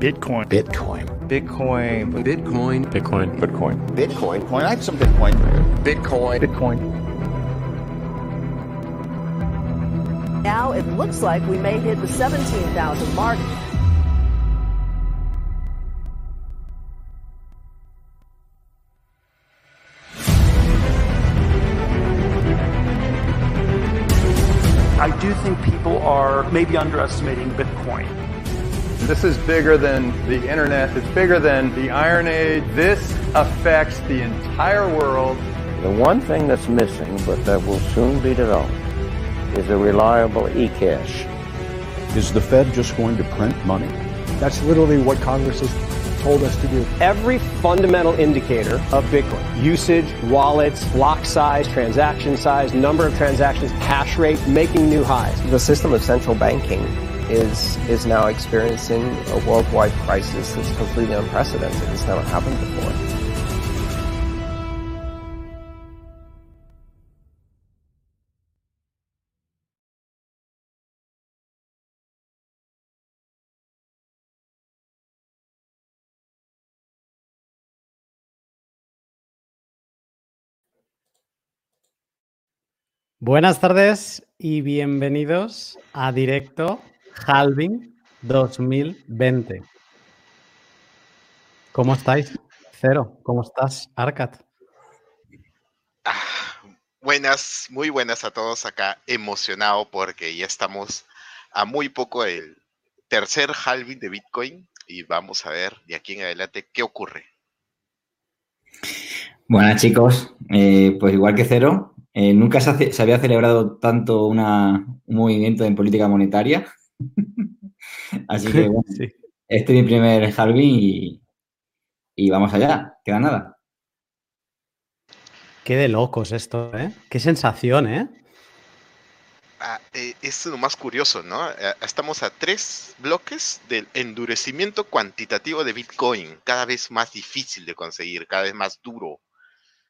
Bitcoin. Bitcoin. Bitcoin. Bitcoin. Bitcoin. Bitcoin. Bitcoin. Bitcoin. I have some Bitcoin. Bitcoin. Bitcoin. Now it looks like we may hit the 17,000 mark. I do think people are maybe underestimating Bitcoin. This is bigger than the internet. It's bigger than the Iron Age. This affects the entire world. The one thing that's missing, but that will soon be developed, is a reliable e-cash. Is the Fed just going to print money? That's literally what Congress has told us to do. Every fundamental indicator of Bitcoin, usage, wallets, block size, transaction size, number of transactions, hash rate, making new highs. The system of central banking is is now experiencing a worldwide crisis that's completely unprecedented. It's never happened before. Buenas tardes y bienvenidos a Directo Halving 2020. ¿Cómo estáis? Cero, ¿cómo estás, Arcat? Ah, buenas, muy buenas a todos acá, emocionado porque ya estamos a muy poco del tercer halving de Bitcoin y vamos a ver de aquí en adelante qué ocurre. Buenas chicos, eh, pues igual que Cero, eh, nunca se, hace, se, había celebrado tanto una, un movimiento en política monetaria. Así que bueno, sí. este es mi primer halving y, y, vamos allá, queda nada. Qué de locos esto, ¿eh? Qué sensación, ¿eh? Ah, eh, es lo más curioso, ¿no? Estamos a tres bloques del endurecimiento cuantitativo de Bitcoin, cada vez más difícil de conseguir, cada vez más duro,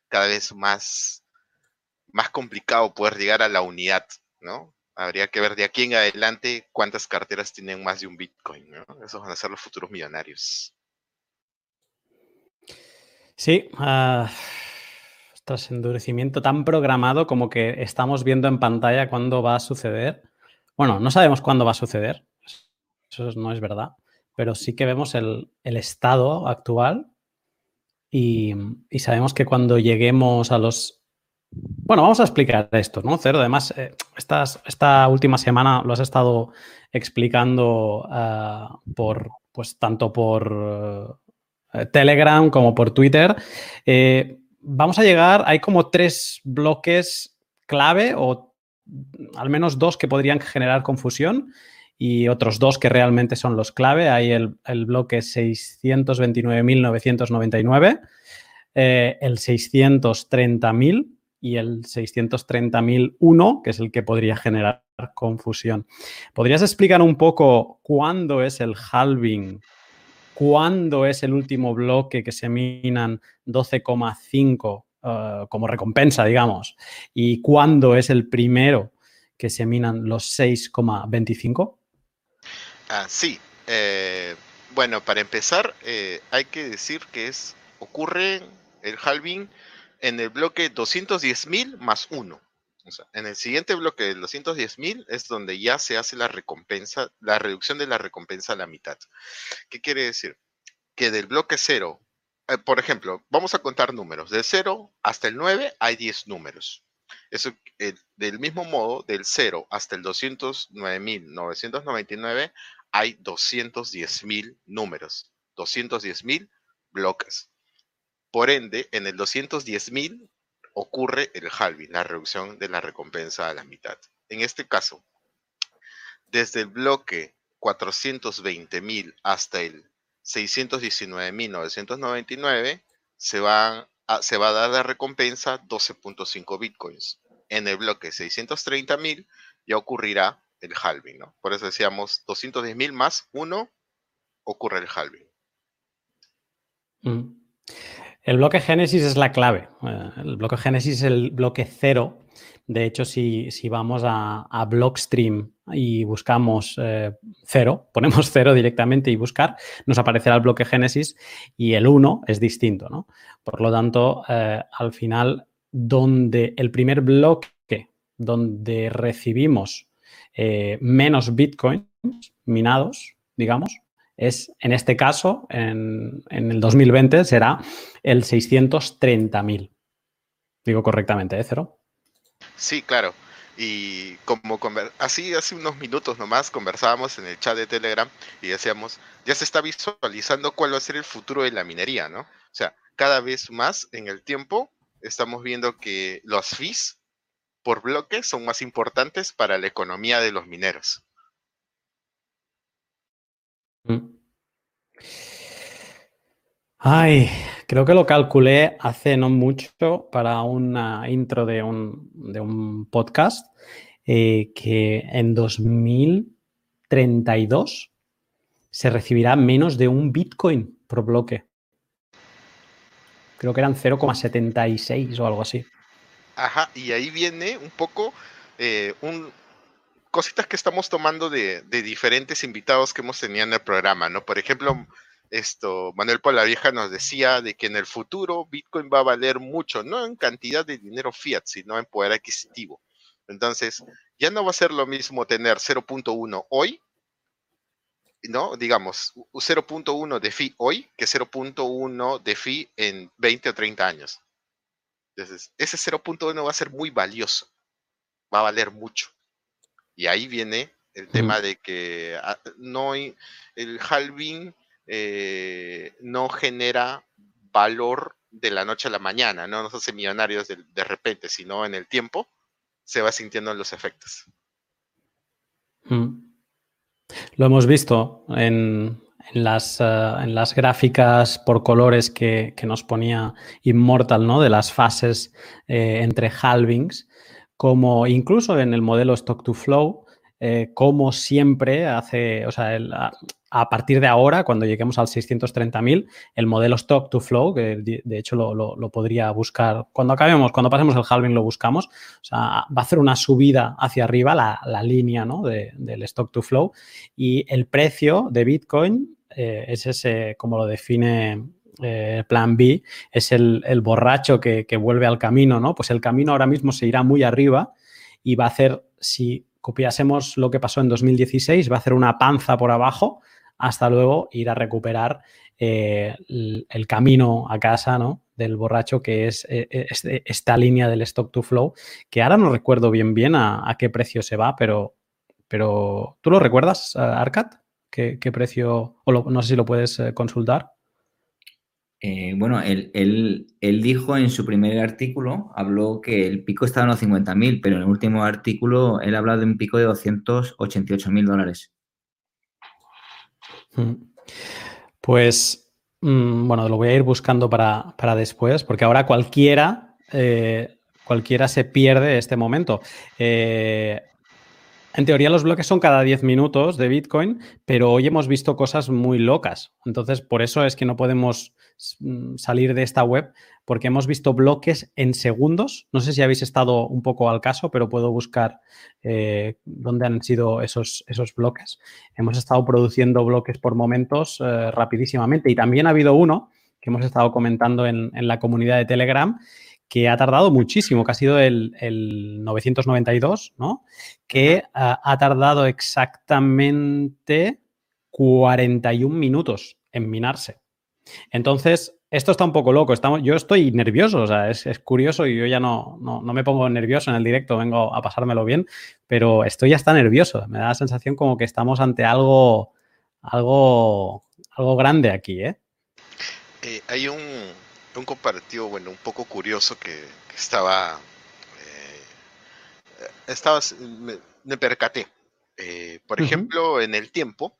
cada vez más más complicado poder llegar a la unidad, ¿no? Habría que ver de aquí en adelante cuántas carteras tienen más de un Bitcoin. Esos van a ser los futuros millonarios. Sí, uh, endurecimiento tan programado como que estamos viendo en pantalla cuándo va a suceder. Bueno, no sabemos cuándo va a suceder, eso no es verdad, pero sí que vemos el, el estado actual y, y sabemos que cuando lleguemos a los bueno, vamos a explicar esto, ¿no? Cero, además, eh, esta última semana lo has estado explicando uh, por, pues tanto por uh, Telegram como por Twitter. Eh, vamos a llegar, hay como tres bloques clave o al menos dos que podrían generar confusión y otros dos que realmente son los clave. Hay el, bloque 629.999, eh, el 630.000 y el 630.001, que es el que podría generar confusión. ¿Podrías explicar un poco cuándo es el halving? ¿Cuándo es el último bloque que se minan 12,5 uh, como recompensa, digamos? ¿Y cuándo es el primero que se minan los 6,25? Ah, sí. Eh, bueno, para empezar, eh, hay que decir que es ocurre el halving en el bloque 210.000 más 1. O sea, en el siguiente bloque de 210.000 es donde ya se hace la recompensa, la reducción de la recompensa a la mitad. ¿Qué quiere decir? Que del bloque 0, eh, por ejemplo, vamos a contar números. Del 0 hasta el 9 hay 10 números. Eso, eh, del mismo modo, del 0 hasta el 209.999 hay 210.000 números, 210.000 bloques. Por ende, en el 210.000 ocurre el halving, la reducción de la recompensa a la mitad. En este caso, desde el bloque 420.000 hasta el 619.999 se, se va a dar la recompensa 12.5 bitcoins. En el bloque 630.000 ya ocurrirá el halving, ¿no? Por eso decíamos 210.000 más 1 ocurre el halving. Mm. El bloque Génesis es la clave. Eh, el bloque Génesis es el bloque cero. De hecho, si, si vamos a, Blockstream y buscamos eh, cero, ponemos cero directamente y buscar, nos aparecerá el bloque Génesis y el 1 es distinto. ¿no? Por lo tanto, eh, al final, donde el primer bloque donde recibimos menos bitcoins minados, digamos, es en este caso, en, el 2020, será el 630.000. Digo correctamente, ¿eh, Cero? Sí, claro. Y como así hace unos minutos nomás conversábamos en el chat de Telegram y decíamos, ya se está visualizando cuál va a ser el futuro de la minería, ¿no? O sea, cada vez más en el tiempo estamos viendo que los fees por bloque son más importantes para la economía de los mineros. Ay, creo que lo calculé hace no mucho para una intro de un, podcast eh, que en 2032 se recibirá menos de un Bitcoin por bloque. Creo que eran 0,76 o algo así. Ajá, y ahí viene un poco eh, un, cositas que estamos tomando de, diferentes invitados que hemos tenido en el programa, ¿no? Por ejemplo, esto, Manuel Vieja nos decía de que en el futuro Bitcoin va a valer mucho, no en cantidad de dinero fiat, sino en poder adquisitivo. Entonces, ya no va a ser lo mismo tener 0.1 hoy, ¿no? Digamos, 0.1 de FI hoy que 0.1 de FI en 20 o 30 años. Entonces, ese 0.1 va a ser muy valioso, va a valer mucho. Y ahí viene el tema de que ah, no el halving eh, no genera valor de la noche a la mañana, no nos hace millonarios de, repente, sino en el tiempo se va sintiendo los efectos. Lo hemos visto en, en las, eh, en las gráficas por colores que, nos ponía Immortal, ¿no? De las fases eh, entre halvings, como incluso en el modelo Stock to Flow, eh, como siempre hace, o sea, a, partir de ahora, cuando lleguemos al 630.000, el modelo Stock to Flow, que de, hecho lo, podría buscar, cuando acabemos, cuando pasemos el halving lo buscamos, o sea, va a hacer una subida hacia arriba la, línea ¿no? del Stock to Flow y el precio de Bitcoin eh, es ese, como lo define eh, Plan B, es el, borracho que, vuelve al camino, ¿no? Pues el camino ahora mismo se irá muy arriba y va a hacer, si copiásemos lo que pasó en 2016, va a hacer una panza por abajo hasta luego ir a recuperar eh, el, camino a casa, ¿no? Del borracho, que es, esta línea del stock to flow, que ahora no recuerdo bien bien a, qué precio se va, pero, pero ¿tú lo recuerdas, Arcat? ¿Qué, precio? O no sé si lo puedes eh, consultar. Eh, bueno, él, dijo en su primer artículo, habló que el pico estaba en los 50.000, pero en el último artículo él ha hablado de un pico de 288.000 dólares. Mm. Pues, mm, bueno, lo voy a ir buscando para, después, porque ahora cualquiera, eh, cualquiera se pierde este momento. En teoría los bloques son cada 10 minutos de Bitcoin, pero hoy hemos visto cosas muy locas. Entonces, por eso es que no podemos salir de esta web, porque hemos visto bloques en segundos. No sé si habéis estado un poco al caso, pero puedo buscar eh, dónde han sido esos, esos bloques. Hemos estado produciendo bloques por momentos eh, rapidísimamente y también ha habido uno que hemos estado comentando en, en la comunidad de Telegram que ha tardado muchísimo, que ha sido el, 992, ¿no? Que ha tardado exactamente 41 minutos en minarse. Entonces, esto está un poco loco. Estamos, yo estoy nervioso, o sea, es, curioso y yo ya no, no, me pongo nervioso en el directo, vengo a pasármelo bien, pero estoy hasta nervioso. Me da la sensación como que estamos ante algo, algo, algo grande aquí, ¿eh? eh hay un, un comparativo, bueno, un poco curioso que, estaba, eh, estaba, me, percaté. Eh, por ejemplo, en el tiempo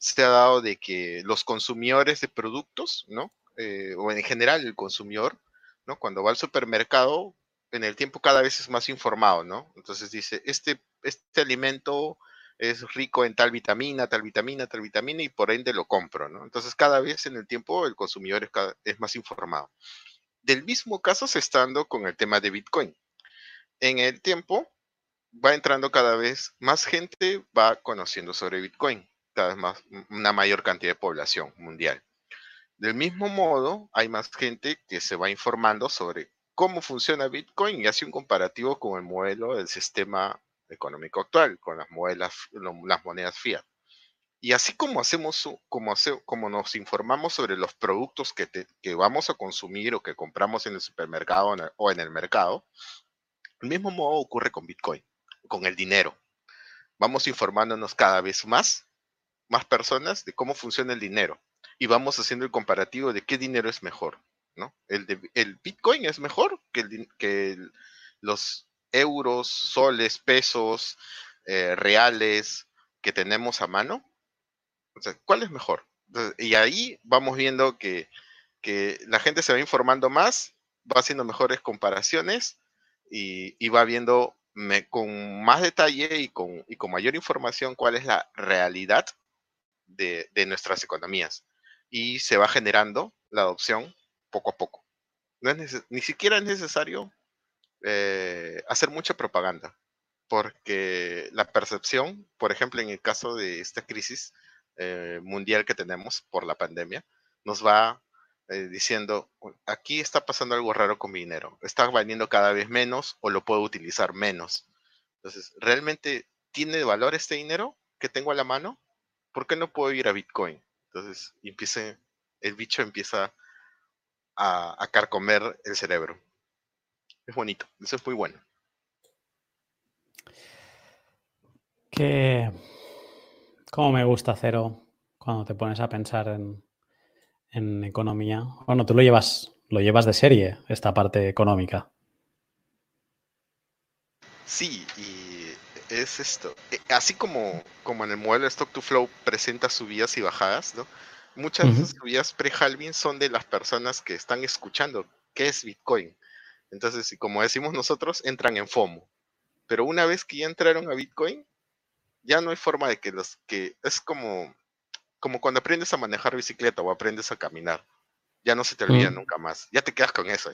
se ha dado de que los consumidores de productos, ¿no? Eh, o en general el consumidor, ¿no? Cuando va al supermercado, en el tiempo cada vez es más informado, ¿no? Entonces dice, este, este alimento es rico en tal vitamina, tal vitamina, tal vitamina y por ende lo compro, ¿no? Entonces cada vez en el tiempo el consumidor es, más informado. Del mismo caso se está dando con el tema de Bitcoin. En el tiempo va entrando cada vez más gente, va conociendo sobre Bitcoin, cada vez más, una mayor cantidad de población mundial. Del mismo modo, hay más gente que se va informando sobre cómo funciona Bitcoin y hace un comparativo con el modelo del sistema económico actual, con las, monedas fiat. Y así como hacemos, como, como nos informamos sobre los productos que, que, vamos a consumir o que compramos en el supermercado o en el mercado, el mismo modo ocurre con Bitcoin, con el dinero. Vamos informándonos cada vez más, más personas de cómo funciona el dinero y vamos haciendo el comparativo de qué dinero es mejor, ¿no? El, el Bitcoin es mejor que, el, que los euros, soles, pesos, eh, reales que tenemos a mano. O sea, ¿cuál es mejor? y ahí vamos viendo que, que, la gente se va informando más, va haciendo mejores comparaciones y, y va viendo con más detalle y con, y con mayor información cuál es la realidad de, nuestras economías y se va generando la adopción poco a poco. No es ni siquiera es necesario eh, hacer mucha propaganda, porque la percepción, por ejemplo, en el caso de esta crisis eh, mundial que tenemos por la pandemia, nos va eh, diciendo, aquí está pasando algo raro con mi dinero, está valiendo cada vez menos o lo puedo utilizar menos. Entonces, ¿realmente tiene valor este dinero que tengo a la mano? ¿Por qué no puedo ir a Bitcoin? Entonces empieza, el bicho empieza a, carcomer el cerebro. Es bonito, eso es muy bueno. Que. ¿Cómo me gusta Cero cuando te pones a pensar en, en economía? Bueno, tú lo llevas, lo llevas de serie, esta parte económica. Sí, y es esto. Eh, así como, como en el modelo Stock to Flow presenta subidas y bajadas, ¿no? Muchas de esas subidas pre-halving son de las personas que están escuchando qué es Bitcoin. Entonces, como decimos nosotros, entran en FOMO. Pero una vez que ya entraron a Bitcoin, ya no hay forma de que los que es como como cuando aprendes a manejar bicicleta o aprendes a caminar. Ya no se te olvida nunca más. Ya te quedas con eso.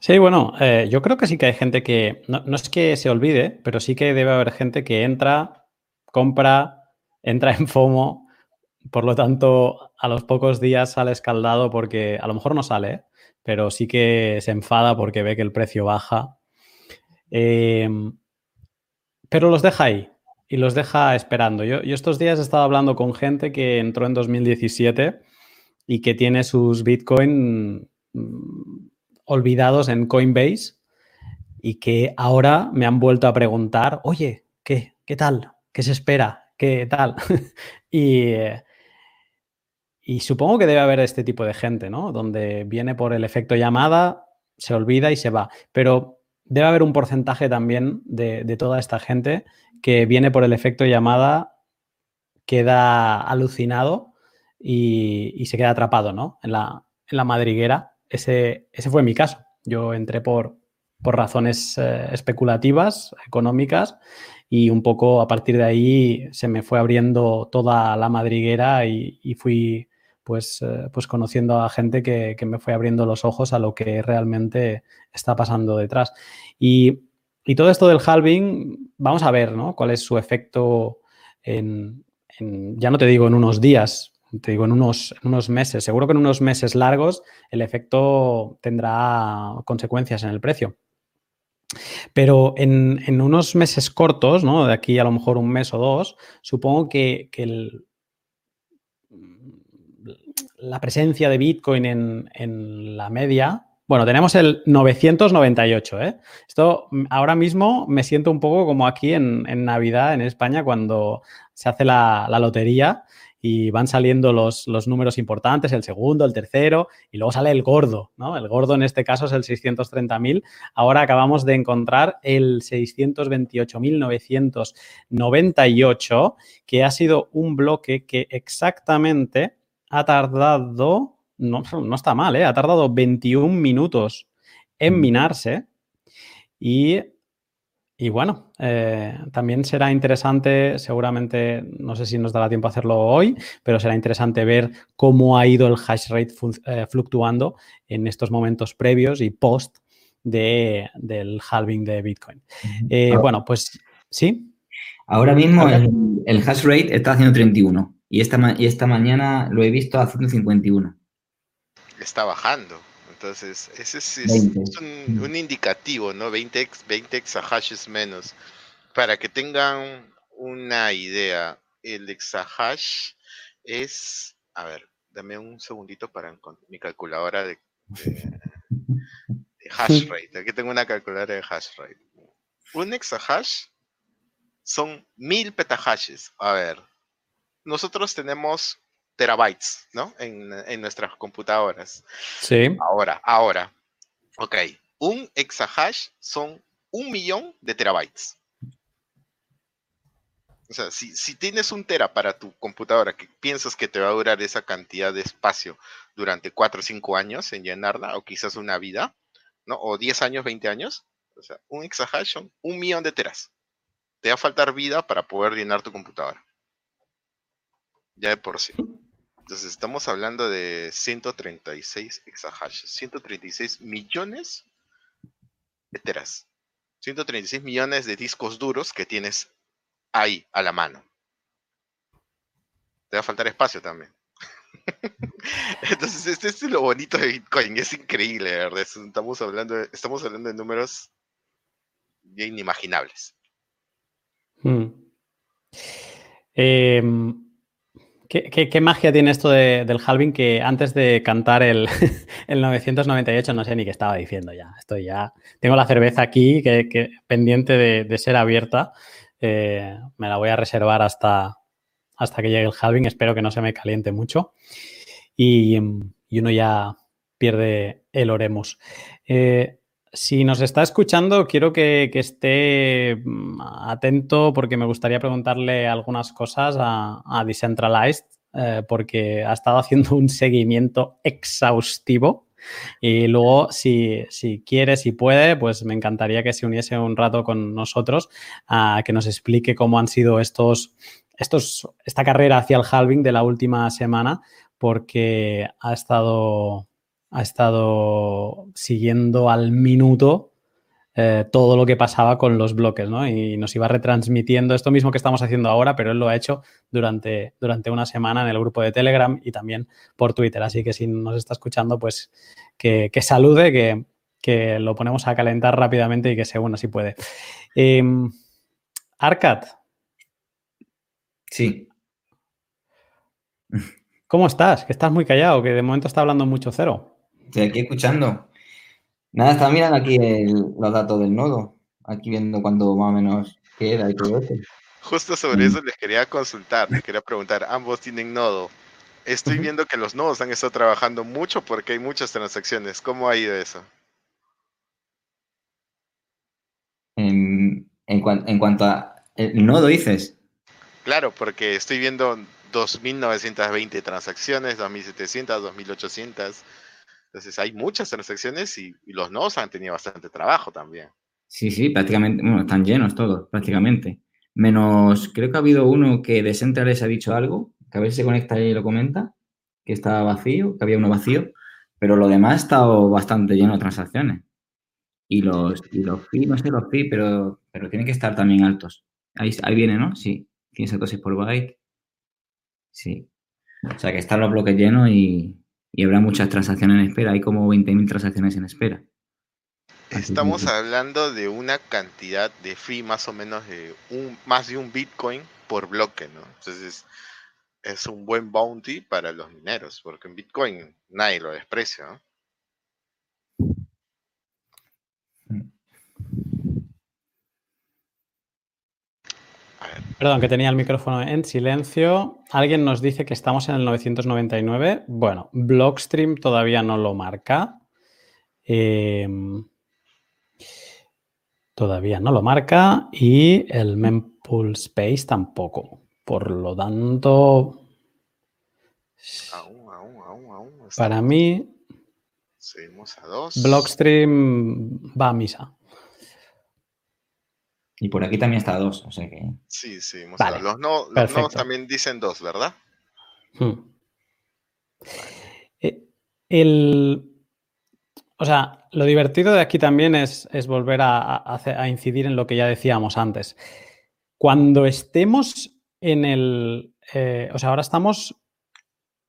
Sí, bueno, eh, yo creo que sí que hay gente que, no, es que se olvide, pero sí que debe haber gente que entra, compra, entra en FOMO, por lo tanto, a los pocos días sale escaldado porque a lo mejor no sale, pero sí que se enfada porque ve que el precio baja. Em, pero los deja ahí y los deja esperando. Yo, yo estos días he estado hablando con gente que entró en 2017 y que tiene sus Bitcoin olvidados en Coinbase y que ahora me han vuelto a preguntar, oye, ¿qué, qué tal? ¿Qué se espera? ¿Qué tal? y, y supongo que debe haber este tipo de gente, ¿no? Donde viene por el efecto llamada, se olvida y se va. Pero debe haber un porcentaje también de, toda esta gente que viene por el efecto llamada, queda alucinado y, se queda atrapado, ¿no? En la madriguera ese, fue mi caso. Yo entré por, razones eh, especulativas, económicas, y un poco a partir de ahí se me fue abriendo toda la madriguera y, fui pues, eh, pues conociendo a gente que, me fue abriendo los ojos a lo que realmente está pasando detrás. Y, todo esto del halving, vamos a ver ¿no? cuál es su efecto en, ya no te digo en unos días, te digo, en unos, unos meses. Seguro que en unos meses largos el efecto tendrá consecuencias en el precio. Pero en, unos meses cortos, ¿no? De aquí a lo mejor un mes o dos, supongo que, la presencia de Bitcoin en, la media. Bueno, tenemos el 998, ¿eh? Esto ahora mismo me siento un poco como aquí en, Navidad, en España, cuando se hace la, la lotería y van saliendo los, números importantes, el segundo, el tercero, y luego sale el gordo, ¿no? El gordo en este caso es el 630.000. Ahora acabamos de encontrar el 628.998, que ha sido un bloque que exactamente ha tardado, no, no está mal, ¿eh? Ha tardado 21 minutos en minarse y y bueno, eh, también será interesante, seguramente, no sé si nos dará tiempo a hacerlo hoy, pero será interesante ver cómo ha ido el hash rate eh, fluctuando en estos momentos previos y post de, del halving de Bitcoin. Eh, bueno, pues sí. Ahora mismo el, hash rate está haciendo 31 y esta, y esta mañana lo he visto a 151. Está bajando. Entonces, ese es, un, indicativo, ¿no? 20, 20 exahashes menos. Para que tengan una idea, el exahash es, a ver, dame un segundito para mi calculadora de, hash rate. Aquí tengo una calculadora de hash rate. Un exahash son mil petahashes. A ver, nosotros tenemos terabytes, ¿no? En, nuestras computadoras. Sí. Ahora, ahora. Ok. Un exahash son un millón de terabytes. O sea, si, si, tienes un tera para tu computadora que piensas que te va a durar esa cantidad de espacio durante 4 o 5 años en llenarla, o quizás una vida, ¿no? O 10 años, 20 años, o sea, un exahash son un millón de teras. Te va a faltar vida para poder llenar tu computadora. Ya de por sí. Entonces estamos hablando de 136 exahashes, 136 millones de teras, 136 millones de discos duros que tienes ahí a la mano. Te va a faltar espacio también. Entonces, este es lo bonito de Bitcoin, es increíble, ¿verdad? Estamos hablando de, estamos hablando de números inimaginables. Hmm. Em, ¿Qué, magia tiene esto del halving que antes de cantar el, 998 no sé ni qué estaba diciendo ya? Estoy ya. Tengo la cerveza aquí que, pendiente de, ser abierta. Eh, me la voy a reservar hasta, hasta que llegue el halving. Espero que no se me caliente mucho. Y, uno ya pierde el oremos. Eh, si nos está escuchando, quiero que, esté mm, atento porque me gustaría preguntarle algunas cosas a, Decentralized, eh, porque ha estado haciendo un seguimiento exhaustivo. Y luego, si, quiere, si puede, pues me encantaría que se uniese un rato con nosotros a que nos explique cómo han sido estos, estos, esta carrera hacia el halving de la última semana, porque ha estado ha estado siguiendo al minuto eh, todo lo que pasaba con los bloques, ¿no? Y nos iba retransmitiendo esto mismo que estamos haciendo ahora, pero él lo ha hecho durante, durante una semana en el grupo de Telegram y también por Twitter. Así que si nos está escuchando, pues que, salude, que, lo ponemos a calentar rápidamente y que se una si puede. Eh, Arcad. Sí. ¿Cómo estás? Que estás muy callado, que de momento está hablando mucho cero. Estoy aquí escuchando. Nada, está mirando aquí los datos del nodo. Aquí viendo cuánto más o menos queda y todo eso. Justo sobre eso les quería consultar, les quería preguntar, ambos tienen nodo. Estoy viendo que los nodos han estado trabajando mucho porque hay muchas transacciones. ¿Cómo ha ido eso? En, en cuanto a el nodo, dices. Claro, porque estoy viendo 2.920 transacciones, 2.700, 2.800. Entonces hay muchas transacciones y, los nodos han tenido bastante trabajo también. Sí, sí, prácticamente, bueno, están llenos todos, prácticamente. Menos, creo que ha habido uno que de Centrales ha dicho algo, que a ver si se conecta y lo comenta, que estaba vacío, que había uno vacío, pero lo demás ha estado bastante lleno de transacciones. Y los, y los no sé los fees, pero, pero tienen que estar también altos. Ahí, ahí viene, ¿no? Sí, 100 por byte. Sí. O sea que están los bloques llenos y, y habrá muchas transacciones en espera. Hay como 20.000 transacciones en espera. Estamos hablando de una cantidad de fee más o menos de un, más de un Bitcoin por bloque, ¿no? Entonces es un buen bounty para los mineros, porque en Bitcoin nadie lo desprecia, ¿no? Perdón, que tenía el micrófono en silencio. Alguien nos dice que estamos en el 999. Bueno, Blockstream todavía no lo marca. Em, todavía no lo marca y el mempool space tampoco. Por lo tanto, para mí, Seguimos a dos. Blockstream va a misa. Y por aquí también está dos, o sea que... Sí, sí, los no, los también dicen dos, ¿verdad? Hmm. Eh, el, o sea, lo divertido de aquí también es, volver a, incidir en lo que ya decíamos antes. Cuando estemos en el... Eh, o sea, ahora estamos...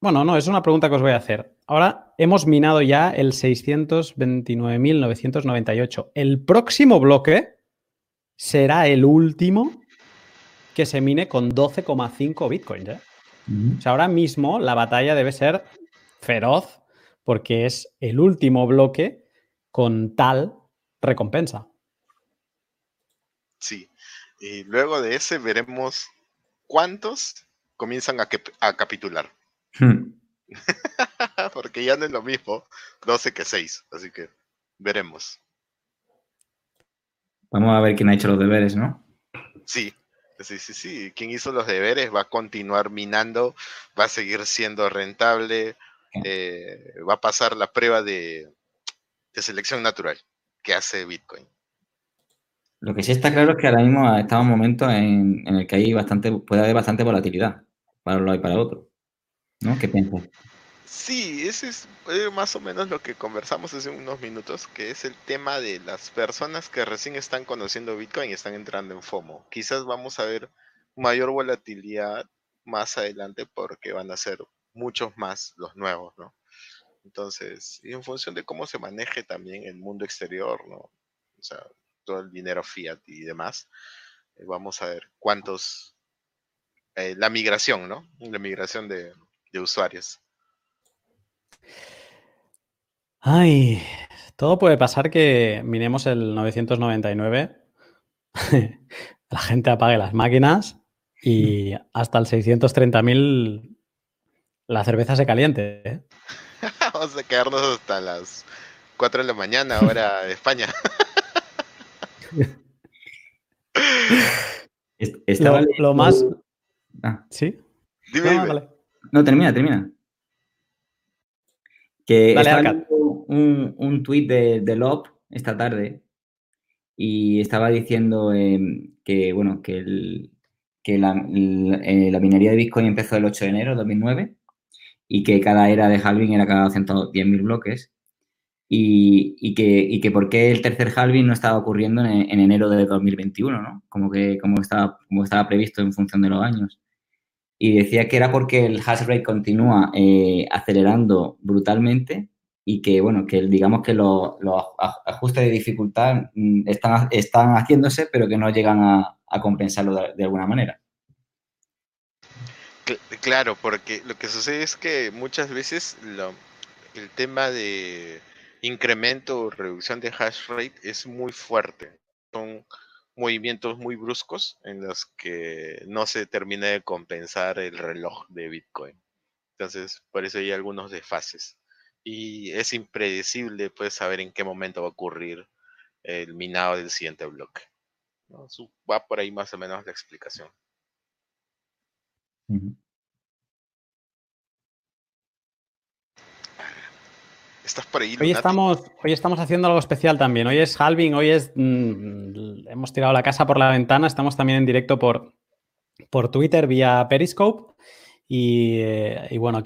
Bueno, no, es una pregunta que os voy a hacer. Ahora hemos minado ya el 629.998. El próximo bloque será el último que se mine con 12,5 bitcoins. ¿eh? O sea, ahora mismo la batalla debe ser feroz porque es el último bloque con tal recompensa. Sí, y luego de ese veremos cuántos comienzan a, capitular. Hmm. porque ya no es lo mismo 12 que 6, así que veremos. Vamos a ver quién ha hecho los deberes, ¿no? Sí, sí, sí, sí. Quien hizo los deberes va a continuar minando, va a seguir siendo rentable, eh, va a pasar la prueba de, selección natural que hace Bitcoin. Lo que sí está claro es que ahora mismo estamos en un momento en, el que hay bastante, puede haber bastante volatilidad para un lado y para otro. ¿No? ¿Qué piensas? Sí, ese es eh, más o menos lo que conversamos hace unos minutos, que es el tema de las personas que recién están conociendo Bitcoin y están entrando en FOMO. Quizás vamos a ver mayor volatilidad más adelante porque van a ser muchos más los nuevos, ¿no? Entonces, y en función de cómo se maneje también el mundo exterior, ¿no? O sea, todo el dinero fiat y demás, eh, vamos a ver cuántos, eh, la migración, ¿no? La migración de, de usuarios. Ay, todo puede pasar que miremos el 999, la gente apague las máquinas y hasta el 630.000 la cerveza se caliente. ¿eh? Vamos a quedarnos hasta las 4 de la mañana, ahora de España. Estaba lo, más. Ah. ¿Sí? Dime, no, termina, termina. Que estaba un, un tuit de, de Lop esta tarde y estaba diciendo em, que, bueno, que, el, que la, eh, la, minería de Bitcoin empezó el 8 de enero de 2009 y que cada era de halving era cada 110.000 bloques y, y, que, y que por qué el tercer halving no estaba ocurriendo en, enero de 2021, ¿no? Como que como estaba, como estaba previsto en función de los años. Y decía que era porque el hash rate continúa eh, acelerando brutalmente y que, bueno, que digamos que los, ajustes de dificultad mm, están, están haciéndose, pero que no llegan a, compensarlo de alguna manera. Claro, porque lo que sucede es que muchas veces el tema de incremento o reducción de hash rate es muy fuerte. Movimientos muy bruscos en los que no se termina de compensar el reloj de Bitcoin. Entonces, por eso hay algunos desfases. Y es impredecible pues saber en qué momento va a ocurrir el minado del siguiente bloque. Va por ahí más o menos la explicación. Estás por ahí. Hoy estamos, hoy estamos haciendo algo especial también. Hoy es halving, hoy es. Mm, hemos tirado la casa por la ventana. Estamos también en directo por, por Twitter vía Periscope. Y, eh, y bueno,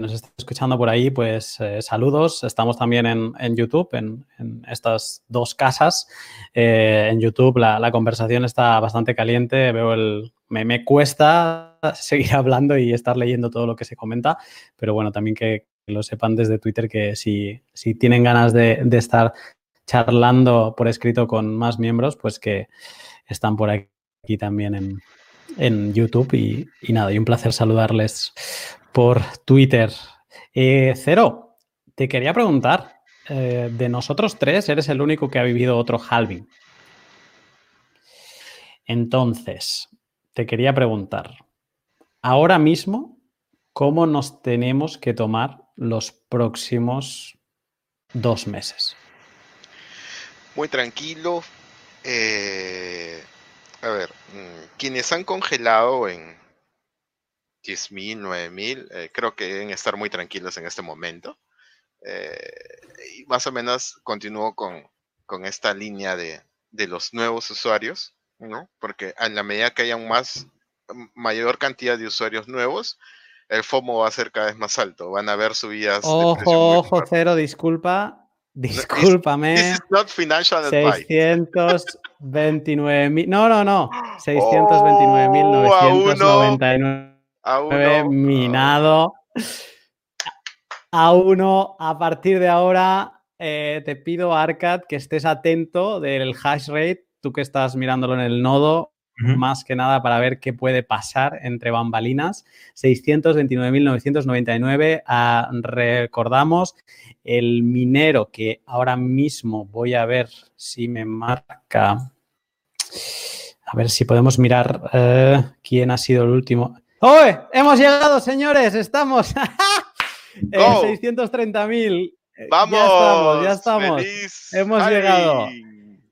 nos está escuchando por ahí, pues eh, saludos. Estamos también en, YouTube, en, estas dos casas. Eh, en YouTube la, conversación está bastante caliente. Veo el. Me, cuesta seguir hablando y estar leyendo todo lo que se comenta, pero bueno, también que, lo sepan desde Twitter que si, si tienen ganas de, estar charlando por escrito con más miembros, pues que están por aquí también en, YouTube. Y, y nada, y un placer saludarles por Twitter. Eh, Cero, te quería preguntar, eh, de nosotros tres, eres el único que ha vivido otro halving. Entonces, te quería preguntar, ahora mismo, ¿cómo nos tenemos que tomar los próximos dos meses? Muy tranquilo. Eh, a ver, mm, quienes han congelado en 10.000, 9.000, eh, creo que deben estar muy tranquilos en este momento. Eh, y más o menos continúo con, esta línea de, los nuevos usuarios. ¿no? Porque a la medida que hayan más, mayor cantidad de usuarios nuevos, el FOMO va a ser cada vez más alto. Van a haber subidas. Ojo, ojo, cero, disculpa. Discúlpame. This, is not financial 629 mil. No, no, no. 629.999 oh, minado. A uno, a partir de ahora, eh, te pido, Arcad, que estés atento del hash rate, tú que estás mirándolo en el nodo, más que nada para ver qué puede pasar entre bambalinas. 629.999, ah, recordamos, el minero que ahora mismo voy a ver si me marca, a ver si podemos mirar eh, quién ha sido el último. ¡Oh! Hemos llegado, señores, estamos en 630.000. Vamos, ya estamos, ya estamos. Hemos llegado.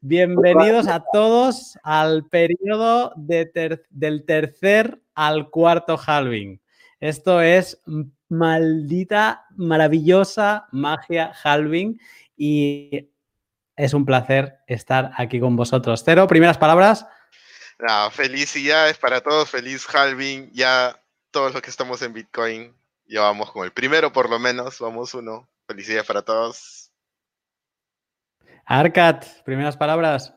Bienvenidos a todos al periodo del tercer al cuarto halving. Esto es maldita, maravillosa magia halving y es un placer estar aquí con vosotros. Cero, primeras palabras. felicidades para todos, feliz halving. Ya todos los que estamos en Bitcoin ya vamos con el primero por lo menos, vamos uno. Felicidades para todos. Arcat, primeras palabras.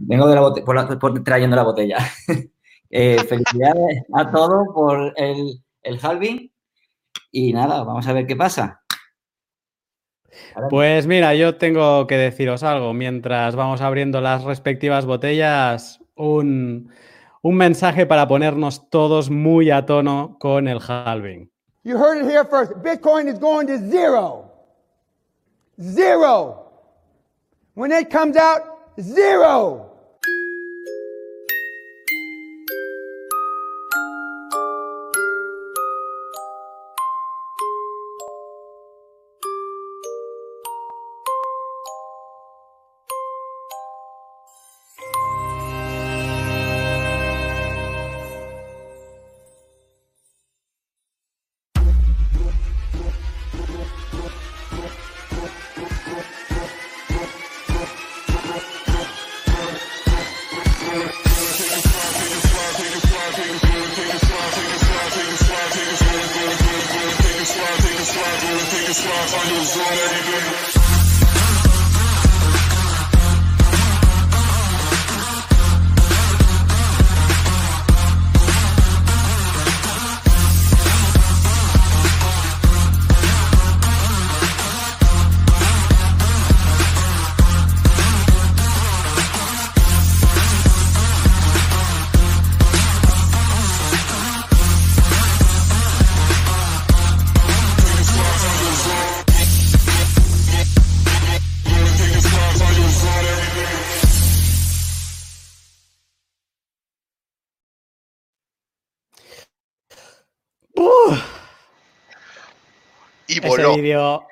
Vengo de la por, trayendo la botella. Eh, felicidades a todos por el, el halving. Y nada, vamos a ver qué pasa. Pues mira, yo tengo que deciros algo. Mientras vamos abriendo las respectivas botellas, un, un mensaje para ponernos todos muy a tono con el halving. You heard it here first. Bitcoin is going to zero. Zero. When it comes out, zero.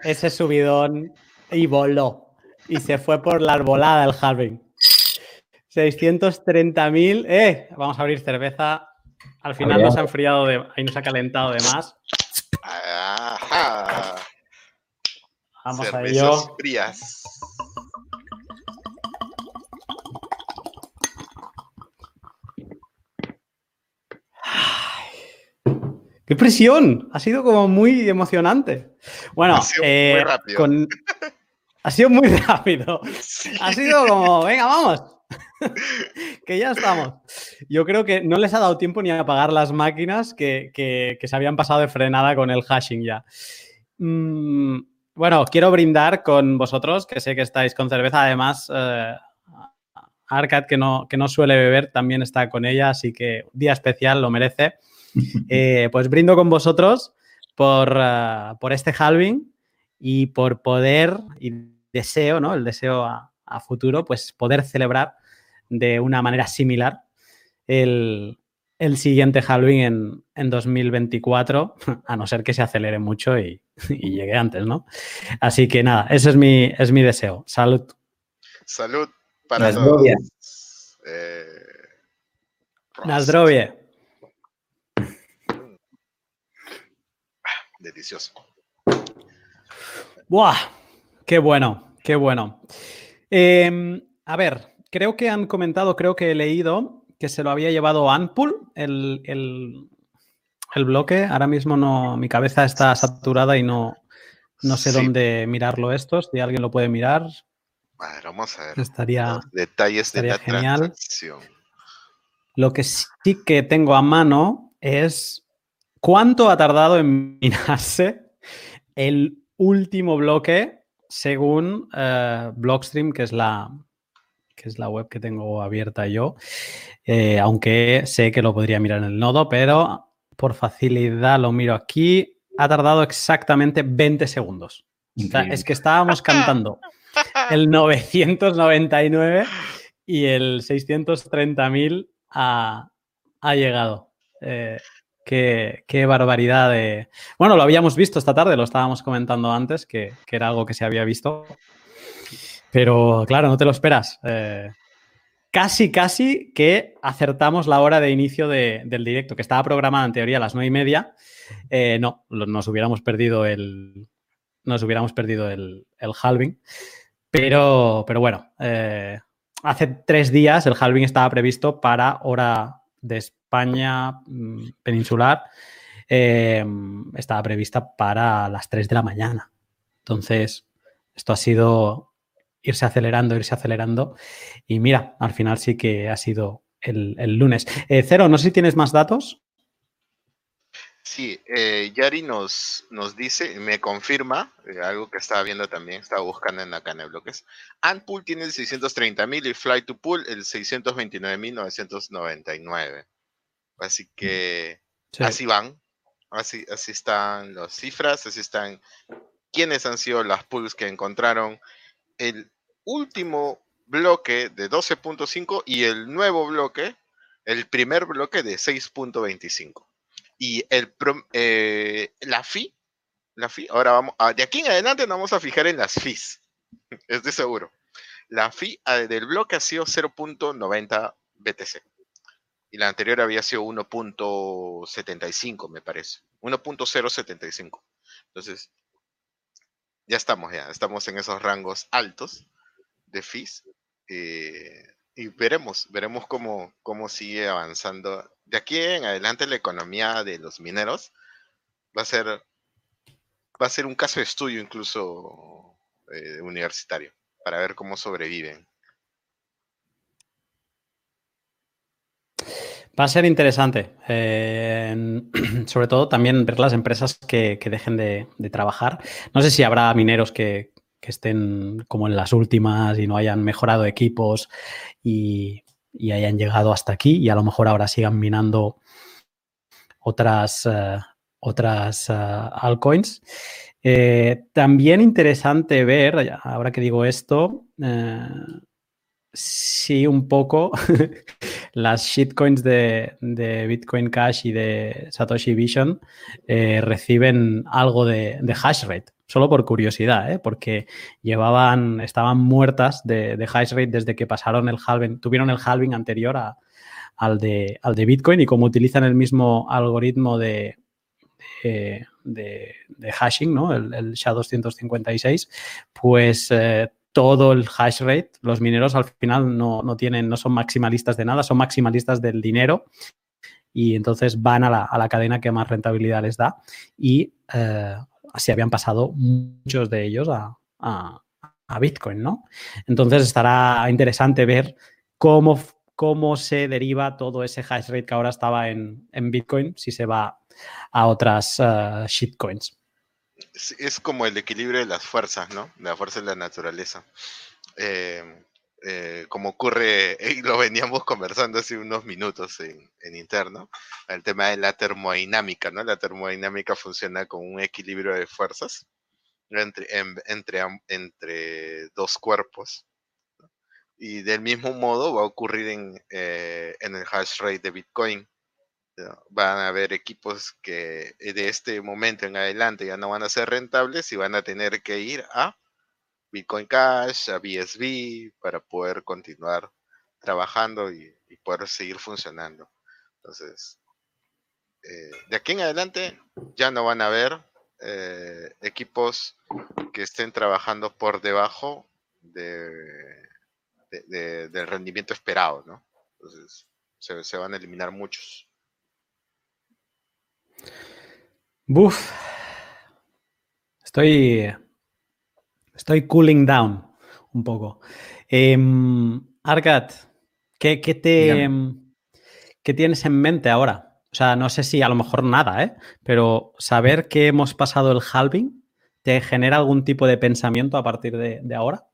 Ese subidón y voló. Y se fue por la arbolada el halving. 630.000. ¡Eh! Vamos a abrir cerveza. Al final nos ha enfriado de, y nos ha calentado de más. Vamos a ello. frías. ¡Qué presión! Ha sido como muy emocionante. Bueno, ha sido muy eh, rápido. Ha sido muy rápido. Ha sido como, venga, vamos. que ya estamos. Yo creo que no les ha dado tiempo ni a apagar las máquinas que, se habían pasado de frenada con el hashing ya. Mm, bueno, quiero brindar con vosotros, que sé que estáis con cerveza. Además, eh, Arcad, que no, que no suele beber, también está con ella, así que día especial, lo merece. Eh, pues brindo con vosotros por, ah, por, este halving y por poder y deseo, ¿no? El deseo a, futuro, pues poder celebrar de una manera similar el, siguiente halving en, 2024, a no ser que se acelere mucho y, llegue antes, ¿no? Así que nada, ese es mi, es mi deseo. Salud. Salud para todos. Eh, delicioso. ¡Buah! ¡Qué bueno! ¡Qué bueno! Em, a ver, creo que han comentado, creo que he leído que se lo había llevado Anpul, el, el, el bloque. Ahora mismo no, mi cabeza está saturada y no, no sé dónde mirarlo esto. Si alguien lo puede mirar. vamos a ver. Estaría, detalles de la genial. transacción. Lo que sí que tengo a mano es cuánto ha tardado en minarse el último bloque según eh, Blockstream, que es la, que es la web que tengo abierta yo, eh, aunque sé que lo podría mirar en el nodo, pero por facilidad lo miro aquí. Ha tardado exactamente 20 segundos. es que estábamos cantando el 999 y el 630.000 ha, ha llegado. Eh, qué, barbaridad de... Bueno, lo habíamos visto esta tarde, lo estábamos comentando antes, que, era algo que se había visto. Pero claro, no te lo esperas. Eh, casi, casi que acertamos la hora de inicio de, del directo, que estaba programada en teoría a las nueve y media. Eh, no, nos hubiéramos perdido el. Nos hubiéramos perdido el, halving. Pero, pero bueno, eh, hace tres días el halving estaba previsto para hora de España mm, peninsular. Eh, estaba prevista para las 3 de la mañana. Entonces, esto ha sido irse acelerando, irse acelerando. Y mira, al final sí que ha sido el, lunes. Eh, Cero, no sé si tienes más datos. Sí, eh, Yari nos, nos dice, me confirma, algo que estaba viendo también, estaba buscando en la cana de bloques. Antpool tiene el 630.000 y Fly to Pool el 629.999. Así que sí. así van, así, así están las cifras, así están quiénes han sido las pools que encontraron el último bloque de 12.5 y el nuevo bloque, el primer bloque de 6.25. Y el eh, la FI, la FI, ahora vamos, de aquí en adelante nos vamos a fijar en las FIs, estoy seguro. La FI del bloque ha sido 0.90 BTC. Y la anterior había sido 1.75, me parece. 1.075. Entonces, ya estamos, ya estamos en esos rangos altos de fees. Eh, y veremos, veremos cómo, cómo sigue avanzando. De aquí en adelante la economía de los mineros va a ser, va a ser un caso de estudio incluso eh, universitario para ver cómo sobreviven. Va a ser interesante, eh, sobre todo también ver las empresas que, que dejen de, de, trabajar. No sé si habrá mineros que, que, estén como en las últimas y no hayan mejorado equipos y, y, hayan llegado hasta aquí y a lo mejor ahora sigan minando otras, uh, otras uh, altcoins. Eh, también interesante ver, ahora que digo esto, eh, sí un poco las shitcoins de, Bitcoin Cash y de Satoshi Vision eh, reciben algo de, hash rate, solo por curiosidad, ¿eh? porque llevaban, estaban muertas de, hash rate desde que pasaron el halving, tuvieron el halving anterior al, de, Bitcoin y como utilizan el mismo algoritmo de hashing, ¿no? el, el SHA-256, pues eh, todo el hash rate. Los mineros al final no, no, tienen, no son maximalistas de nada, son maximalistas del dinero y entonces van a la, a la cadena que más rentabilidad les da y eh, así habían pasado muchos de ellos a, a, Bitcoin, ¿no? Entonces estará interesante ver cómo, cómo se deriva todo ese hash rate que ahora estaba en, en Bitcoin si se va a otras uh, shitcoins es como el equilibrio de las fuerzas, ¿no? La fuerza de la naturaleza. Eh, eh, como ocurre, y lo veníamos conversando hace unos minutos en, en, interno, el tema de la termodinámica, ¿no? La termodinámica funciona con un equilibrio de fuerzas entre, en, entre, entre dos cuerpos. Y del mismo modo va a ocurrir en, eh, en el hash rate de Bitcoin van a haber equipos que de este momento en adelante ya no van a ser rentables y van a tener que ir a Bitcoin Cash, a BSB, para poder continuar trabajando y, y poder seguir funcionando. Entonces, eh, de aquí en adelante ya no van a haber eh, equipos que estén trabajando por debajo de, del rendimiento esperado, ¿no? Entonces, se, van a eliminar muchos. Buf. Estoy. Estoy cooling down un poco. Eh, Argat, ¿qué, te, ¿qué tienes en mente ahora? O sea, no sé si a lo mejor nada, ¿eh? Pero saber que hemos pasado el halving, ¿te genera algún tipo de pensamiento a partir de, de ahora?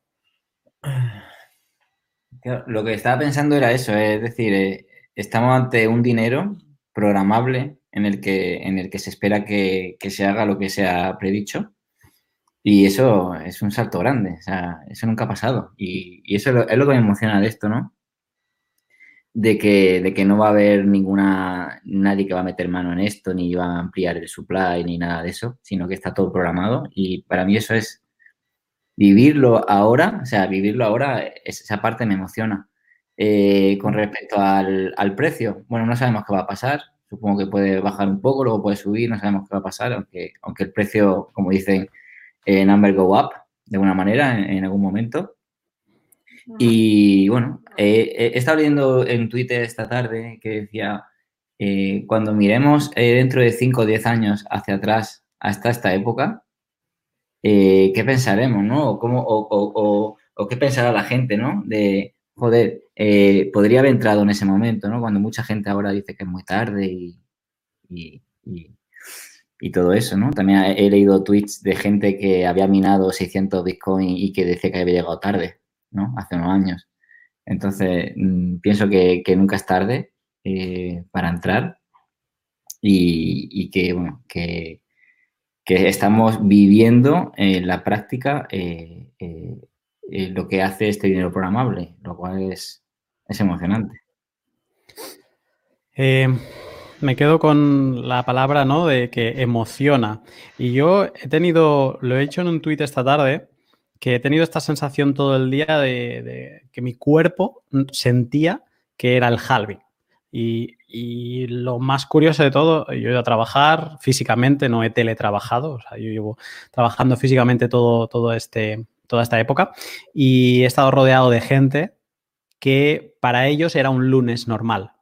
Lo que estaba pensando era eso, es decir, eh, estamos ante un dinero programable en el que, en el que se espera que, se haga lo que se ha predicho. Y eso es un salto grande, o sea, eso nunca ha pasado. Y, eso es lo, que me emociona de esto, ¿no? De que, de que no va a haber ninguna, nadie que va a meter mano en esto, ni va a ampliar el supply, ni nada de eso, sino que está todo programado. Y para mí eso es vivirlo ahora, o sea, vivirlo ahora, esa parte me emociona. Eh, con respecto al, precio, bueno, no sabemos qué va a pasar. Supongo que puede bajar un poco, luego puede subir, no sabemos qué va a pasar, aunque, aunque el precio, como dicen, eh, number go up de alguna manera en, algún momento. Y bueno, he estado leyendo en Twitter esta tarde que decía, eh, cuando miremos dentro de 5 o 10 años hacia atrás hasta esta época, eh, ¿qué pensaremos, no? O, cómo, o, o, qué pensará la gente, ¿no? De, joder, eh, podría haber entrado en ese momento, ¿no? Cuando mucha gente ahora dice que es muy tarde y, y, y, todo eso, ¿no? También he leído tweets de gente que había minado 600 Bitcoin y que decía que había llegado tarde, ¿no? Hace unos años. Entonces, mm, pienso que, nunca es tarde eh, para entrar y, que, bueno, que, que estamos viviendo en la práctica eh, lo que hace este dinero programable, lo cual es, emocionante. me quedo con la palabra, ¿no? De que emociona. Y yo he tenido, lo he hecho en un tuit esta tarde, que he tenido esta sensación todo el día de, de que mi cuerpo sentía que era el halving. Y, y lo más curioso de todo, yo he ido a trabajar físicamente, no he teletrabajado, o sea, yo llevo trabajando físicamente todo, todo este, toda esta época y he estado rodeado de gente que para ellos era un lunes normal.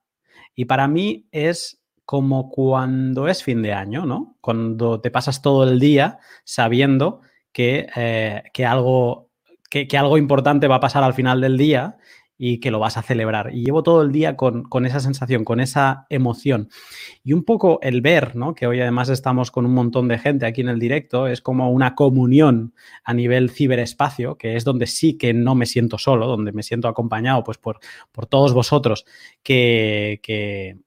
Y para mí es como cuando es fin de año, ¿no? Cuando te pasas todo el día sabiendo que, eh, que algo, que, que algo importante va a pasar al final del día y que lo vas a celebrar. Y llevo todo el día con, esa sensación, con esa emoción. Y un poco el ver, ¿no? que hoy además estamos con un montón de gente aquí en el directo, es como una comunión a nivel ciberespacio, que es donde sí que no me siento solo, donde me siento acompañado pues, por, por todos vosotros que, que,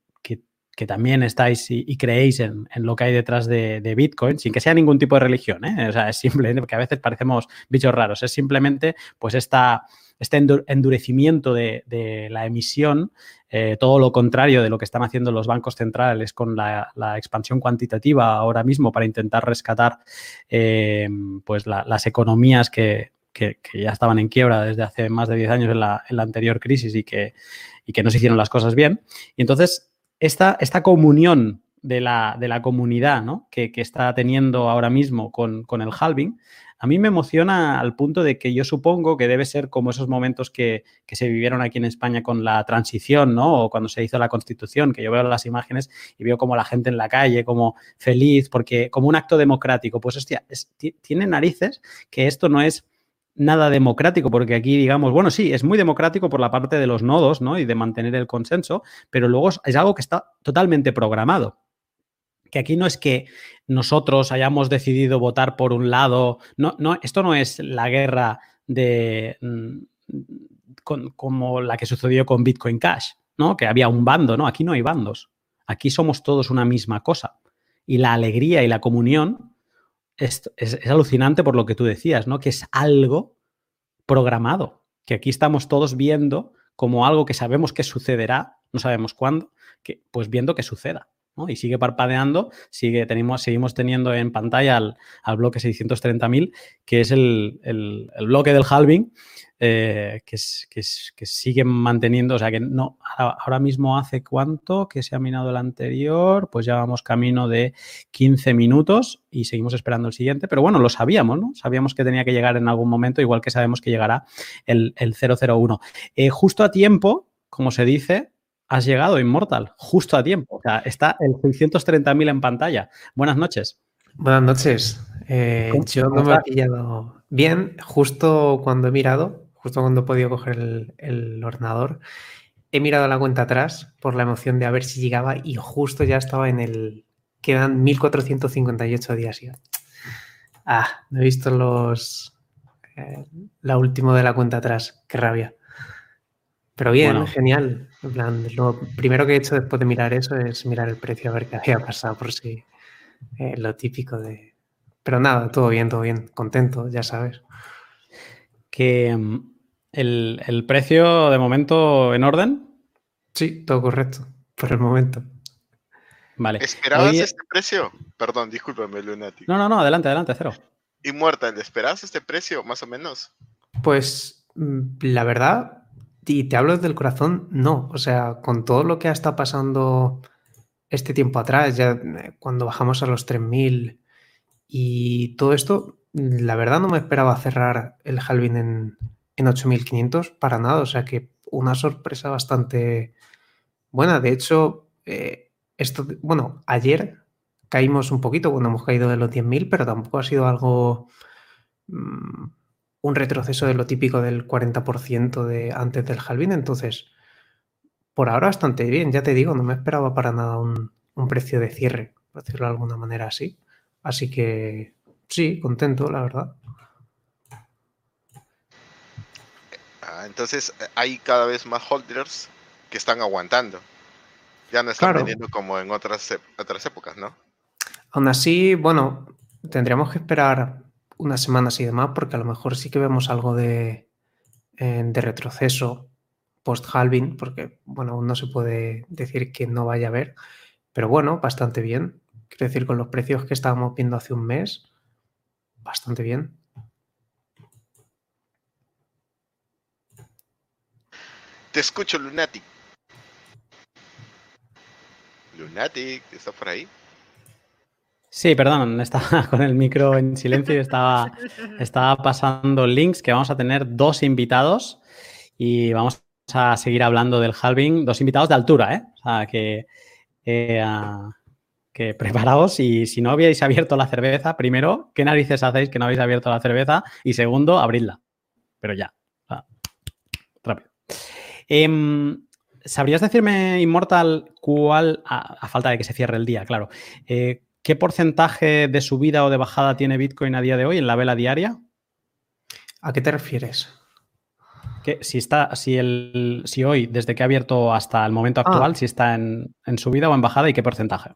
también estáis y, creéis en, lo que hay detrás de, de, Bitcoin, sin que sea ningún tipo de religión. ¿eh? O sea, es simplemente, porque a veces parecemos bichos raros, es simplemente pues esta este endurecimiento de, la emisión, eh, todo lo contrario de lo que están haciendo los bancos centrales con la, expansión cuantitativa ahora mismo para intentar rescatar eh, pues las economías que, ya estaban en quiebra desde hace más de 10 años en la, anterior crisis y que, que, no se hicieron las cosas bien. Y entonces, esta, esta comunión de la, de la comunidad que, está teniendo ahora mismo con el halving, a mí me emociona al punto de que yo supongo que debe ser como esos momentos que, se vivieron aquí en España con la transición, ¿no? O cuando se hizo la constitución, que yo veo las imágenes y veo como la gente en la calle, como feliz, porque como un acto democrático. Pues hostia, tiene narices que esto no es nada democrático, porque aquí digamos, bueno, sí, es muy democrático por la parte de los nodos, ¿no? Y de mantener el consenso, pero luego es algo que está totalmente programado que aquí no es que nosotros hayamos decidido votar por un lado, no, no, esto no es la guerra de mm, como la que sucedió con Bitcoin Cash, ¿no? Que había un bando, ¿no? Aquí no hay bandos. Aquí somos todos una misma cosa. Y la alegría y la comunión es, es alucinante por lo que tú decías, ¿no? Que es algo programado. Que aquí estamos todos viendo como algo que sabemos que sucederá, no sabemos cuándo, que, pues viendo que suceda y sigue parpadeando, sigue, tenemos, seguimos teniendo en pantalla al, bloque 630.000, que es el, bloque del halving, eh, que, que, siguen manteniendo, o sea que no, ahora mismo hace cuánto que se ha minado el anterior, pues ya vamos camino de 15 minutos y seguimos esperando el siguiente, pero bueno, lo sabíamos, ¿no? Sabíamos que tenía que llegar en algún momento, igual que sabemos que llegará el, el 001. Eh, justo a tiempo, como se dice, has llegado, Immortal, justo a tiempo. O sea, está el 630.000 en pantalla. Buenas noches. Buenas noches. Eh, yo no me he pillado bien, justo cuando he mirado, justo cuando he podido coger el, ordenador, he mirado la cuenta atrás por la emoción de a ver si llegaba y justo ya estaba en el... Quedan 1458 días ya. Ah, no he visto los... Eh, la última de la cuenta atrás. Qué rabia. Pero bien, genial. En plan, lo primero que he hecho después de mirar eso es mirar el precio a ver qué había pasado por si eh, lo típico de... Pero nada, todo bien, todo bien. Contento, ya sabes que mm, el, precio de momento en orden. Sí, todo correcto, por el momento. Vale. ¿Esperabas este precio? Perdón, discúlpame, Lunatic. No, no, no, adelante, adelante, cero. Inmortal, ¿esperabas este precio, más o menos? Pues mm, la verdad, y te hablo desde el corazón, no. O sea, con todo lo que ha estado pasando este tiempo atrás, ya eh, cuando bajamos a los 3000 y todo esto, la verdad no me esperaba cerrar el halving en, en 8500 para nada, o sea que una sorpresa bastante buena. De hecho, eh, esto, bueno, ayer caímos un poquito, bueno, hemos caído de los 10.000, pero tampoco ha sido algo, mm, un retroceso de lo típico del 40% de antes del halving, entonces, por ahora bastante bien, ya te digo, no me esperaba para nada un, un precio de cierre, por decirlo de alguna manera así. Así que Sí, contento, la verdad. Ah, entonces eh, hay cada vez más holders que están aguantando. Ya no están vendiendo como en otras, otras épocas, ¿no? Aún así, bueno, tendríamos que esperar unas semanas y demás, porque a lo mejor sí que vemos algo de, eh, de retroceso post-halving, porque, bueno, aún no se puede decir que no vaya a haber, pero bueno, bastante bien. Quiero decir, con los precios que estábamos viendo hace un mes, bastante bien. Te escucho, Lunatic. Lunatic, ¿estás por ahí? Sí, perdón, estaba con el micro en silencio y estaba, estaba pasando links que vamos a tener dos invitados y vamos a seguir hablando del halving, dos invitados de altura, ¿eh? O sea, que eh, que preparaos y si no habíais abierto la cerveza, primero, ¿qué narices hacéis que no habéis abierto la cerveza? Y segundo, abridla. Pero ya. rápido. Em, ¿Sabrías decirme, Immortal, cuál, a, falta de que se cierre el día, claro, eh, qué porcentaje de subida o de bajada tiene Bitcoin a día de hoy en la vela diaria? ¿A qué te refieres? Que si está, si el, si hoy, desde que ha abierto hasta el momento actual, ah. si está en, en subida o en bajada y qué porcentaje.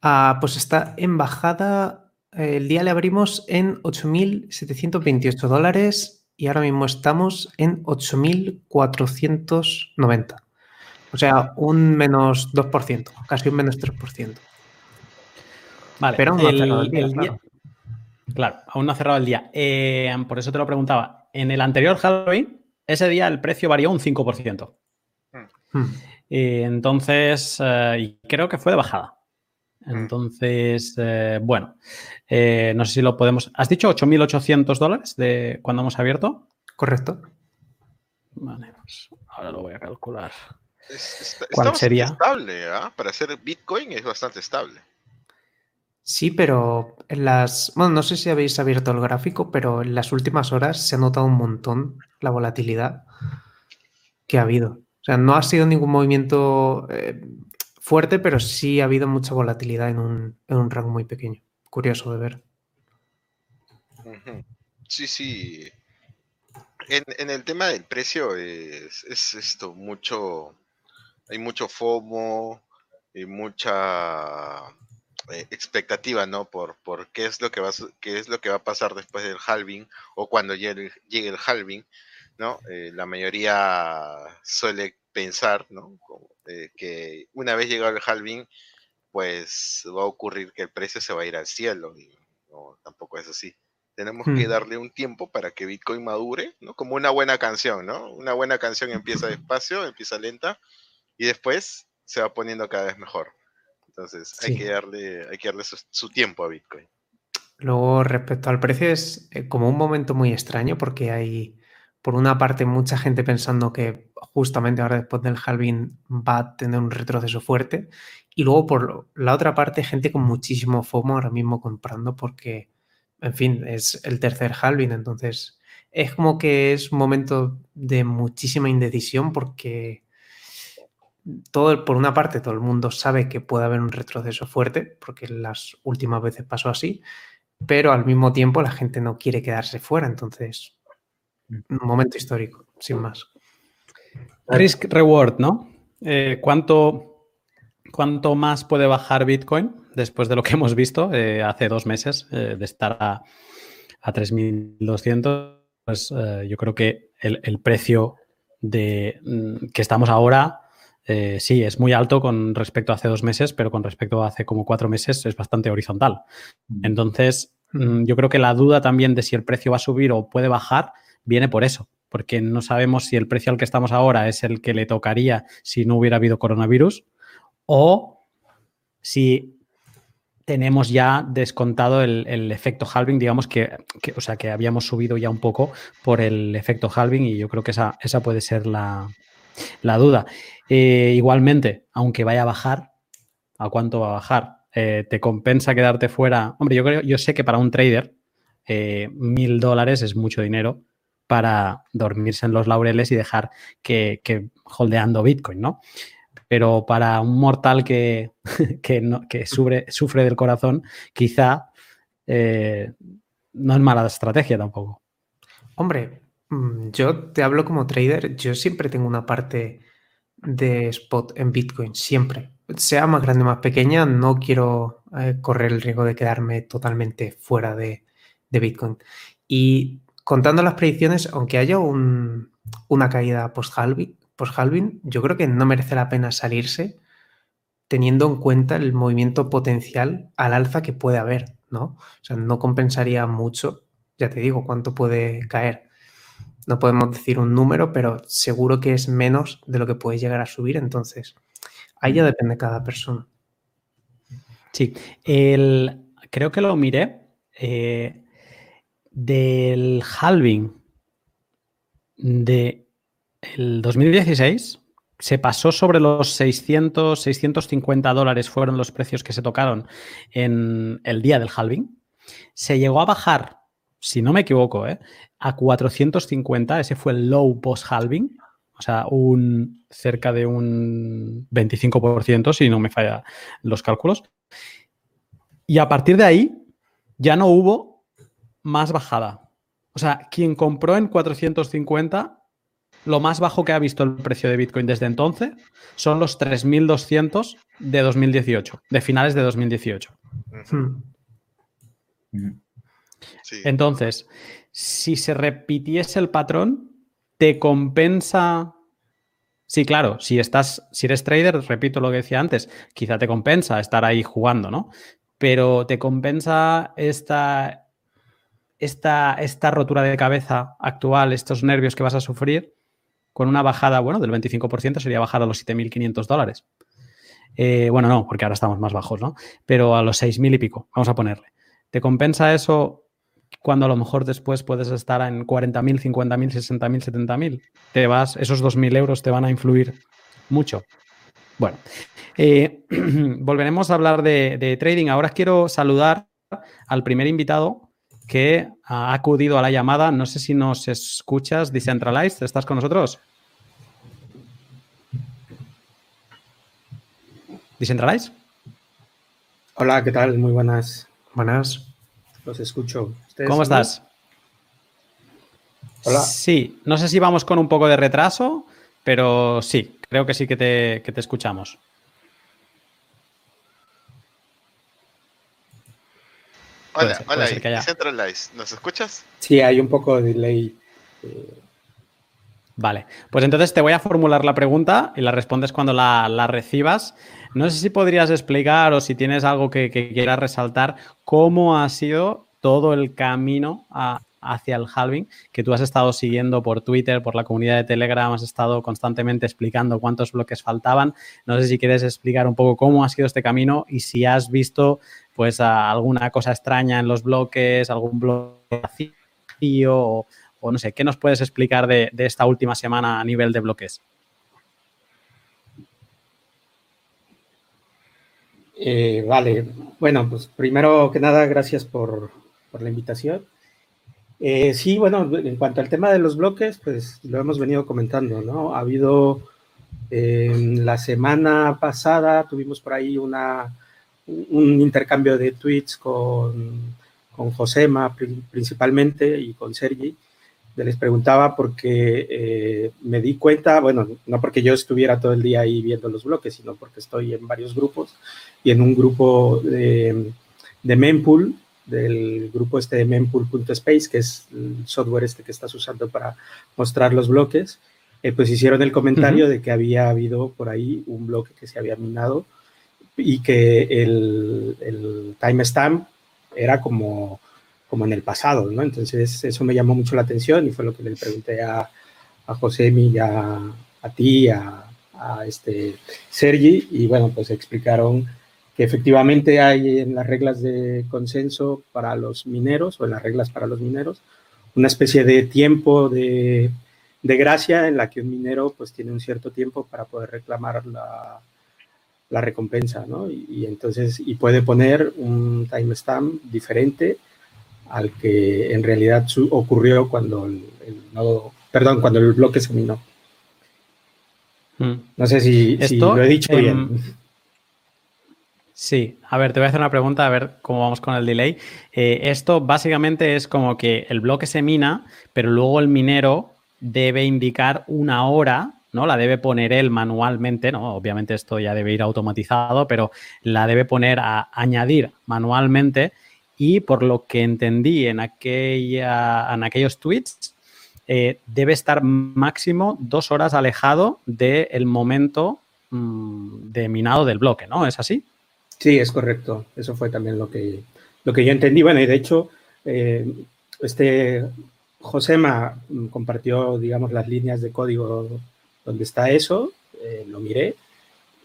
Ah, pues está en bajada. El día le abrimos en 8.728 dólares y ahora mismo estamos en 8.490. O sea, un menos 2%, casi un menos 3%. Vale, pero aún no el, ha cerrado el día. claro. aún no ha cerrado el día. Eh, por eso te lo preguntaba. En el anterior Halloween, ese día el precio varió un 5%. Hmm. Eh, entonces, eh, creo que fue de bajada. Mm. Entonces, eh, bueno, eh, no sé si lo podemos. ¿Has dicho 8.800 dólares de cuando hemos abierto? Correcto. Vale, pues ahora lo voy a calcular. ¿Cuál sería? estable, ¿ah? Para hacer Bitcoin es bastante estable. Sí, pero en las. Bueno, no sé si habéis abierto el gráfico, pero en las últimas horas se ha notado un montón la volatilidad que ha habido. O sea, no ha sido ningún movimiento eh, fuerte, pero sí ha habido mucha volatilidad en un, rango muy pequeño. Curioso de ver. Sí, sí. En, el tema del precio es, esto, mucho, hay mucho FOMO y mucha eh, expectativa, ¿no? Por, por qué es lo que va qué es lo que va a pasar después del halving o cuando llegue, llegue el halving, ¿no? Eh, la mayoría suele pensar, ¿no? Eh, que una vez llegado el halving, pues va a ocurrir que el precio se va a ir al cielo y no, tampoco es así. Tenemos Hmm. que darle un tiempo para que Bitcoin madure, ¿no? Como una buena canción, ¿no? Una buena canción empieza despacio, empieza lenta y después se va poniendo cada vez mejor. Entonces, hay que darle, hay que darle su, su tiempo a Bitcoin. Luego, respecto al precio, es eh, como un momento muy extraño porque hay, por una parte, mucha gente pensando que justamente ahora después del halving va a tener un retroceso fuerte y luego por la otra parte, gente con muchísimo FOMO ahora mismo comprando porque, en fin, es el tercer halving, entonces es como que es un momento de muchísima indecisión porque todo, el- por una parte, todo el mundo sabe que puede haber un retroceso fuerte porque las últimas veces pasó así pero al mismo tiempo la gente no quiere quedarse fuera, entonces un momento histórico, sin más. Risk reward, ¿no? Eh, ¿cuánto, ¿Cuánto más puede bajar Bitcoin después de lo que hemos visto eh, hace dos meses eh, de estar a, a 3.200? Pues eh, yo creo que el, el precio de, mm, que estamos ahora eh, sí es muy alto con respecto a hace dos meses, pero con respecto a hace como cuatro meses es bastante horizontal. Entonces, mm, yo creo que la duda también de si el precio va a subir o puede bajar viene por eso, porque no sabemos si el precio al que estamos ahora es el que le tocaría si no hubiera habido coronavirus o si tenemos ya descontado el, el efecto halving, digamos que, que- o sea, que habíamos subido ya un poco por el efecto halving y yo creo que esa, esa puede ser la, la duda. Eh, igualmente, aunque vaya a bajar, ¿a cuánto va a bajar? Eh, ¿Te compensa quedarte fuera? Hombre, yo creo, yo sé que para un trader eh, mil dólares es mucho dinero para dormirse en los laureles y dejar que, holdeando Bitcoin, ¿no? Pero para un mortal que, que, no- sufre, sufre del corazón, quizá no es mala estrategia tampoco. Hombre, mm, yo te hablo como trader, yo siempre tengo una parte de spot en Bitcoin, siempre. Sea más grande o más pequeña, no quiero eh, correr el riesgo de quedarme totalmente fuera de, de Bitcoin. Y contando las predicciones, aunque haya un- una caída post-halving, post-halving, yo creo que no merece la pena salirse teniendo en cuenta el movimiento potencial al alza que puede haber, ¿no? O sea, no compensaría mucho, ya te digo, cuánto puede caer. No podemos decir un número, pero seguro que es menos de lo que puede llegar a subir, entonces ahí ya depende cada persona. Sí, el, creo que lo miré. eh, del halving de el 2016 se pasó sobre los 600, 650 dólares fueron los precios que se tocaron en el día del halving. Se llegó a bajar, si no me equivoco, ¿eh? a 450, ese fue el low post-halving, o sea, un, cerca de un 25%, si no me falla los cálculos. Y a partir de ahí ya no hubo más bajada. O sea, quien compró en 450, lo más bajo que ha visto el precio de Bitcoin desde entonces son los 3.200 de 2018, de finales de 2018. Hmm. Entonces, si se repitiese el patrón, te compensa. Sí, claro, si estás, si eres trader, repito lo que decía antes, quizá te compensa estar ahí jugando, ¿no? Pero te compensa esta, esta, esta rotura de cabeza actual, estos nervios que vas a sufrir, con una bajada, bueno, del 25% sería bajar a los 7.500 dólares. Eh, bueno, no, porque ahora estamos más bajos, ¿no? Pero a los 6.000 y pico, vamos a ponerle. ¿Te compensa eso cuando a lo mejor después puedes estar en 40.000, 50.000, 60.000, 70.000? Te vas, esos 2.000 euros te van a influir mucho. Bueno, eh, volveremos a hablar de, trading. Ahora quiero saludar al primer invitado que ha acudido a la llamada. No sé si nos escuchas, Decentralized, ¿estás con nosotros? ¿Decentralized? Hola, ¿qué tal? Muy buenas. Buenas. Los escucho. ¿Cómo estás? Hola. Sí, no sé si vamos con un poco de retraso, pero sí, creo que sí que te, que te escuchamos. Hola, ser, puede hola, ser que haya- Decentralized, ¿nos escuchas? Sí, hay un poco de delay. Vale, pues entonces te voy a formular la pregunta y la respondes cuando la, recibas. No sé si podrías explicar o si tienes algo que, que quieras resaltar, cómo ha sido todo el camino hacia el halving, que tú has estado siguiendo por Twitter, por la comunidad de Telegram, has estado constantemente explicando cuántos bloques faltaban. No sé si quieres explicar un poco cómo ha sido este camino y si has visto pues alguna cosa extraña en los bloques, algún bloque vacío o, o no sé, ¿qué nos puedes explicar de, esta última semana a nivel de bloques? Eh, vale, bueno, pues primero que nada, gracias por, la invitación. Eh, sí, bueno, en cuanto al tema de los bloques, pues lo hemos venido comentando, ¿no? Ha habido, la semana pasada tuvimos por ahí una, un intercambio de tweets con, con Josema principalmente y con Sergi, les preguntaba porque eh, me di cuenta, bueno, no porque yo estuviera todo el día ahí viendo los bloques, sino porque estoy en varios grupos y en un grupo de, de Mempool, del grupo este de mempool.space, que es el software este que estás usando para mostrar los bloques, eh, pues hicieron el comentario de que había habido por ahí un bloque que se había minado y que el, el timestamp era como como en el pasado, ¿no? Entonces eso me llamó mucho la atención y fue lo que le pregunté a, a José y a, a ti, a, a, este Sergi, y bueno, pues explicaron que efectivamente hay en las reglas de consenso para los mineros o en las reglas para los mineros una especie de tiempo de, de gracia en la que un minero pues tiene un cierto tiempo para poder reclamar la, la recompensa, ¿no? Y, y, entonces, y puede poner un timestamp diferente al que en realidad ocurrió cuando el, nodo, perdón, cuando el bloque se minó. Hmm. No sé si, lo he dicho bien. Sí, a ver, te voy a hacer una pregunta, a ver cómo vamos con el delay. Eh, esto básicamente es como que el bloque se mina, pero luego el minero debe indicar una hora, ¿no? La debe poner él manualmente, ¿no? Obviamente esto ya debe ir automatizado, pero la debe poner a añadir manualmente y por lo que entendí en, aquella, en aquellos tweets, eh, debe estar máximo dos horas alejado del momento mm, de minado del bloque, ¿no? ¿Es así? Sí, es correcto. Eso fue también lo que, lo que yo entendí. Bueno, y de hecho, eh, este Josema compartió, digamos, las líneas de código donde está eso, eh, lo miré,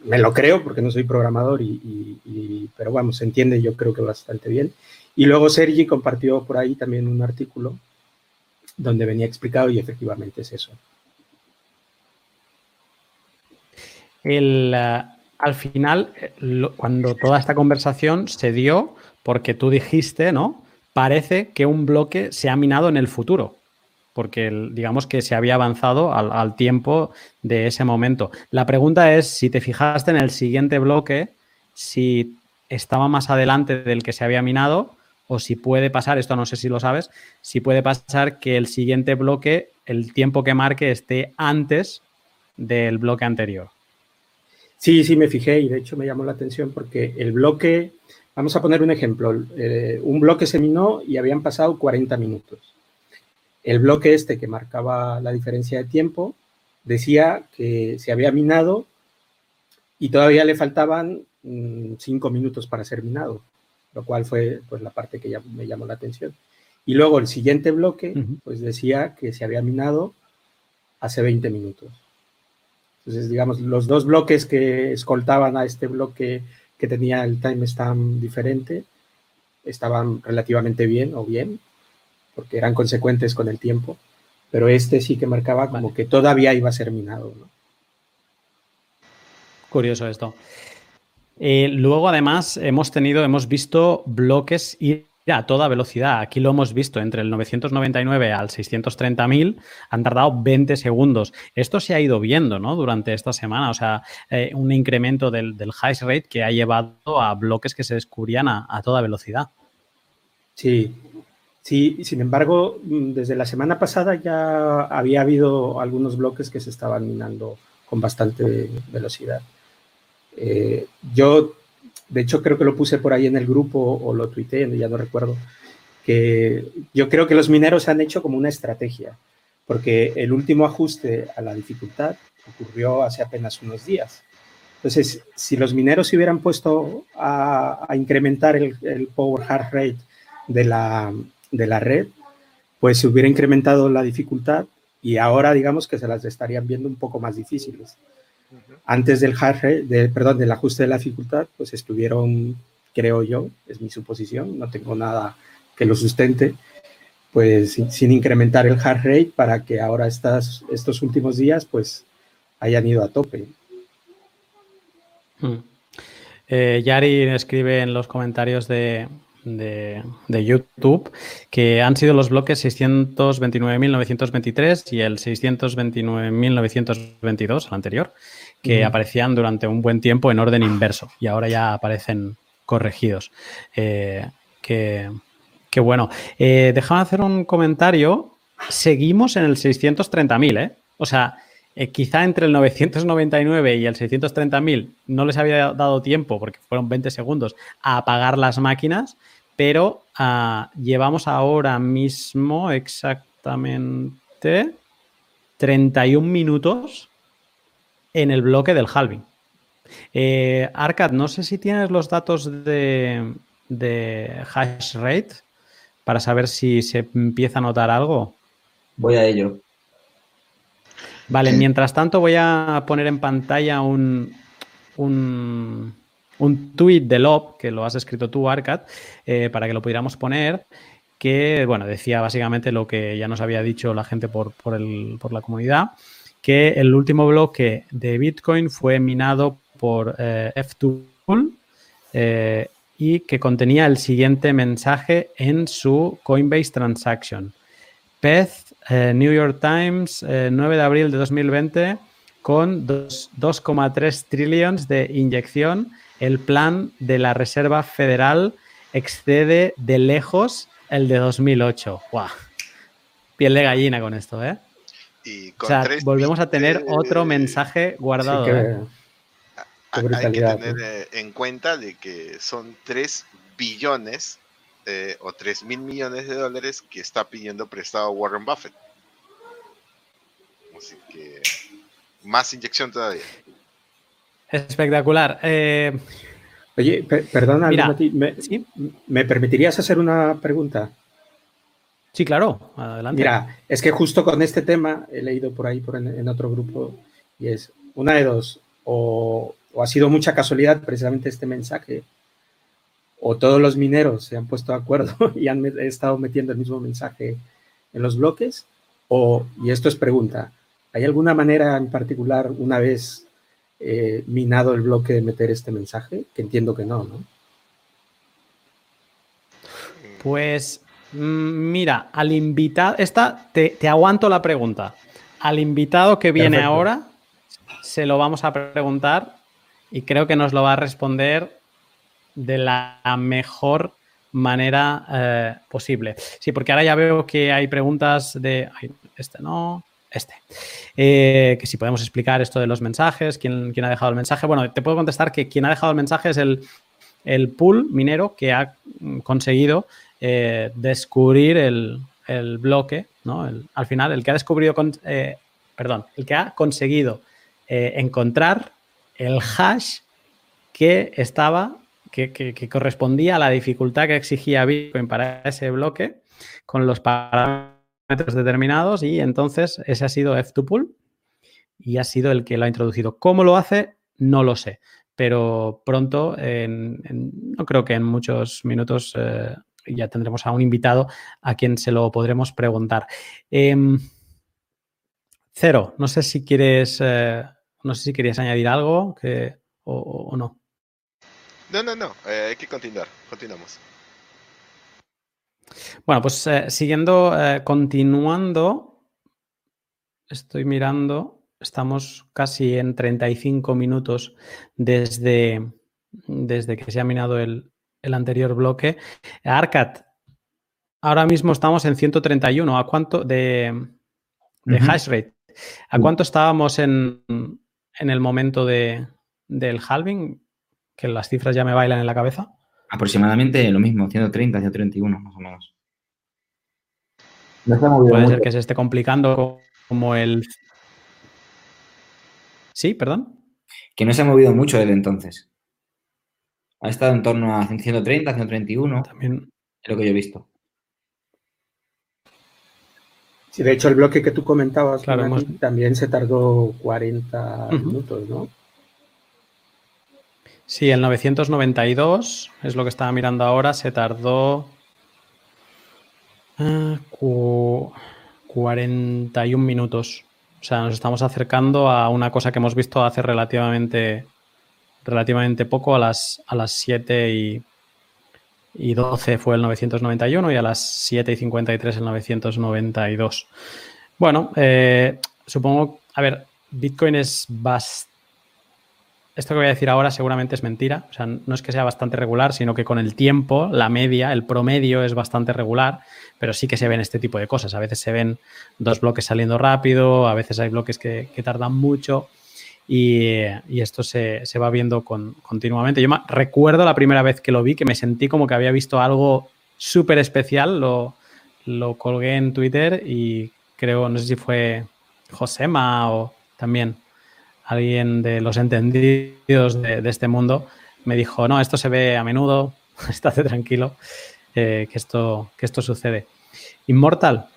me lo creo porque no soy programador, y, y, pero vamos, se entiende yo creo que bastante bien. Y luego Sergi compartió por ahí también un artículo donde venía explicado y efectivamente es eso. El, eh, al final, eh, cuando toda esta conversación se dio, porque tú dijiste, ¿no? Parece que un bloque se ha minado en el futuro, porque digamos que se había avanzado al, al, tiempo de ese momento. La pregunta es si te fijaste en el siguiente bloque, si estaba más adelante del que se había minado o si puede pasar, esto no sé si lo sabes, si puede pasar que el siguiente bloque, el tiempo que marque esté antes del bloque anterior. Sí, sí, me fijé y de hecho me llamó la atención porque el bloque, vamos a poner un ejemplo, eh, un bloque se minó y habían pasado 40 minutos. El bloque este que marcaba la diferencia de tiempo decía que se había minado y todavía le faltaban 5 mm, minutos para ser minado lo cual fue pues la parte que ya me llamó la atención. Y luego el siguiente bloque, pues decía que se había minado hace 20 minutos. Entonces, digamos, los dos bloques que escoltaban a este bloque que tenía el timestamp diferente estaban relativamente bien o bien, porque eran consecuentes con el tiempo, pero este sí que marcaba como que todavía iba a ser minado. Curioso esto. Eh, luego, además, hemos tenido, hemos visto bloques ir a toda velocidad. Aquí lo hemos visto entre el 999 al 630.000, han tardado 20 segundos. Esto se ha ido viendo ¿no? durante esta semana, o sea, eh, un incremento del, del hash rate que ha llevado a bloques que se descubrían a, a toda velocidad. Sí, Sí, sin embargo, mm, desde la semana pasada ya había habido algunos bloques que se estaban minando con bastante velocidad. Eh, yo, de hecho, creo que lo puse por ahí en el grupo o lo tuiteé, ya no recuerdo, que yo creo que los mineros han hecho como una estrategia, porque el último ajuste a la dificultad ocurrió hace apenas unos días. Entonces, si los mineros se hubieran puesto a, incrementar el, power heart rate de la, de la red, pues se hubiera incrementado la dificultad y ahora digamos que se las estarían viendo un poco más difíciles. Antes del hard rate, perdón, del ajuste de la dificultad, pues estuvieron, creo yo, es mi suposición, no tengo nada que lo sustente, pues sin, incrementar el hard rate para que ahora estas, estos últimos días pues hayan ido a tope. Hmm. Eh, Yari escribe en los comentarios de, de, YouTube que han sido los bloques 629.923 y el 629.922, el anterior, que aparecían durante un buen tiempo en orden inverso y ahora ya aparecen corregidos. Eh, que, bueno. Eh, déjame hacer un comentario. Seguimos en el 630.000, ¿eh? O sea, eh, quizá entre el 999 y el 630.000 no les había dado tiempo, porque fueron 20 segundos, a apagar las máquinas, pero ah, llevamos ahora mismo exactamente 31 minutos en el bloque del halving. Eh, Arcad, no sé si tienes los datos de, de hash rate para saber si se empieza a notar algo. Voy a ello. Vale, mientras tanto voy a poner en pantalla un, un, un tweet de Lob, que lo has escrito tú, Arcad, eh, para que lo pudiéramos poner, que, bueno, decía básicamente lo que ya nos había dicho la gente por, por, el, por la comunidad, que el último bloque de Bitcoin fue minado por eh, F2Pool eh, y que contenía el siguiente mensaje en su Coinbase Transaction. Pez, New York Times, 9 de abril de 2020, con 2,3 trillones de inyección. El plan de la Reserva Federal excede de lejos el de 2008. ¡Guau! Piel de gallina con esto, ¿eh? O sea, volvemos a tener otro mensaje guardado. ¿eh? Hay que tener eh, en cuenta de que son 3 billones eh, o 3 mil millones de dólares que está pidiendo prestado Warren Buffett. Así que más inyección todavía. Espectacular. Oye, perdona, ¿me, ¿me permitirías hacer una pregunta? Sí, claro, adelante. Mira, es que justo con este tema he leído por ahí por en, otro grupo y es una de dos, o, ha sido mucha casualidad precisamente este mensaje, o todos los mineros se han puesto de acuerdo y han estado metiendo el mismo mensaje en los bloques, o, y esto es pregunta, ¿hay alguna manera en particular una vez eh, minado el bloque de meter este mensaje? Que entiendo que no, ¿no? Pues mira, al invitado, esta te, aguanto la pregunta. Al invitado que viene ahora, se lo vamos a preguntar y creo que nos lo va a responder de la mejor manera eh, posible. Sí, porque ahora ya veo que hay preguntas de, este no, este. Eh, que si podemos explicar esto de los mensajes, ¿quién, quién, ha dejado el mensaje. Bueno, te puedo contestar que quien ha dejado el mensaje es el, el pool minero que ha conseguido eh, descubrir el, bloque, ¿no? al final, el que ha descubrido, eh, perdón, el que ha conseguido eh, encontrar el hash que estaba, que, correspondía a la dificultad que exigía Bitcoin para ese bloque con los parámetros determinados y entonces ese ha sido F2Pool y ha sido el que lo ha introducido. ¿Cómo lo hace? No lo sé, pero pronto, no creo que en muchos minutos ya tendremos a un invitado a quien se lo podremos preguntar. Em, Cero, no sé si quieres, eh, no sé si querías añadir algo que, o, no. No, no, no, eh, hay que continuar, continuamos. Bueno, pues eh, siguiendo, continuando, estoy mirando, estamos casi en 35 minutos desde, desde que se ha minado el, el anterior bloque. Arcat, ahora mismo estamos en 131. ¿A cuánto de, hash rate? ¿A cuánto estábamos en, el momento de, del halving? Que las cifras ya me bailan en la cabeza. Aproximadamente lo mismo, 130, 131 más o menos. Puede ser que se esté complicando como el... Sí, perdón. Que no se ha movido mucho desde entonces. Ha estado en torno a 130, 131. También. Es lo que yo he visto. Sí, de hecho, el bloque que tú comentabas Claro, Mati, hemos- también se tardó 40 Ujú. minutos, ¿no? Sí, el 992 es lo que estaba mirando ahora, se tardó ah, cu- 41 minutos. O sea, nos estamos acercando a una cosa que hemos visto hace relativamente, relativamente poco, a las, a las 7 y, y 12 fue el 991 y a las 7 y 53 el 992. Bueno, eh, supongo, a ver, Bitcoin es bastante esto que voy a decir ahora seguramente es mentira. O sea, no es que sea bastante regular, sino que con el tiempo, la media, el promedio es bastante regular, pero sí que se ven este tipo de cosas. A veces se ven dos bloques saliendo rápido, a veces hay bloques que, que tardan mucho y, esto se, se va viendo con- continuamente. Yo me- recuerdo la primera vez que lo vi, que me sentí como que había visto algo súper especial, lo, lo colgué en Twitter y creo, no sé si fue Josema o también alguien de los entendidos de, este mundo me dijo, no, esto se ve a menudo, estate tranquilo, eh, que, esto, que esto sucede. Immortal,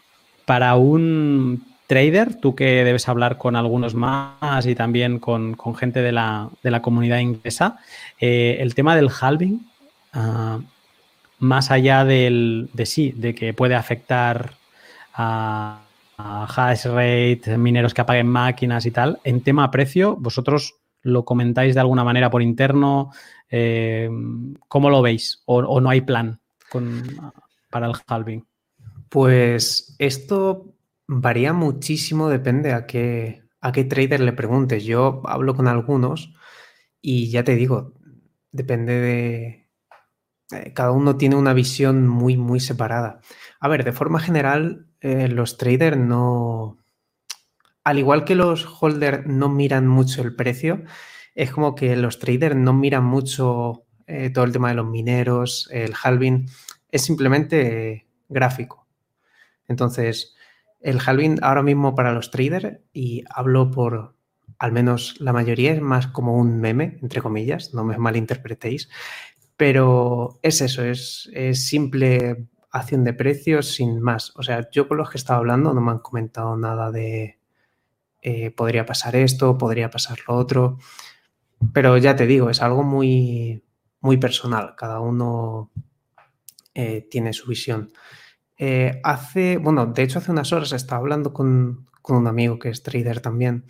para un trader, tú que debes hablar con algunos más y también con, con gente de la, de la comunidad inglesa, eh, el tema del halving, ah, más allá del, de sí, de que puede afectar a, hash rate, mineros que apaguen máquinas y tal. En tema precio, vosotros lo comentáis de alguna manera por interno. eh, ¿Cómo lo veis? ¿O, o no hay plan con- para el halving? Pues esto varía muchísimo, depende a qué, a qué trader le preguntes. Yo hablo con algunos y ya te digo, depende de... eh, Cada uno tiene una visión muy, muy separada. A ver, de forma general, eh, los traders no... Al igual que los holders no miran mucho el precio, es como que los traders no miran mucho eh, todo el tema de los mineros, el halving, es simplemente gráfico. Entonces, el halving ahora mismo para los traders, y hablo por al menos la mayoría, es más como un meme, entre comillas, no me malinterpretéis, pero es eso, es, es simple acción de precios sin más. O sea, yo con los que estaba hablando no me han comentado nada de eh, podría pasar esto, podría pasar lo otro, pero ya te digo, es algo muy, muy personal, cada uno eh, tiene su visión. Eh, hace, bueno, de hecho hace unas horas estaba hablando con, con, un amigo que es trader también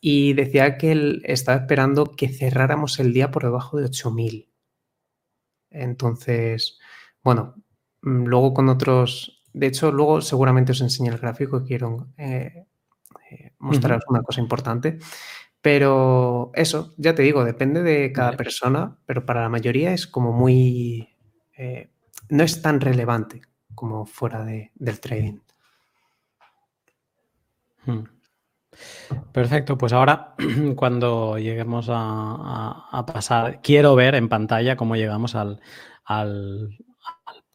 y decía que él estaba esperando que cerráramos el día por debajo de 8000. Entonces, bueno, mm, luego con otros, de hecho luego seguramente os enseño el gráfico que quiero eh, eh, mostraros uh -huh. una cosa importante. Pero eso, ya te digo, depende de cada vale. persona, pero para la mayoría es como muy... Eh, no es tan relevante como fuera de, del trading. Hmm. Perfecto, pues ahora cuando lleguemos a, pasar, quiero ver en pantalla cómo llegamos al, al,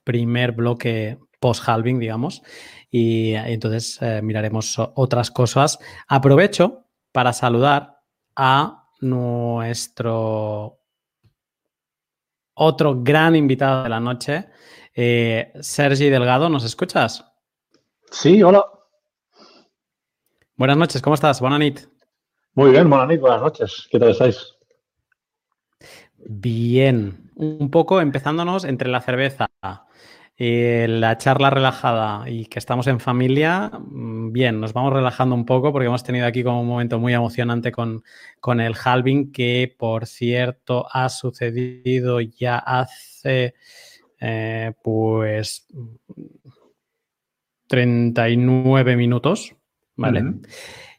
primer bloque post-halving, digamos, y, y entonces eh, miraremos otras cosas. Aprovecho para saludar a nuestro otro gran invitado de la noche, eh, Sergi Delgado, ¿nos escuchas? Sí, hola. Buenas noches, ¿cómo estás? Buenas nit. Muy bien, buenas nit, buenas noches. ¿Qué tal estáis? Bien. Un poco empezándonos entre la cerveza, eh, la charla relajada y que estamos en familia, bien, nos vamos relajando un poco porque hemos tenido aquí como un momento muy emocionante con, con el halving que, por cierto, ha sucedido ya hace, eh, pues, 39 minutos, ¿vale? Uh -huh.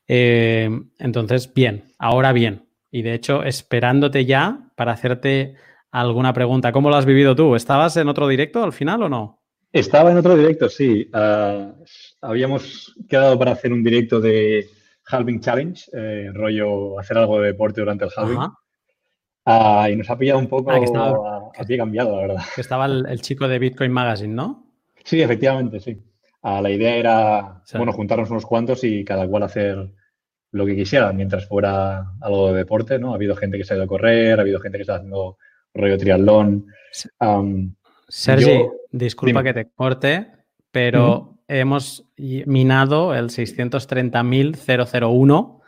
eh, entonces, bien, ahora bien. Y de hecho, esperándote ya para hacerte alguna pregunta. ¿Cómo lo has vivido tú? ¿Estabas en otro directo al final o no? Estaba en otro directo, sí. Uh, habíamos quedado para hacer un directo de Halving Challenge, eh, rollo hacer algo de deporte durante el Halving. Uh, y nos ha pillado un poco ah, que estaba, a, a pie cambiado, la verdad. Que estaba el, el, chico de Bitcoin Magazine, ¿no? Sí, efectivamente, sí. Uh, la idea era, sí. bueno, juntarnos unos cuantos y cada cual hacer lo que quisiera mientras fuera algo de deporte, ¿no? Ha habido gente que se ha ido a correr, ha habido gente que está haciendo rollo triatlón. Um, Sergi, yo, disculpa dime. que te corte, pero uh -huh. hemos minado el 630.001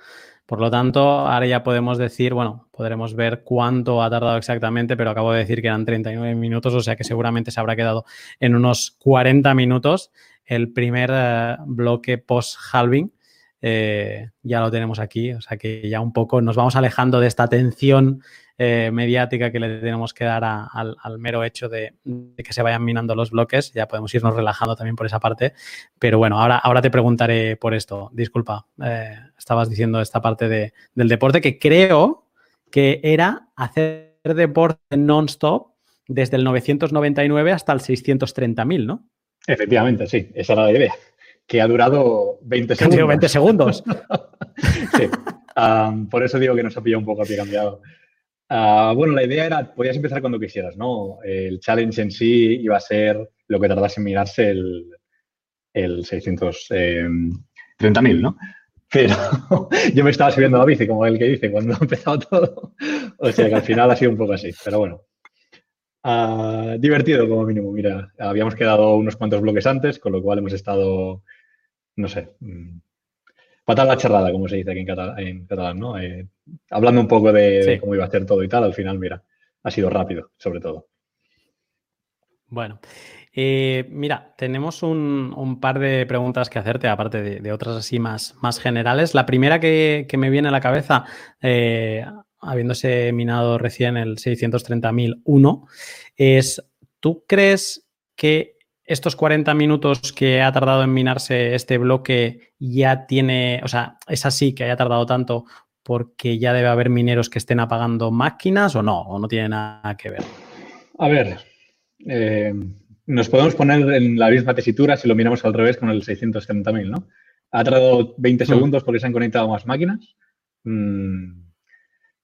por lo tanto, ahora ya podemos decir, bueno, podremos ver cuánto ha tardado exactamente, pero acabo de decir que eran 39 minutos, o sea que seguramente se habrá quedado en unos 40 minutos el primer eh, bloque post-halving. Eh, ya lo tenemos aquí, o sea que ya un poco nos vamos alejando de esta atención eh, mediática que le tenemos que dar a, al, al, mero hecho de, de, que se vayan minando los bloques. Ya podemos irnos relajando también por esa parte. Pero bueno, ahora, ahora te preguntaré por esto. Disculpa, eh, estabas diciendo esta parte de, del deporte que creo que era hacer deporte non-stop desde el 999 hasta el 630.000, ¿no? Efectivamente, sí, esa era la idea. Que ha durado 20 segundos. 20 segundos. sí. Um, por eso digo que nos ha pillado un poco a pie cambiado. Uh, bueno, la idea era, podías empezar cuando quisieras, ¿no? El challenge en sí iba a ser lo que tardase en mirarse el, el 630.000, ¿no? Pero yo me estaba subiendo la bici, como el que dice, cuando ha empezado todo. O sea que al final ha sido un poco así, pero bueno. Uh, divertido como mínimo, mira, habíamos quedado unos cuantos bloques antes, con lo cual hemos estado, no sé, patada la charrada, como se dice aquí en, catalán, en catalán ¿no? Eh, hablando un poco de, sí. de, cómo iba a hacer todo y tal, al final, mira, ha sido rápido, sobre todo. Bueno, eh, mira, tenemos un, un, par de preguntas que hacerte, aparte de, de otras así más, más, generales. La primera que, que, me viene a la cabeza, eh, habiéndose minado recién el 630.001, es, ¿tú crees que estos 40 minutos que ha tardado en minarse este bloque ya tiene, o sea, es así que haya tardado tanto porque ya debe haber mineros que estén apagando máquinas o no, o no tiene nada que ver? A ver, eh, nos podemos poner en la misma tesitura si lo miramos al revés con el 630.000, ¿no? Ha tardado 20 mm. segundos porque se han conectado más máquinas. Mm,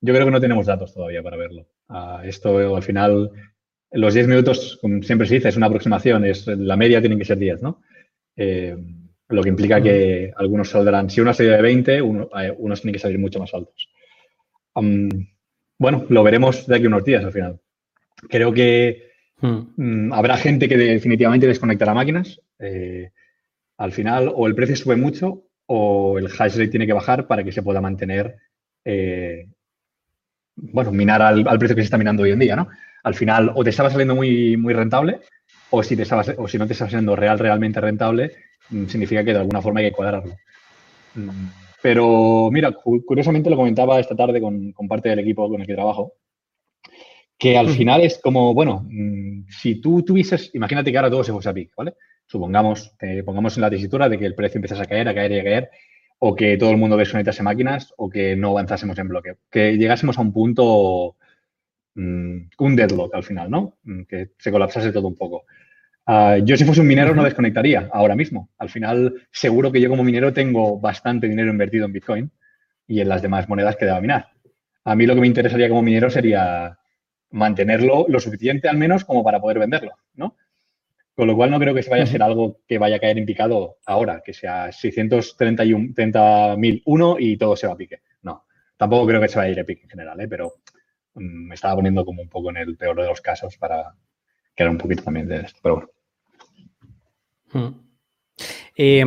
yo creo que no tenemos datos todavía para verlo. Uh, esto al final los 10 minutos, como siempre se dice, es una aproximación, es, la media tienen que ser 10, ¿no? Eh, lo que implica que algunos saldrán, si uno ha salido de 20, uno, eh, unos tienen que salir mucho más altos. Um, bueno, lo veremos de aquí a unos días al final. Creo que um, habrá gente que definitivamente desconectará máquinas. Eh, al final, o el precio sube mucho o el hash rate tiene que bajar para que se pueda mantener, bueno, minar al, al precio que se está minando hoy en día, ¿no? Al final o te estaba saliendo muy, muy rentable o si, te estaba, o si no te estaba saliendo real, realmente rentable, mm, significa que de alguna forma hay que cuadrarlo. Mm, pero mira, curiosamente lo comentaba esta tarde con, con parte del equipo con el que trabajo, que al final es como, bueno, mm, si tú tuvieses, imagínate que ahora todo se fuese a pic, ¿vale? Supongamos, pongamos en la tesitura de que el precio empieza a caer, a caer y a caer, o que todo el mundo desconectase máquinas, o que no avanzásemos en bloque, que llegásemos a un punto Mm, un deadlock al final, ¿no? Mm, que se colapsase todo un poco. Uh, yo si fuese un minero no desconectaría ahora mismo. Al final, seguro que yo como minero tengo bastante dinero invertido en Bitcoin y en las demás monedas que deba minar. A mí lo que me interesaría como minero sería mantenerlo lo suficiente al menos como para poder venderlo, ¿no? Con lo cual no creo que se vaya a ser algo que vaya a caer en picado ahora, que sea 630.001 y todo se va a pique. No, tampoco creo que se vaya a ir a pique en general, ¿eh? pero me estaba poniendo como un poco en el peor de los casos para era un poquito también de esto, pero bueno. Hmm. Eh,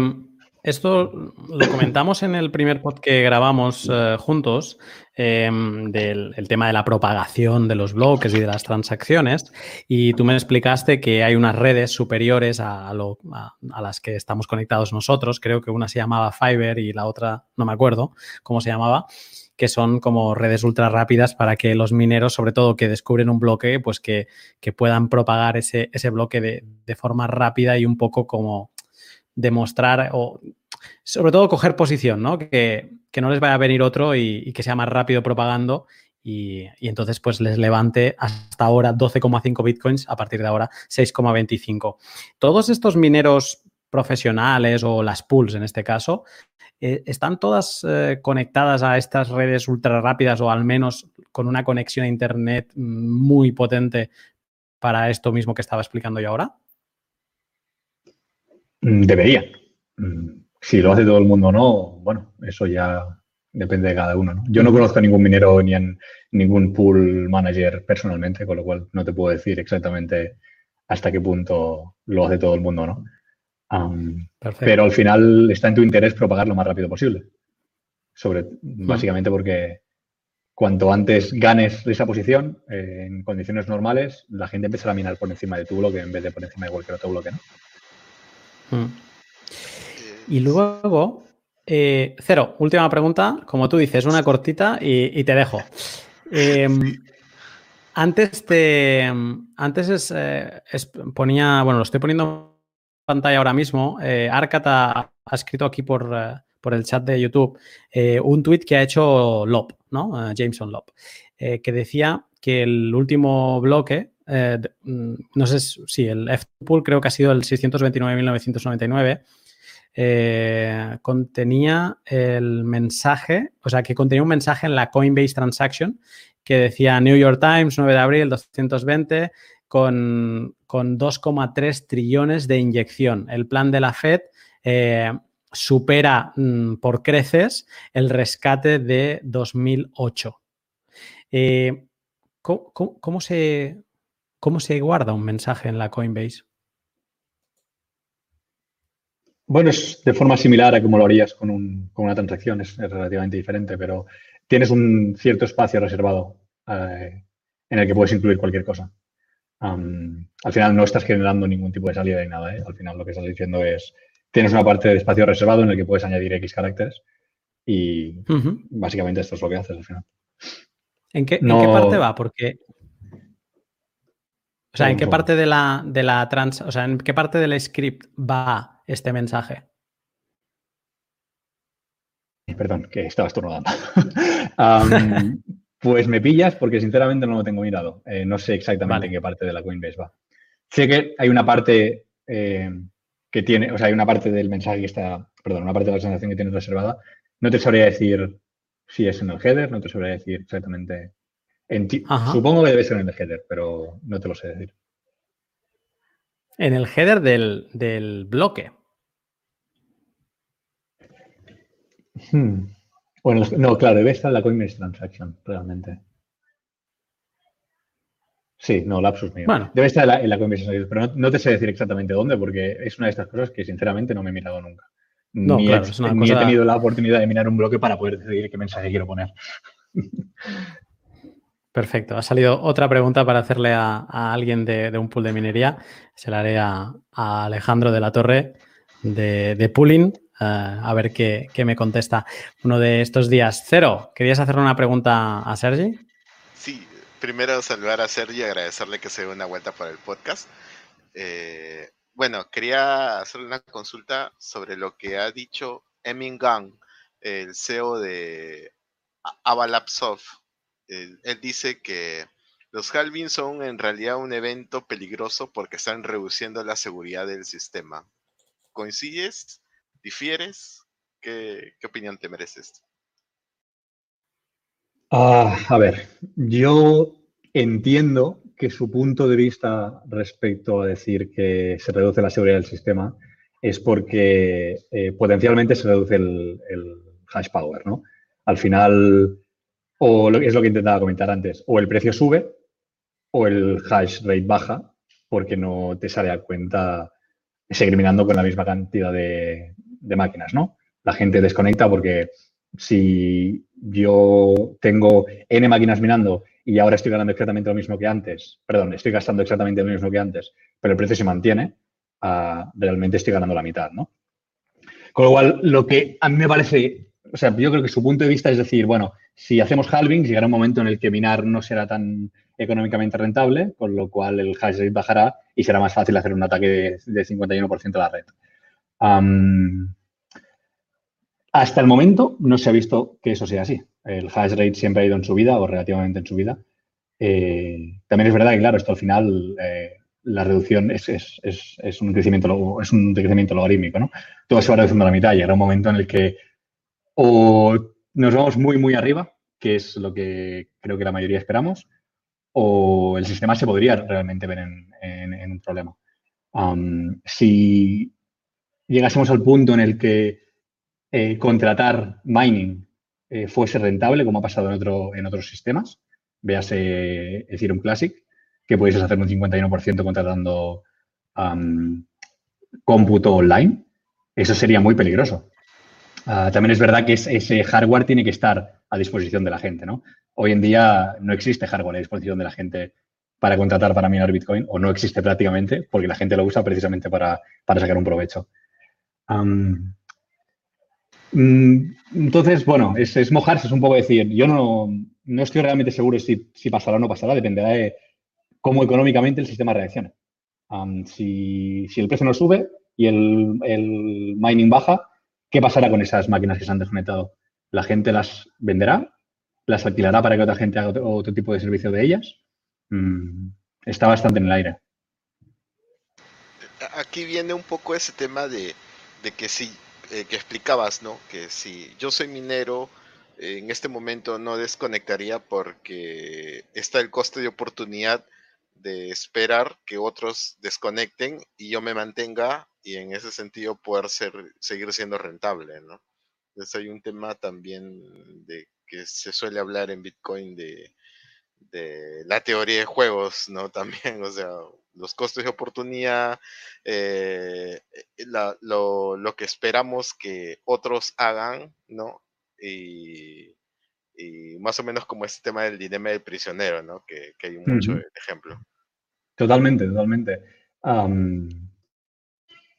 esto lo comentamos en el primer pod que grabamos eh, juntos, eh, del tema de la propagación de los bloques y de las transacciones, y tú me explicaste que hay unas redes superiores a, lo, a, a, las que estamos conectados nosotros, creo que una se llamaba Fiverr y la otra no me acuerdo cómo se llamaba, que son como redes ultra rápidas para que los mineros, sobre todo que descubren un bloque, pues que, que puedan propagar ese, ese bloque de, de, forma rápida y un poco como demostrar o sobre todo coger posición, ¿no? Que, que no les vaya a venir otro y, que sea más rápido propagando y, y, entonces pues les levante hasta ahora 12,5 bitcoins, a partir de ahora 6,25. Todos estos mineros profesionales o las pools en este caso, eh, ¿están todas eh, conectadas a estas redes ultra rápidas o al menos con una conexión a Internet muy potente para esto mismo que estaba explicando yo ahora? Mm, debería. Mm, si lo hace todo el mundo o no, bueno, eso ya depende de cada uno. ¿no? Yo no conozco a ningún minero ni en ningún pool manager personalmente, con lo cual no te puedo decir exactamente hasta qué punto lo hace todo el mundo, ¿no? Pero al final está en tu interés propagar lo más rápido posible. Sobre, básicamente porque cuanto antes ganes esa posición eh, en condiciones normales, la gente empezará a minar por encima de tu bloque en vez de por encima de cualquier otro bloque, ¿no? Mm. Y luego, eh, Cero, última pregunta. Como tú dices, una cortita y, te dejo. Em, antes te. Antes eh, ponía. Bueno, lo estoy poniendo en pantalla ahora mismo. Eh, ha, escrito aquí por, por, el chat de YouTube un tweet que ha hecho Lop, ¿no? Jameson Lop, que decía que el último bloque. Mm, no sé si el F-Pool creo que ha sido el 629.999 eh, contenía el mensaje, o sea, que contenía un mensaje en la Coinbase Transaction que decía New York Times, 9 de abril 220, con, con 2,3 trillones de inyección. El plan de la Fed eh, supera mm, por creces el rescate de 2008. Eh, se, ¿Cómo se guarda un mensaje en la Coinbase? Bueno, es de forma similar a como lo harías con, una transacción, es, relativamente diferente, pero tienes un cierto espacio reservado eh, en el que puedes incluir cualquier cosa. Al final no estás generando ningún tipo de salida ni nada. ¿eh? Al final lo que estás diciendo es, tienes una parte de espacio reservado en el que puedes añadir X caracteres y básicamente esto es lo que haces al final. ¿En qué, parte va? Porque o sea, ¿en qué parte de la, de la trans, o sea, en qué parte del script va este mensaje? Perdón, que estaba estornudando. pues me pillas porque sinceramente no lo tengo mirado. Eh, no sé exactamente en qué parte de la Coinbase va. Sé que hay una parte eh, que tiene, o sea, hay una parte del mensaje que está, perdón, una parte de la transacción que tiene reservada. No te sabría decir si es en el header, no te sabría decir exactamente. supongo que debe ser en el header, pero no te lo sé decir. En el header del, del bloque. Hmm. Bueno, no, claro, debe estar en la Coinbase Transaction, realmente. Sí, no, lapsus mío. Debe estar en la, Coinbase Transaction, pero no, te sé decir exactamente dónde, porque es una de estas cosas que sinceramente no me he mirado nunca. No, ni, claro, he, ni he tenido la oportunidad de mirar un bloque para poder decidir qué mensaje quiero poner. Perfecto. Ha salido otra pregunta para hacerle a, alguien de, un pool de minería. Se la haré a, Alejandro de la Torre de, de Pooling. Eh, a ver qué, me contesta uno de estos días. Cero, ¿querías hacerle una pregunta a Sergi? Sí, primero saludar a Sergi y agradecerle que se dé una vuelta por el podcast. Eh, bueno, quería hacerle una consulta sobre lo que ha dicho Emin Gang, el CEO de Avalapsoft. Él, él dice que los halvings son en realidad un evento peligroso porque están reduciendo la seguridad del sistema. ¿Coincides? ¿Difieres? ¿Qué, opinión te mereces? Ah, a ver, yo entiendo que su punto de vista respecto a decir que se reduce la seguridad del sistema es porque eh, potencialmente se reduce el, hash power, ¿no? Al final, o es lo que intentaba comentar antes, o el precio sube o el hash rate baja porque no te sale a cuenta seguir minando con la misma cantidad de, de máquinas, ¿no? La gente desconecta porque si yo tengo N máquinas minando y ahora estoy ganando exactamente lo mismo que antes, perdón, estoy gastando exactamente lo mismo que antes, pero el precio se mantiene, ah, realmente estoy ganando la mitad, ¿no? Con lo cual, lo que a mí me parece, o sea, yo creo que su punto de vista es decir, bueno, si hacemos halving, llegará un momento en el que minar no será tan económicamente rentable, con lo cual el hash rate bajará y será más fácil hacer un ataque de, de 51% a la red hasta el momento no se ha visto que eso sea así. El hash rate siempre ha ido en subida o relativamente en subida. Eh, también es verdad que, claro, esto al final eh, la reducción es, un crecimiento, es un crecimiento logarítmico, ¿no? Todo se va reduciendo a la mitad. Llegará un momento en el que o nos vamos muy, muy arriba, que es lo que creo que la mayoría esperamos, o el sistema se podría realmente ver en, un problema. si llegásemos al punto en el que eh, contratar mining eh, fuese rentable, como ha pasado en, otro, en otros sistemas, véase Ethereum Classic, que pudieses hacer un 51% contratando cómputo online, eso sería muy peligroso. Ah, también es verdad que ese hardware tiene que estar a disposición de la gente, ¿no? Hoy en día no existe hardware a disposición de la gente para contratar para minar Bitcoin, o no existe prácticamente, porque la gente lo usa precisamente para, sacar un provecho. Mm, entonces, bueno, es, mojarse, es un poco decir, yo no, no estoy realmente seguro si, si, pasará o no pasará, dependerá de cómo económicamente el sistema reaccione. si, el precio no sube y el, el, mining baja, ¿qué pasará con esas máquinas que se han desconectado? ¿La gente las venderá? ¿Las alquilará para que otra gente haga otro, tipo de servicio de ellas? Mm, está bastante en el aire. Aquí viene un poco ese tema de, de que si eh, que explicabas, ¿no? Que si yo soy minero, en este momento no desconectaría porque está el coste de oportunidad de esperar que otros desconecten y yo me mantenga y en ese sentido poder ser, seguir siendo rentable, ¿no? Entonces hay un tema también de que se suele hablar en Bitcoin de, de la teoría de juegos, ¿no? También, o sea, los costes de oportunidad, eh, eh, lo, que esperamos que otros hagan, ¿no? Y, más o menos como este tema del dilema del prisionero, ¿no? Que, hay mucho ejemplo. Totalmente, totalmente.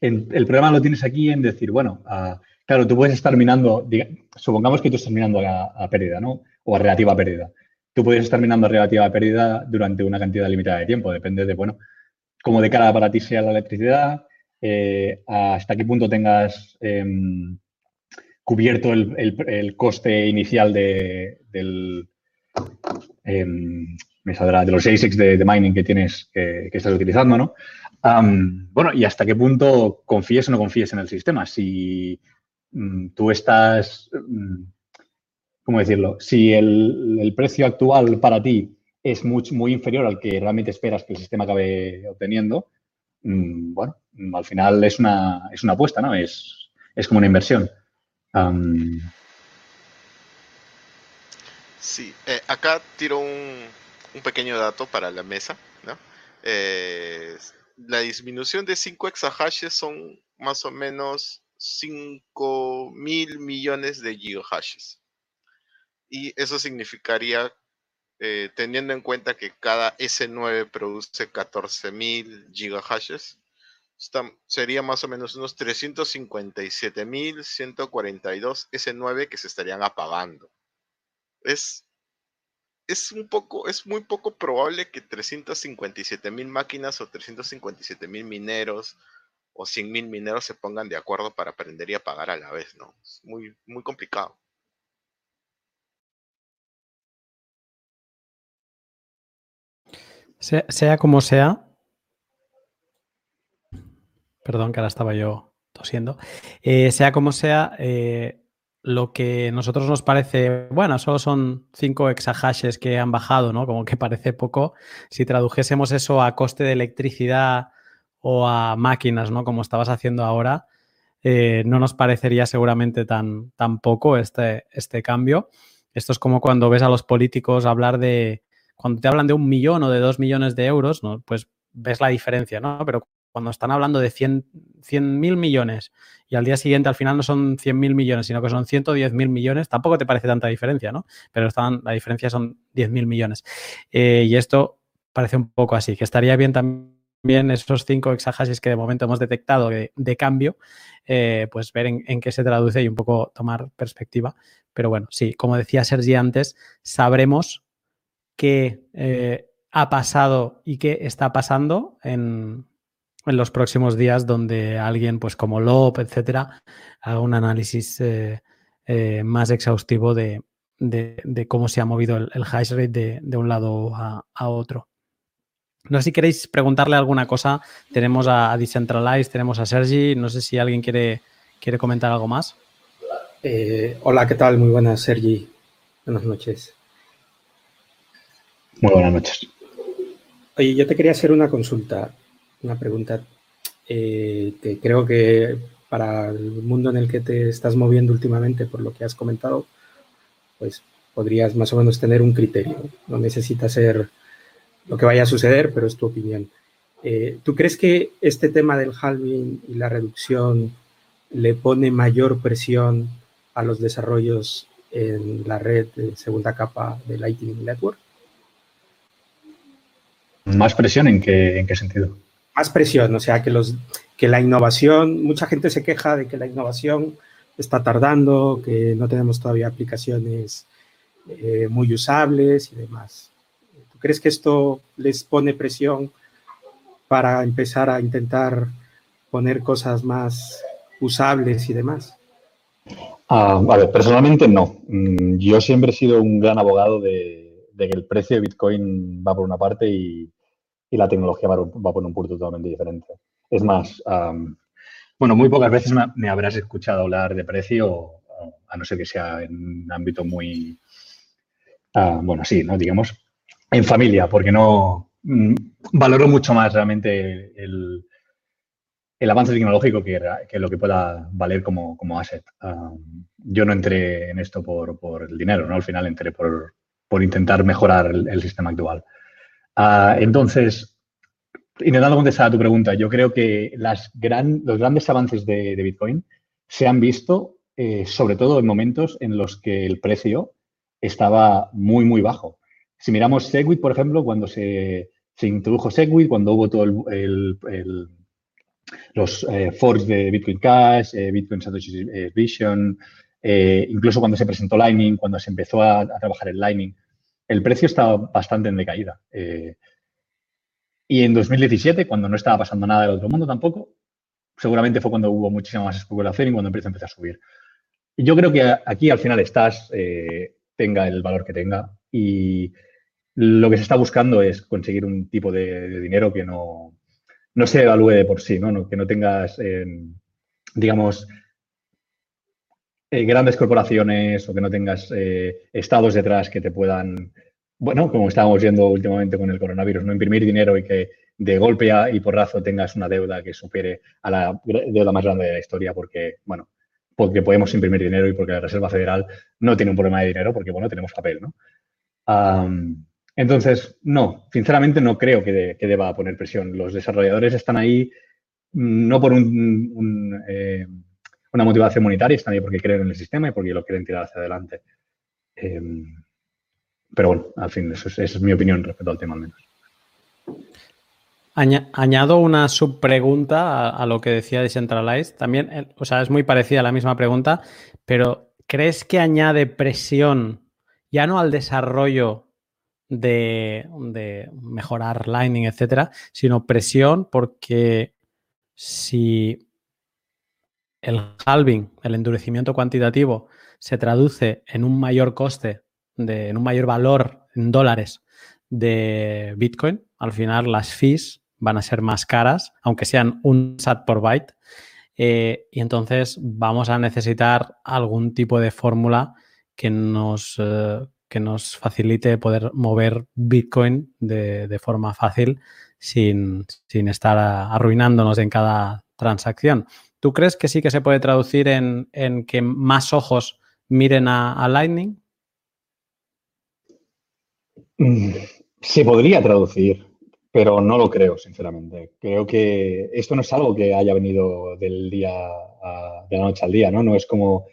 el problema lo tienes aquí en decir, bueno, ah, claro, tú puedes estar minando, supongamos que tú estás minando a, a pérdida, ¿no? O a relativa pérdida tú puedes estar minando relativa pérdida durante una cantidad limitada de tiempo. Depende de, bueno, cómo de cara para ti sea la electricidad, eh, hasta qué punto tengas em, cubierto el, coste inicial de, em, de los ASICs de, mining que tienes, que, estás utilizando, ¿no? bueno, y hasta qué punto confíes o no confíes en el sistema. Si mm, tú estás... Mm, ¿cómo decirlo? Si el, precio actual para ti es muy, muy inferior al que realmente esperas que el sistema acabe obteniendo, mm, bueno, al final es una, es una apuesta, ¿no? Es, es como una inversión. Sí, eh, acá tiro un, un, pequeño dato para la mesa, ¿no? Eh, la disminución de 5 exahashes son más o menos 5 mil millones de gigahashes y eso significaría, eh, teniendo en cuenta que cada S9 produce 14.000 gigahashes, sería más o menos unos 357.142 S9 que se estarían apagando. Es, es un poco, es muy poco probable que 357.000 máquinas o 357.000 mineros o 100.000 mineros se pongan de acuerdo para aprender y apagar a la vez, ¿no? Es muy, muy complicado. Sea, como sea, perdón que ahora estaba yo tosiendo, eh, sea como sea, eh, lo que nosotros nos parece, bueno, solo son 5 exahashes que han bajado, ¿no? Como que parece poco. Si tradujésemos eso a coste de electricidad o a máquinas, ¿no? Como estabas haciendo ahora, eh, no nos parecería seguramente tan, tan poco este, este cambio. Esto es como cuando ves a los políticos hablar de cuando te hablan de un millón o de dos millones de euros, pues ves la diferencia, ¿no? Pero cuando están hablando de 100 mil millones y al día siguiente al final no son 100 mil millones, sino que son 110 mil millones, tampoco te parece tanta diferencia, ¿no? Pero están, la diferencia son 10 mil millones. Eh, y esto parece un poco así, que estaría bien también esos cinco exahasis que de momento hemos detectado de, cambio, eh, pues ver en, en, qué se traduce y un poco tomar perspectiva. Pero bueno, sí, como decía Sergi antes, sabremos qué eh, ha pasado y qué está pasando en, los próximos días donde alguien, pues como Loop, etcétera, haga un análisis eh, eh, más exhaustivo de, cómo se ha movido el, hash rate de, un lado a, otro. No sé si queréis preguntarle alguna cosa. Tenemos a, Decentralize, tenemos a Sergi. No sé si alguien quiere, quiere comentar algo más. hola, ¿qué tal? Muy buenas, Sergi. Buenas noches. Muy buenas noches. Oye, yo te quería hacer una consulta, una pregunta eh, que creo que para el mundo en el que te estás moviendo últimamente, por lo que has comentado, pues podrías más o menos tener un criterio. No necesita ser lo que vaya a suceder, pero es tu opinión. Eh, ¿Tú crees que este tema del halving y la reducción le pone mayor presión a los desarrollos en la red de segunda capa de Lightning Network? ¿Más presión en qué, en qué sentido? Más presión, o sea, que, los, que la innovación, mucha gente se queja de que la innovación está tardando, que no tenemos todavía aplicaciones eh, muy usables y demás. ¿Tú crees que esto les pone presión para empezar a intentar poner cosas más usables y demás? Ah, a ver, personalmente no. Mm, yo siempre he sido un gran abogado de, que el precio de Bitcoin va por una parte y, la tecnología va, por un punto totalmente diferente. Es más, bueno, muy pocas veces me, habrás escuchado hablar de precio, a no ser que sea en un ámbito muy, ah, bueno, sí, ¿no? Digamos, en familia, porque no mm, valoro mucho más realmente el, el avance tecnológico que, que, lo que pueda valer como, como asset. yo no entré en esto por, por, el dinero, ¿no? Al final entré por, por intentar mejorar el, sistema actual. Uh, entonces, intentando contestar a tu pregunta, yo creo que los grandes avances de, Bitcoin se han visto eh, sobre todo en momentos en los que el precio estaba muy, muy bajo. Si miramos Segwit, por ejemplo, cuando se, introdujo Segwit, cuando hubo todo el, los eh, forks de Bitcoin Cash, eh, Bitcoin Satoshi eh, incluso cuando se presentó Lightning, cuando se empezó a, trabajar en Lightning, el precio estaba bastante en decaída. y en 2017, cuando no estaba pasando nada del otro mundo tampoco, seguramente fue cuando hubo muchísima más especulación y cuando precio empezó a subir. Y yo creo que aquí al final estás, tenga el valor que tenga y lo que se está buscando es conseguir un tipo de dinero que no, no se evalúe de por sí, ¿no? que no tengas, eh, digamos, eh, grandes corporaciones o que no tengas eh, estados detrás que te puedan, bueno, como estábamos viendo últimamente con el coronavirus, no imprimir dinero y que de golpe y porrazo tengas una deuda que supere a la deuda más grande de la historia porque, bueno, porque podemos imprimir dinero y porque la Reserva Federal no tiene un problema de dinero porque, bueno, tenemos papel, ¿no? Entonces, no, sinceramente no creo que, deba poner presión. Los desarrolladores están ahí mm, no por eh, una motivación monetaria, están ahí porque creen en el sistema y porque lo quieren tirar hacia adelante. Em, pero bueno, al fin, esa es mi opinión respecto al tema al menos. Añado una subpregunta a, lo que decía Decentralized. También, eh, o sea, es muy parecida a la misma pregunta, pero ¿crees que añade presión ya no al desarrollo de, mejorar Lightning, etcétera, sino presión porque si el halving, el endurecimiento cuantitativo, se traduce en un mayor coste, de, en un mayor valor en dólares de Bitcoin, al final las fees van a ser más caras, aunque sean un SAT por byte. Eh, y entonces vamos a necesitar algún tipo de fórmula que nos, eh, que nos facilite poder mover Bitcoin de, forma fácil sin, estar arruinándonos en cada transacción. ¿Tú crees que sí que se puede traducir en, que más ojos miren a, Lightning? Mm, se podría traducir, pero no lo creo, sinceramente. Creo que esto no es algo que haya venido del día de la noche al día, ¿no? No es como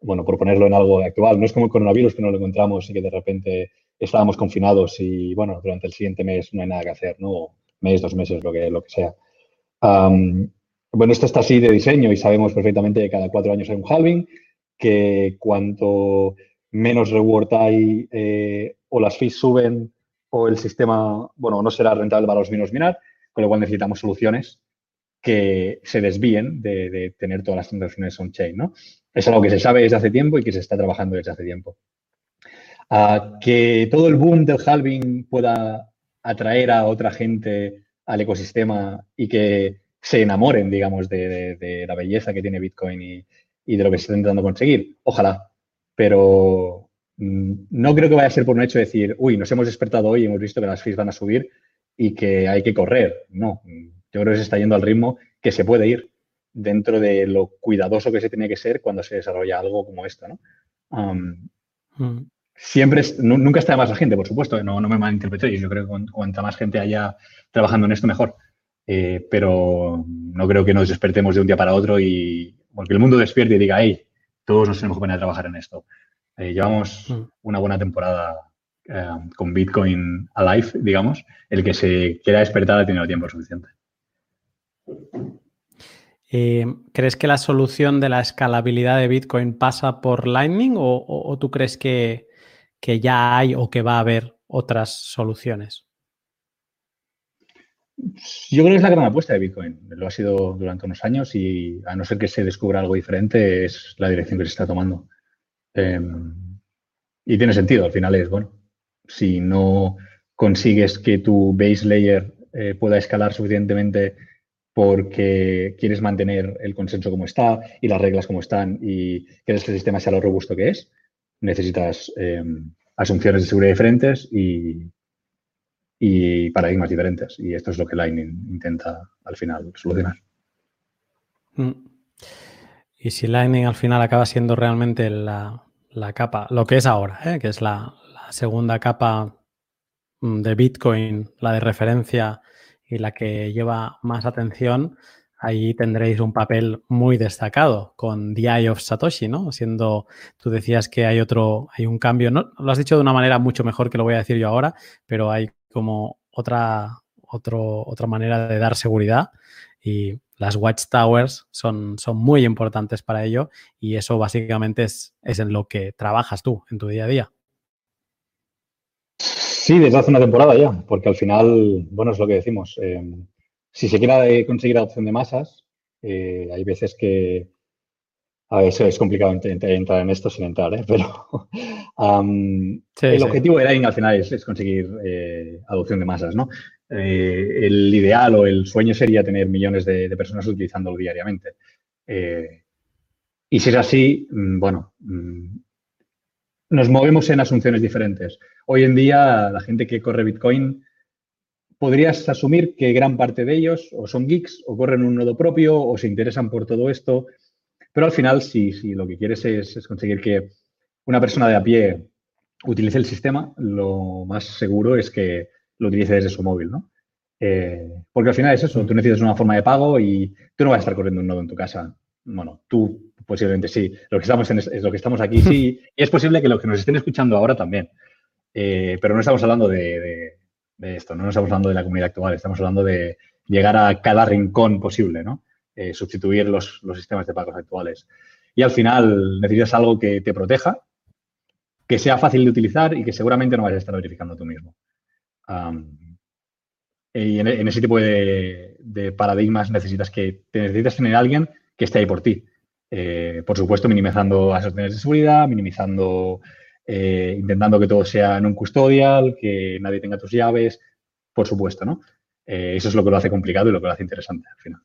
bueno, por ponerlo en algo actual, no es como el coronavirus que no lo encontramos y que de repente estábamos confinados y, bueno, durante el siguiente mes no hay nada que hacer, ¿no? Mes, dos meses, lo que, lo que sea. Bueno, esto está así de diseño y sabemos perfectamente que cada cuatro años hay un halving, que cuanto menos reward hay eh, o las fees suben o el sistema, bueno, no será rentable para los minos minar, con lo cual necesitamos soluciones que se desvíen de, tener todas las transacciones on-chain, ¿no? Es algo que se sabe desde hace tiempo y que se está trabajando desde hace tiempo. que todo el boom del halving pueda atraer a otra gente al ecosistema y que se enamoren, digamos, de, la belleza que tiene Bitcoin y, de lo que se está intentando conseguir. Ojalá. Pero mm, no creo que vaya a ser por un hecho de decir, uy, nos hemos despertado hoy y hemos visto que las fees van a subir y que hay que correr. No, yo creo que se está yendo al ritmo que se puede ir dentro de lo cuidadoso que se tiene que ser cuando se desarrolla algo como esto, ¿no? Mm. siempre, nunca está más la gente, por supuesto, no, no me malinterpretéis, yo creo que cuanta más gente haya trabajando en esto, mejor. Eh, pero no creo que nos despertemos de un día para otro y porque el mundo despierte y diga, hey, todos nos tenemos que poner a trabajar en esto. Eh, llevamos mm. una buena temporada eh, con Bitcoin alive, digamos. El que se quiera despertar ha tenido tiempo suficiente. ¿Crees que la solución de la escalabilidad de Bitcoin pasa por Lightning o, tú crees que, que ya hay o que va a haber otras soluciones? Yo creo que es la gran apuesta de Bitcoin. Lo ha sido durante unos años y a no ser que se descubra algo diferente, es la dirección que se está tomando. Em, y tiene sentido, al final es, bueno, si no consigues que tu base layer eh, pueda escalar suficientemente porque quieres mantener el consenso como está y las reglas como están y quieres que el sistema sea lo robusto que es, necesitas em, asunciones de seguridad diferentes y, y paradigmas diferentes. Y esto es lo que Lightning intenta al final solucionar. Mm. Y si Lightning al final acaba siendo realmente la, capa, lo que es ahora, ¿eh? que es la, segunda capa mm, de Bitcoin, la de referencia y la que lleva más atención, ahí tendréis un papel muy destacado con The Eye of Satoshi, ¿no? Siendo, tú decías que hay otro, hay un cambio, ¿no? Lo has dicho de una manera mucho mejor que lo voy a decir yo ahora, pero hay como otra, otra manera de dar seguridad y las watchtowers son, son muy importantes para ello y eso básicamente es, es en lo que trabajas tú en tu día a día. Sí, desde hace una temporada ya, porque al final, bueno, es lo que decimos. Eh, si se quiere conseguir adopción de masas, eh, hay veces que, a ver, es complicado entrar en esto sin entrar, ¿eh? pero el objetivo de Lightning al final es, conseguir eh, adopción de masas, ¿no? Eh, el ideal o el sueño sería tener millones de, personas utilizándolo diariamente. y si es así, mm, bueno, mm, nos movemos en asunciones diferentes. Hoy en día, la gente que corre Bitcoin, podrías asumir que gran parte de ellos o son geeks o corren un nodo propio o se interesan por todo esto pero al final, si, si lo que quieres es, conseguir que una persona de a pie utilice el sistema, lo más seguro es que lo utilice desde su móvil, ¿no? Eh, porque al final es eso, tú necesitas una forma de pago y tú no vas a estar corriendo un nodo en tu casa. Bueno, tú posiblemente sí. Lo que estamos, en, es, lo que estamos aquí sí. Y es posible que los que nos estén escuchando ahora también. Eh, pero no estamos hablando de, esto, no estamos hablando de la comunidad actual, estamos hablando de llegar a cada rincón posible, ¿no? Eh, sustituir los, sistemas de pagos actuales. Y al final necesitas algo que te proteja, que sea fácil de utilizar y que seguramente no vayas a estar verificando tú mismo. y en, ese tipo de, paradigmas necesitas que necesitas tener a alguien que esté ahí por ti. Eh, por supuesto, minimizando órdenes de seguridad, minimizando, eh, intentando que todo sea en un custodial, que nadie tenga tus llaves, por supuesto, ¿no? eso es lo que lo hace complicado y lo que lo hace interesante al final.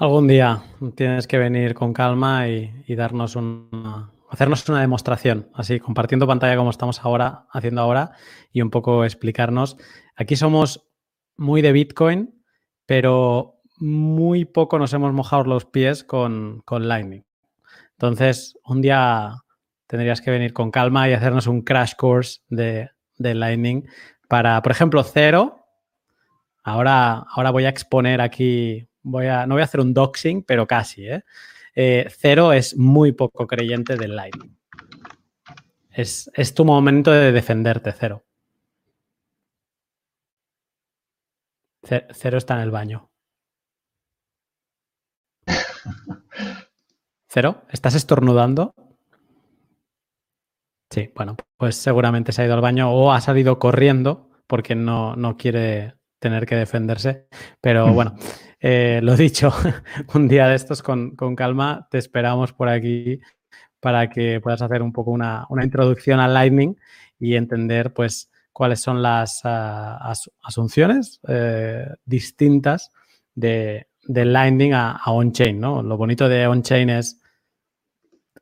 Algún día tienes que venir con calma y, darnos una, hacernos una demostración, así compartiendo pantalla como estamos ahora haciendo ahora y un poco explicarnos. Aquí somos muy de Bitcoin, pero muy poco nos hemos mojado los pies con, Lightning. Entonces, un día tendrías que venir con calma y hacernos un crash course de, de Lightning para, por ejemplo, cero. Ahora, ahora voy a exponer aquí Voy a, no voy a hacer un doxing, pero casi. ¿eh? ¿eh? Cero es muy poco creyente del Lightning. Es, es tu momento de defenderte, Cero. Cero está en el baño. Cero, ¿estás estornudando? Sí, bueno, pues seguramente se ha ido al baño o ha salido corriendo porque no, no quiere tener que defenderse. Pero bueno, eh, lo dicho, un día de estos con, calma, te esperamos por aquí para que puedas hacer un poco una, introducción al Lightning y entender pues cuáles son las ah, asunciones eh, distintas de, Lightning a, on-chain, ¿no? Lo bonito de on-chain es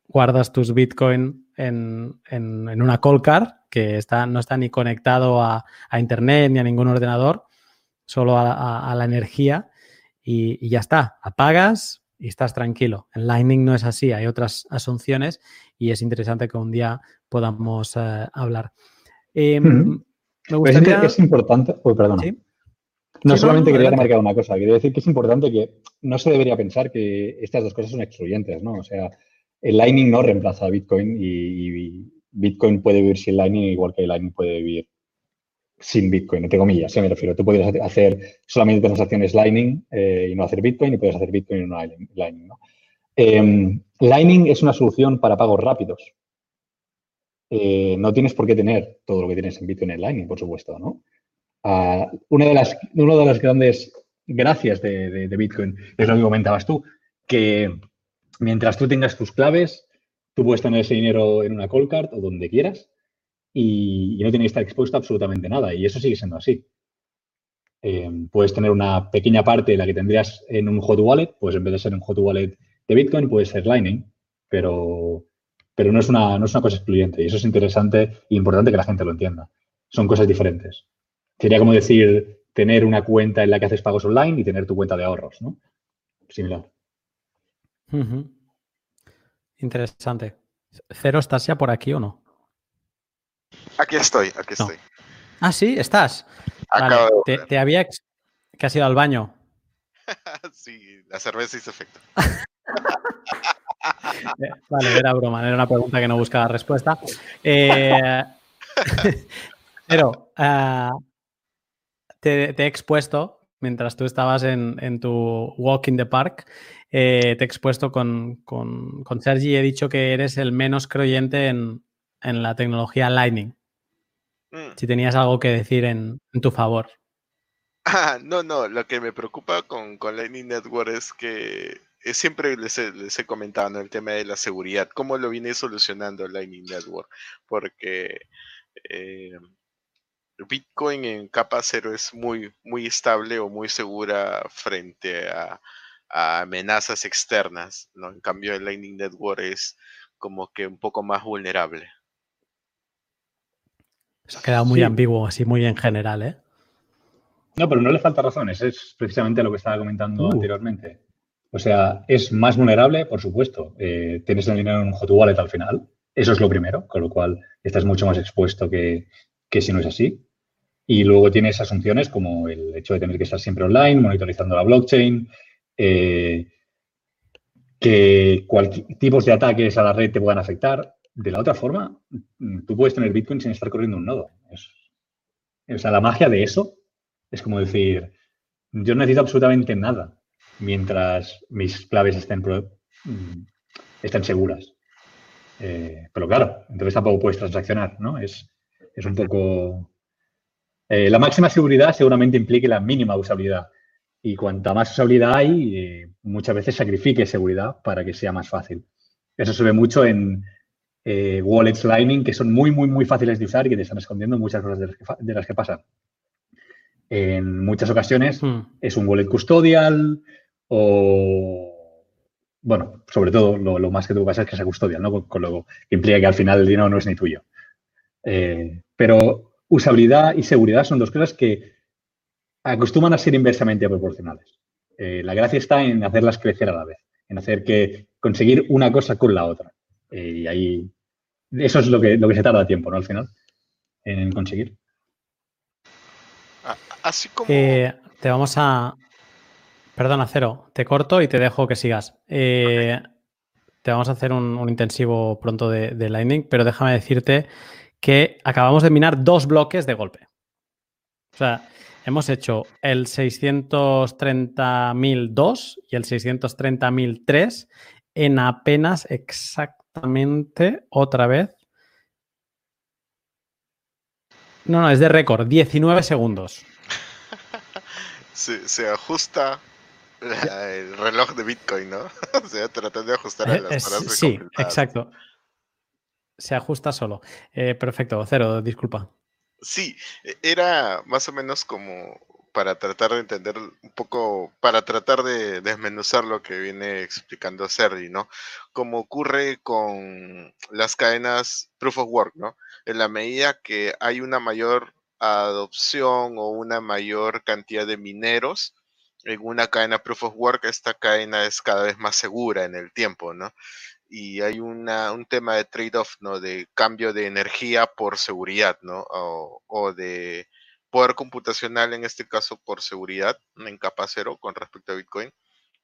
guardas tus Bitcoin en, una cold card que está, no está ni conectado a, Internet ni a ningún ordenador, solo a, la energía y, ya está. Apagas, y estás tranquilo. En Lightning no es así, hay otras asunciones y es interesante que un día podamos eh, hablar. Eh, Me gustaría... es importante, perdona. No solamente quería remarcar una cosa, quería decir que es importante que no se debería pensar que estas dos cosas son excluyentes, ¿no? O sea, el Lightning no reemplaza a Bitcoin y, Bitcoin puede vivir sin Lightning igual que el Lightning puede vivir sin Bitcoin, entre comillas, ¿sí? me refiero. Tú puedes hacer solamente transacciones Lightning eh, y no hacer Bitcoin y puedes hacer Bitcoin y no Lightning, ¿no? Em, Lightning es una solución para pagos rápidos. Eh, no tienes por qué tener todo lo que tienes en Bitcoin en Lightning, por supuesto, ¿no? Ah, una, de las, de las grandes gracias de, Bitcoin es lo que comentabas tú, que mientras tú tengas tus claves, tú puedes tener ese dinero en una call card o donde quieras y, no tienes que estar expuesto a absolutamente nada. Y eso sigue siendo así. Eh, puedes tener una pequeña parte de la que tendrías en un hot wallet, pues en vez de ser un hot wallet de Bitcoin, puede ser Lightning, pero, pero no, es una, no es una cosa excluyente. Y eso es interesante e importante que la gente lo entienda. Son cosas diferentes. Sería como decir tener una cuenta en la que haces pagos online y tener tu cuenta de ahorros, ¿no? Similar. Interesante. Cero, ¿estás ya por aquí o no? Aquí estoy, aquí estoy. Ah, sí, estás. te, había que has ido al baño. sí, la cerveza hizo efecto. Eh, vale, era broma, era una pregunta que no buscaba respuesta. Eh, pero ah, te, he expuesto, mientras tú estabas en, tu walk in the park, eh, te he expuesto con, con, con, Sergi y he dicho que eres el menos creyente en, la tecnología Lightning. Mm. Si tenías algo que decir en, tu favor. Ah, no, no, lo que me preocupa con, con Lightning Network es que siempre les he, comentado el tema de la seguridad, cómo lo viene solucionando Lightning Network, porque eh, Bitcoin en capa cero es muy, muy estable o muy segura frente a, amenazas externas, ¿no? En cambio, el Lightning Network es como que un poco más vulnerable. Eso ha quedado muy ambiguo, así muy en general, ¿eh? No, pero no le falta razones, es precisamente lo que estaba comentando uh. anteriormente. O sea, es más vulnerable, por supuesto. Eh, tienes el dinero en un hot wallet al final, eso es lo primero, con lo cual estás mucho más expuesto que, que si no es así. Y luego tienes asunciones como el hecho de tener que estar siempre online, monitorizando la blockchain, eh, que cualquier tipos de ataques a la red te puedan afectar. De la otra forma, tú puedes tener Bitcoin sin estar corriendo un nodo. o sea, la magia de eso es como decir, yo no necesito absolutamente nada mientras mis claves estén, mm, estén seguras. Eh, pero claro, entonces tampoco puedes transaccionar, ¿no? Es, es un poco eh, la máxima seguridad seguramente implique la mínima usabilidad. Y cuanta más usabilidad hay, eh, muchas veces sacrifique seguridad para que sea más fácil. Eso se ve mucho en eh, wallets Lightning que son muy, muy, muy fáciles de usar y que te están escondiendo muchas cosas de las que, pasan. En muchas ocasiones hmm. es un wallet custodial o, bueno, sobre todo lo, más que tú pasa es que sea custodial, ¿no? Con, lo que implica que al final el dinero no es ni tuyo. pero usabilidad y seguridad son dos cosas que acostumbran a ser inversamente proporcionales. Eh, la gracia está en hacerlas crecer a la vez, en hacer que conseguir una cosa con la otra. Eh, y ahí, eso es lo que, lo que se tarda tiempo, ¿no? Al final, en conseguir. Así como... Eh, te vamos a... Perdona, Cero, te corto y te dejo que sigas. Te vamos a hacer un, intensivo pronto de, de Lightning, pero déjame decirte que acabamos de minar dos bloques de golpe. O sea, hemos hecho el 630.002 y el 630.003 en apenas exactamente otra vez. No, no, es de récord, 19 segundos. se, ajusta el reloj de Bitcoin, ¿no? o sea, tratando de ajustar a eh, las Sí, exacto. Se ajusta solo. Eh, perfecto, cero, disculpa. Sí, e, era más o menos como para tratar de entender un poco, para tratar de desmenuzar lo que viene explicando Sergi, ¿no? Como ocurre con las cadenas Proof of Work, ¿no? En la medida que hay una mayor adopción o una mayor cantidad de mineros, en una cadena proof of work, esta cadena es cada vez más segura en el tiempo, ¿no? Y hay una, un tema de trade-off, ¿no? De cambio de energía por seguridad, ¿no? O, o, de poder computacional, en este caso por seguridad, en capa cero con respecto a Bitcoin.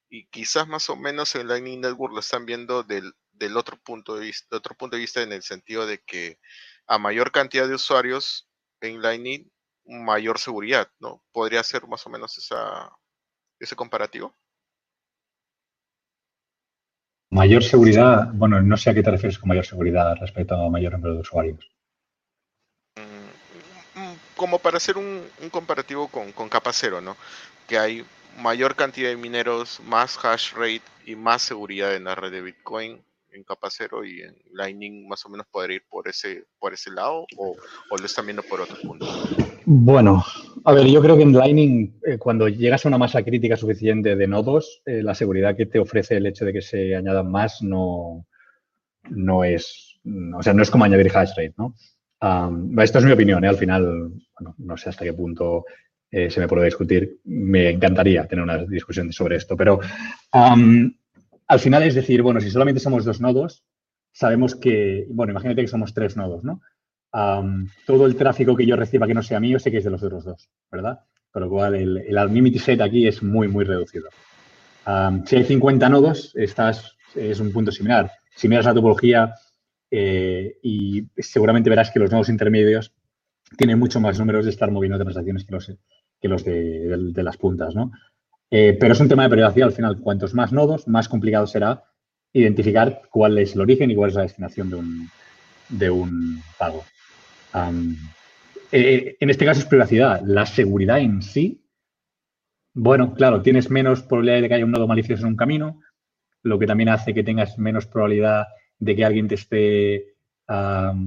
Y quizás más o menos en Lightning Network lo están viendo del, del otro punto de vista, otro punto de vista en el sentido de que a mayor cantidad de usuarios en Lightning, mayor seguridad, ¿no? Podría ser más o menos esa, ese comparativo. Mayor seguridad, bueno, no sé a qué te refieres con mayor seguridad respecto a mayor número de usuarios. Como para hacer un, comparativo con, con, capa cero, ¿no? Que hay mayor cantidad de mineros, más hash rate y más seguridad en la red de Bitcoin en capa cero y en Lightning más o menos poder ir por ese, por ese lado o, o lo están viendo por otro punto? Bueno, a ver, yo creo que en Lightning, eh, cuando llegas a una masa crítica suficiente de nodos, eh, la seguridad que te ofrece el hecho de que se añadan más no, no es, o sea, no es como añadir hash rate, ¿no? Um, esto es mi opinión, ¿eh? al final, no sé hasta qué punto eh, se me puede discutir. Me encantaría tener una discusión sobre esto, pero al final es decir, bueno, si solamente somos dos nodos, sabemos que, bueno, imagínate que somos tres nodos, ¿no? Todo el tráfico que yo reciba que no sea mío sé que es de los otros dos, ¿verdad? Con lo cual, el, el set aquí es muy, muy reducido. Si hay 50 nodos, estás, es un punto similar. Si miras la topología eh, y seguramente verás que los nodos intermedios tienen mucho más números de estar moviendo transacciones que los, que los de, las puntas, ¿no? Eh, pero es un tema de privacidad al final. Cuantos más nodos, más complicado será identificar cuál es el origen y cuál es la destinación de un, de un pago. Eh, en este caso es privacidad. La seguridad en sí, bueno, claro, tienes menos probabilidad de que haya un nodo malicioso en un camino, lo que también hace que tengas menos probabilidad de que alguien te esté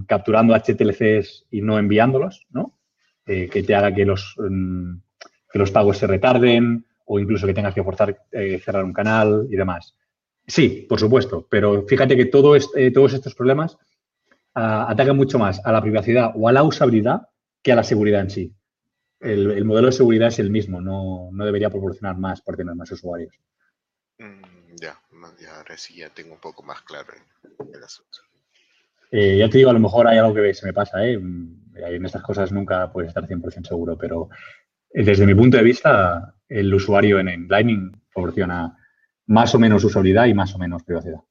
capturando HTLCs y no enviándolos, ¿no? Eh, que te haga que los, um, que los pagos se retarden o incluso que tengas que forzar eh, cerrar un canal y demás. Sí, por supuesto, pero fíjate que todo este, todos estos problemas atacan mucho más a la privacidad o a la usabilidad que a la seguridad en sí. El, el modelo de seguridad es el mismo, no, no, debería proporcionar más por tener más usuarios. Mm, ya, ya, ahora sí ya tengo un poco más claro el, el asunto. Eh, ya te digo, a lo mejor hay algo que se me pasa, ¿eh? En estas cosas nunca puedes estar 100% seguro, pero desde mi punto de vista, el usuario en, en Lightning proporciona más o menos usabilidad y más o menos privacidad.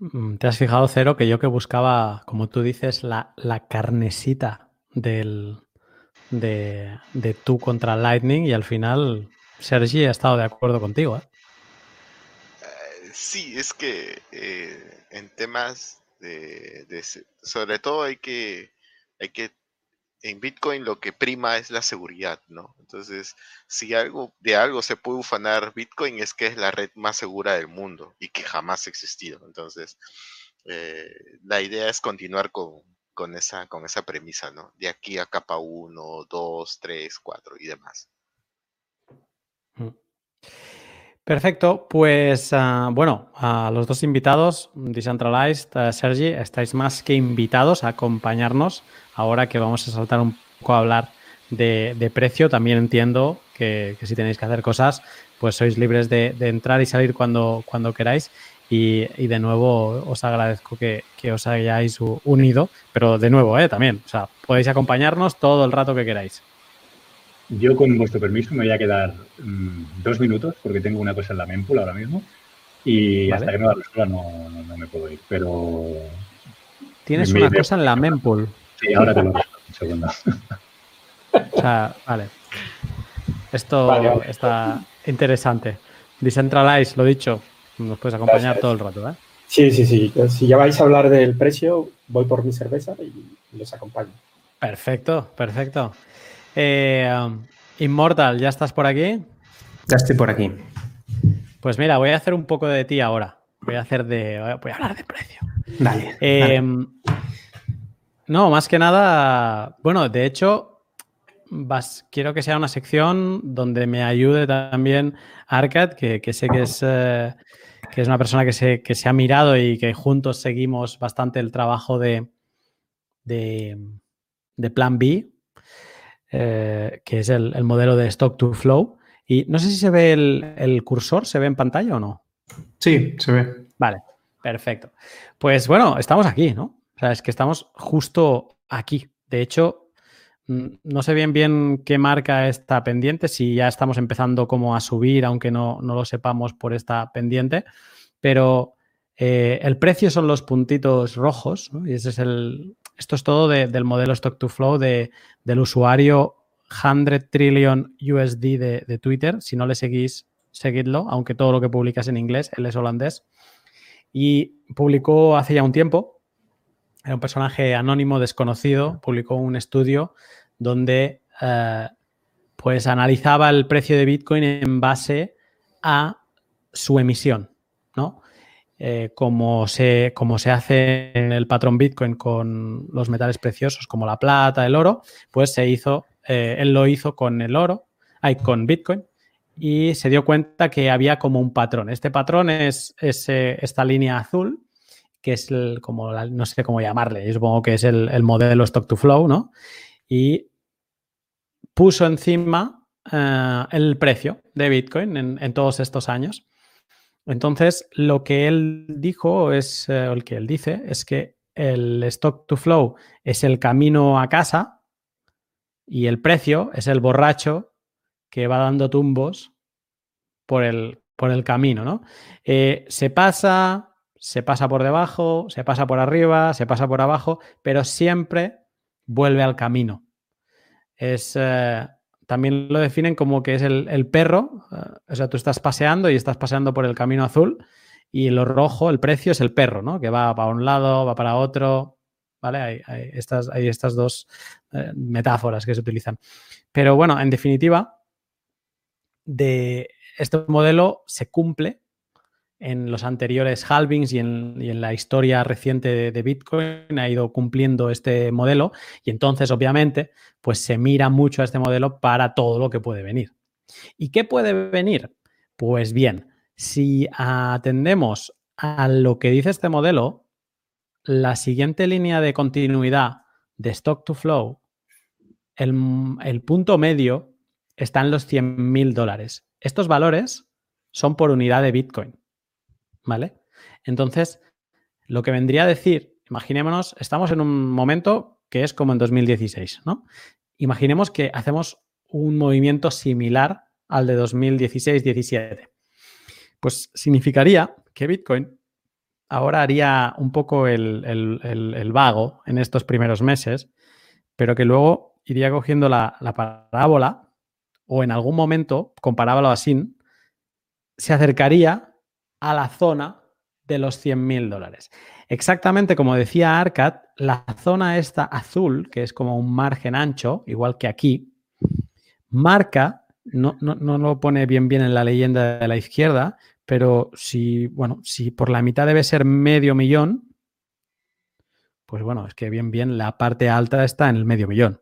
Mm, ¿Te has fijado, Cero, que yo que buscaba, como tú dices, la, la carnesita del, de, de, tú contra Lightning y al final Sergi ha estado de acuerdo contigo? ¿eh? Uh, sí, es que eh, en temas de, de, sobre todo hay que, hay que en Bitcoin lo que prima es la seguridad, ¿no? Entonces, si algo de algo se puede ufanar Bitcoin es que es la red más segura del mundo y que jamás ha existido. Entonces, eh, la idea es continuar con, con, esa, con esa premisa, ¿no? De aquí a capa 1, 2, 3, 4 y demás. Perfecto, pues uh, bueno, a los dos invitados, Decentralized, uh, Sergi, estáis más que invitados a acompañarnos ahora que vamos a saltar un poco a hablar de, de precio. También entiendo que, que, si tenéis que hacer cosas, pues sois libres de, de entrar y salir cuando, cuando queráis. Y, y, de nuevo os agradezco que, que, os hayáis unido, pero de nuevo, ¿eh? también, o sea, podéis acompañarnos todo el rato que queráis. Yo, con vuestro permiso, me voy a quedar mmm, dos minutos porque tengo una cosa en la mempool ahora mismo y vale. hasta que no la resuelva no, no, no, me puedo ir. Pero. Tienes una cosa en la mempool. Sí, ahora te lo resuelvo. Un segundo. O sea, vale. Esto vale, vale. está interesante. Decentralize, lo dicho, nos puedes acompañar Gracias. todo el rato, ¿eh? Sí, sí, sí. Si ya vais a hablar del precio, voy por mi cerveza y los acompaño. Perfecto, perfecto. Eh, um, Immortal, ¿ya estás por aquí? Ya estoy por aquí. Pues mira, voy a hacer un poco de ti ahora. Voy a hacer de. Voy a hablar de precio. Dale. Eh, dale. No, más que nada. Bueno, de hecho, vas, quiero que sea una sección donde me ayude también Arcad, que, que sé que es, eh, que es una persona que se, que se ha mirado y que juntos seguimos bastante el trabajo de, de, de Plan B eh, que es el, modelo de Stock to Flow. Y no sé si se ve el, cursor, ¿se ve en pantalla o no? Sí, se ve. Vale, perfecto. Pues bueno, estamos aquí, ¿no? O sea, es que estamos justo aquí. De hecho, mm, no sé bien bien qué marca está pendiente, si ya estamos empezando como a subir, aunque no, no lo sepamos por esta pendiente, pero eh, el precio son los puntitos rojos, y ese es el, esto es todo del modelo Stock to Flow de, del usuario 100 Trillion USD de, Twitter. Si no le seguís, seguidlo, aunque todo lo que publica es en inglés, él es holandés. Y publicó hace ya un tiempo, era un personaje anónimo, desconocido, publicó un estudio donde eh, pues analizaba el precio de Bitcoin en base a su emisión, ¿no? Eh, como, se, como se hace en el patrón Bitcoin con los metales preciosos como la plata, el oro, pues se hizo, eh, él lo hizo con el oro, hay con Bitcoin, y se dio cuenta que había como un patrón. Este patrón es, esta línea azul, que es el, como, no sé cómo llamarle, yo supongo que es el, modelo Stock to Flow, ¿no? Y puso encima eh, el precio de Bitcoin en todos estos años. Entonces, lo que él dijo es, eh, el que él dice, es que el stock to flow es el camino a casa y el precio es el borracho que va dando tumbos por el, por el camino, ¿no? Eh, se pasa, se pasa por debajo, se pasa por arriba, se pasa por abajo, pero siempre vuelve al camino. Es, eh, también lo definen como que es el, perro, eh, o sea, tú estás paseando y estás paseando por el camino azul y lo rojo, el precio es el perro, ¿no? Que va para un lado, va para otro, ¿vale? Hay, estas, hay estas, dos eh, metáforas que se utilizan. Pero bueno, en definitiva, de este modelo se cumple en los anteriores halvings y en, la historia reciente de, Bitcoin ha ido cumpliendo este modelo y entonces obviamente pues se mira mucho a este modelo para todo lo que puede venir. ¿Y qué puede venir? Pues bien, si atendemos a lo que dice este modelo, la siguiente línea de continuidad de stock to flow, el, el punto medio está en los 100 mil dólares. Estos valores son por unidad de Bitcoin. ¿Vale? Entonces, lo que vendría a decir, imaginémonos, estamos en un momento que es como en 2016, ¿no? Imaginemos que hacemos un movimiento similar al de 2016-17. Pues significaría que Bitcoin ahora haría un poco el, vago en estos primeros meses, pero que luego iría cogiendo la, la parábola o en algún momento, comparábalo así, se acercaría a la zona de los 100 mil dólares. Exactamente como decía Arcad, la zona esta azul, que es como un margen ancho, igual que aquí, marca, no, no, lo pone bien bien en la leyenda de la izquierda, pero si, bueno, si por la mitad debe ser medio millón, pues bueno, es que bien bien la parte alta está en el medio millón.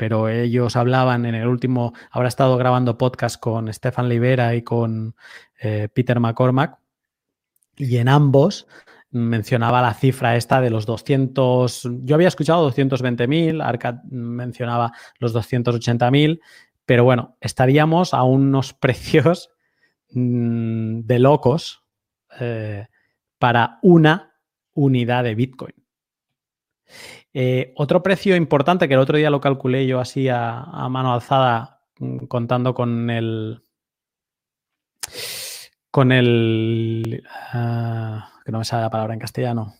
Pero ellos hablaban en el último, ahora he estado grabando podcast con Stefan Libera y con eh, Peter McCormack, y en ambos mencionaba la cifra esta de los 200, yo había escuchado 220.000, Arcad mencionaba los 280.000, pero bueno, estaríamos a unos precios mm, de locos eh, para una unidad de Bitcoin. Eh, otro precio importante que el otro día lo calculé yo así a mano alzada, mm, contando con el con el, ah, que no me sale la palabra en castellano,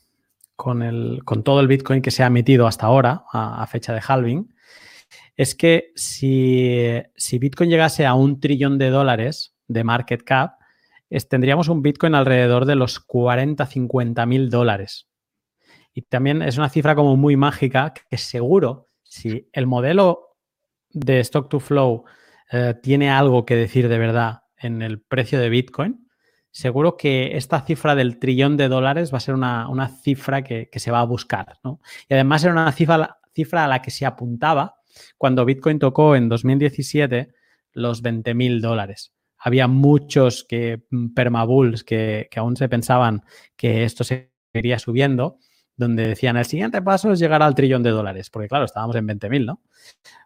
con, el, con todo el Bitcoin que se ha emitido hasta ahora, a, fecha de halving, es que si, Bitcoin llegase a un trillón de dólares de market cap, tendríamos un Bitcoin alrededor de los 40, 50 mil dólares. Y también es una cifra como muy mágica que seguro, si el modelo de stock to flow eh, tiene algo que decir de verdad en el precio de Bitcoin, seguro que esta cifra del trillón de dólares va a ser una, cifra que, se va a buscar. ¿no? Y además era una cifra, cifra a la que se apuntaba cuando Bitcoin tocó en 2017 los 20 mil dólares. Había muchos que, mm, permabulls que, que aún se pensaban que esto seguiría subiendo. Donde decían el siguiente paso es llegar al trillón de dólares, porque claro, estábamos en 20.000, ¿no?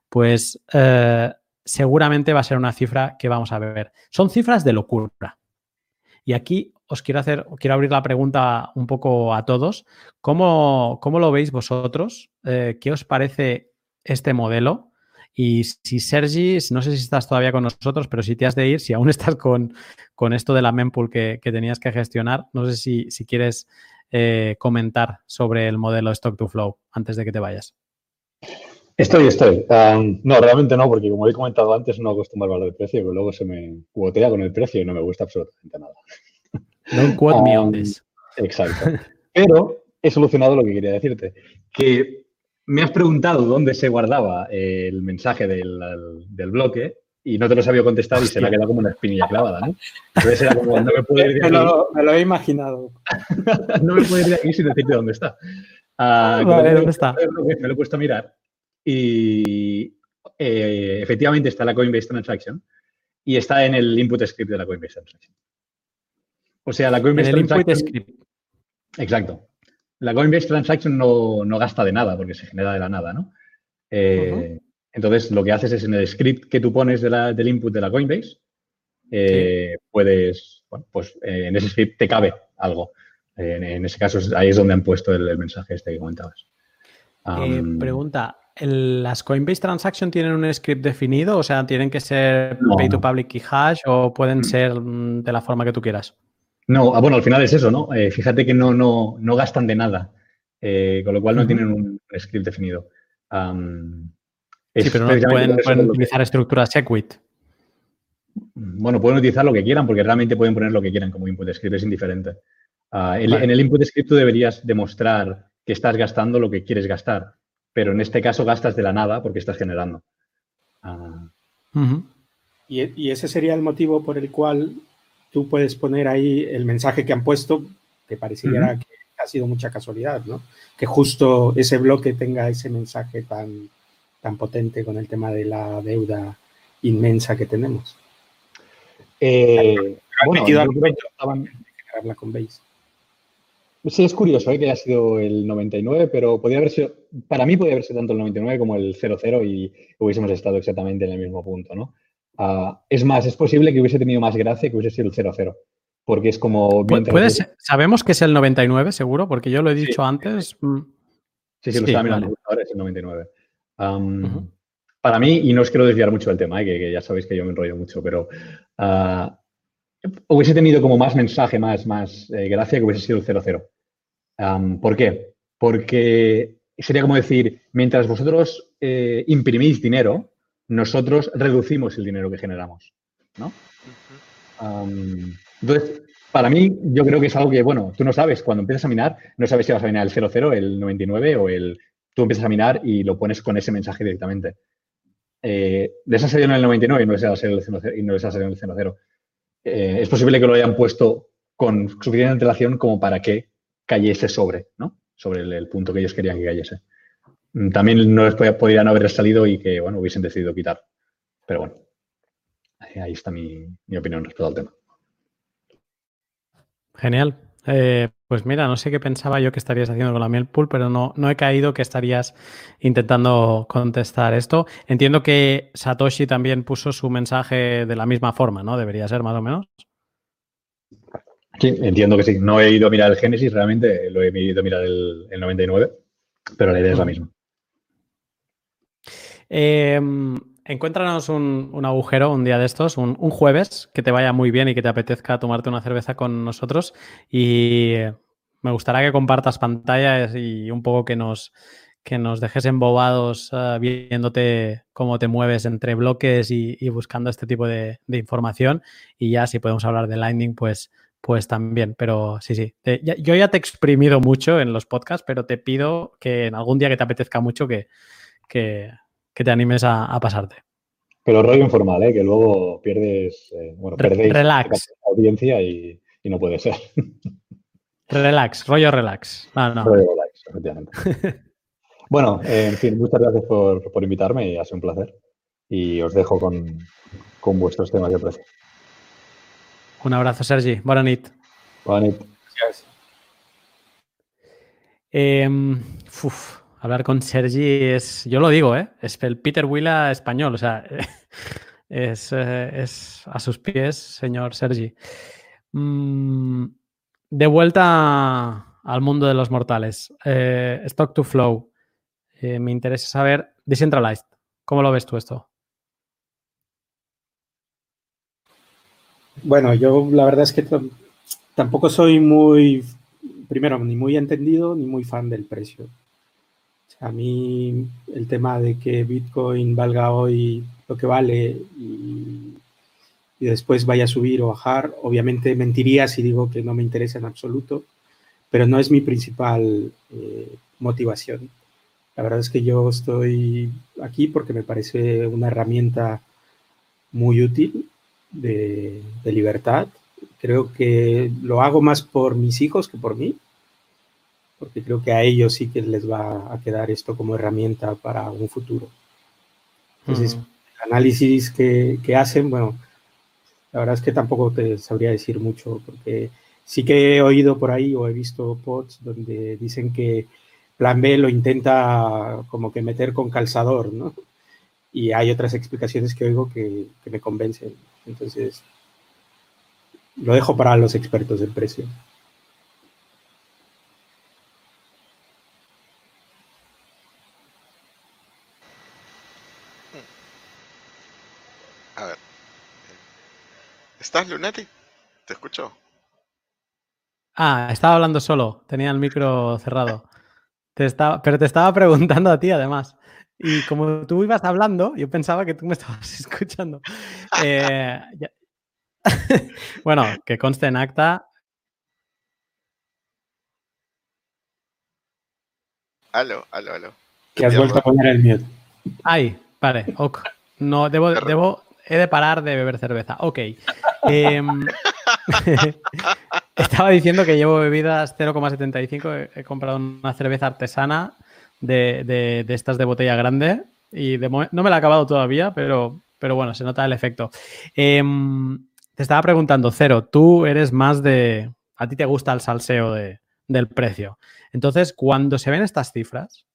Pues eh, seguramente va a ser una cifra que vamos a ver. Son cifras de locura. Y aquí os quiero hacer, quiero abrir la pregunta un poco a todos. ¿Cómo, cómo lo veis vosotros? Eh, ¿Qué os parece este modelo? Y si Sergi, no sé si estás todavía con nosotros, pero si te has de ir, si aún estás con, con esto de la mempool que, que, tenías que gestionar, no sé si, si quieres eh, comentar sobre el modelo Stock to Flow antes de que te vayas. Estoy, estoy. Um, no, realmente no, porque como he comentado antes, no acostumbro a hablar de precio, pero luego se me cuotea con el precio y no me gusta absolutamente nada. Don't quote me on this. Exacto. Pero he solucionado lo que quería decirte. Que me has preguntado dónde se guardaba el mensaje del, del bloque y no te lo sabía contestar y se me ha quedado como una espinilla clavada, ¿no? Entonces era como, no me puedo ir de aquí. Me lo, me lo he imaginado. no me puedo ir de aquí sin decirte dónde está. Vale, ¿dónde está? Me lo he puesto a mirar y eh, efectivamente está la Coinbase Transaction y está en el input script de la Coinbase Transaction. O sea, la Coinbase en el Transaction... input script. Exacto. La Coinbase Transaction no, no, gasta de nada porque se genera de la nada, ¿no? Eh, uh -huh. Entonces, lo que haces es en el script que tú pones de la, del input de la Coinbase, eh, sí. puedes, bueno, pues eh, en ese script te cabe algo. En, en, ese caso, ahí es donde han puesto el, el mensaje este que comentabas. Um, pregunta, ¿las Coinbase Transaction tienen un script definido? O sea, ¿tienen que ser No. pay to public key hash o pueden ser mm, de la forma que tú quieras? No, ah, bueno, al final es eso, ¿no? Eh, fíjate que no, no, no gastan de nada, con lo cual no tienen un script definido. Um, Sí, pero no pueden, que- utilizar estructuras Segwit. Bueno, pueden utilizar lo que quieran porque realmente pueden poner lo que quieran como input script, es indiferente. Ah, el- Vale. En el input script tú deberías demostrar que estás gastando lo que quieres gastar, pero en este caso gastas de la nada porque estás generando. Ah, Y, y ese sería el motivo por el cual tú puedes poner ahí el mensaje que han puesto, que pareciera que ha sido mucha casualidad, ¿no? Que justo ese bloque tenga ese mensaje tan, tan potente con el tema de la deuda inmensa que tenemos. eh, bueno, metido yo al creo momento que estaban- generarla con Base. Sí, es curioso ¿eh? que haya sido el 99, pero podría haber sido, para mí podría haber sido tanto el 99 como el 00 y hubiésemos estado exactamente en el mismo punto, ¿no? Ah, es más, es posible que hubiese tenido más gracia que hubiese sido el 00, porque es como... Pu- mientras- ¿Puede ser- ¿Sabemos que es el 99 seguro? Porque yo lo he dicho antes. mm, Sí, sí, lo mirando vale. ahora, es el 99. Para mí, y no os quiero desviar mucho del tema, eh, que, que ya sabéis que yo me enrollo mucho, pero ah, hubiese tenido como más mensaje, más, más eh, gracia que hubiese sido el 00. Am, ¿Por qué? Porque sería como decir, mientras vosotros eh, imprimís dinero, nosotros reducimos el dinero que generamos, ¿no? Entonces, para mí, yo creo que es algo que, bueno, tú no sabes, cuando empiezas a minar, no sabes si vas a minar el 00, el 99 o el... Tú empiezas a minar y lo pones con ese mensaje directamente. Eh, les ha salido en el 99 y no les ha salido en el 00. Y no les ha salido en el 00. Eh, es posible que lo hayan puesto con suficiente antelación como para que cayese sobre, ¿no? Sobre el, punto que ellos querían que cayese. Mm, También no les podrían haber salido y que, bueno, hubiesen decidido quitar. Pero bueno, ahí está mi opinión respecto al tema. Genial. Eh, pues mira, no sé qué pensaba yo que estarías haciendo con la miel pool, pero no, no he caído que estarías intentando contestar esto. Entiendo que Satoshi también puso su mensaje de la misma forma, ¿no? Debería ser más o menos. Sí, entiendo que sí. No he ido a mirar el Génesis, realmente lo he ido a mirar el, el 99, pero la idea es la misma. Eh, encuéntranos un, un agujero un día de estos, un, un jueves, que te vaya muy bien y que te apetezca tomarte una cerveza con nosotros. Y me gustaría que compartas pantallas y un poco que nos, que nos dejes embobados eh, viéndote cómo te mueves entre bloques y, y buscando este tipo de, de información. Y ya si podemos hablar de Lightning, pues, pues también. Pero sí, sí. Yo ya te he exprimido mucho en los podcasts, pero te pido que en algún día que te apetezca mucho que, que, que te animes a, a pasarte. Pero rollo informal, ¿eh? que luego pierdes, eh, bueno, perdéis relax. audiencia y, y no puede ser. Relax, rollo relax. No, no. Rollo relax, efectivamente. bueno, eh, en fin, muchas gracias por, por invitarme y ha sido un placer. Y os dejo con, con vuestros temas de precio. Un abrazo, Sergi. Buena nit. Buena nit. Em, hablar con Sergi es, yo lo digo, ¿eh? es el Peter Willa español, o sea, es, eh, es a sus pies, señor Sergi. Mm, de vuelta al mundo de los mortales. Eh, stock to flow. Eh, me interesa saber, Decentralized, ¿cómo lo ves tú esto? Bueno, yo la verdad es que tampoco soy muy, primero, ni muy entendido ni muy fan del precio. A mí el tema de que Bitcoin valga hoy lo que vale y, después vaya a subir o bajar, obviamente mentiría si digo que no me interesa en absoluto, pero no es mi principal eh, motivación. La verdad es que yo estoy aquí porque me parece una herramienta muy útil de, libertad. Creo que lo hago más por mis hijos que por mí, porque creo que a ellos sí que les va a quedar esto como herramienta para un futuro. Entonces, el análisis que, que, hacen, bueno, la verdad es que tampoco te sabría decir mucho, porque sí que he oído por ahí o he visto pods donde dicen que Plan B lo intenta como que meter con calzador, ¿no? Y hay otras explicaciones que oigo que, que me convencen. Entonces, lo dejo para los expertos del precio. ¿Estás, Lunati? ¿Te escucho? Ah, estaba hablando solo. Tenía el micro cerrado. Te estaba, pero te estaba preguntando a ti, además. Y como tú ibas hablando, yo pensaba que tú me estabas escuchando. Eh, bueno, que conste en acta. Aló, aló, aló. Que has vuelto a poner el mute. Ay, vale, ok. No, debo, debo, he de parar de beber cerveza. Ok. Em, estaba diciendo que llevo bebidas 0,75. He, comprado una cerveza artesana de, estas de botella grande y no me la he acabado todavía, pero, pero bueno, se nota el efecto. Em, te estaba preguntando, Cero, tú eres más de... A ti te gusta el salseo de, del precio. Entonces, cuando se ven estas cifras,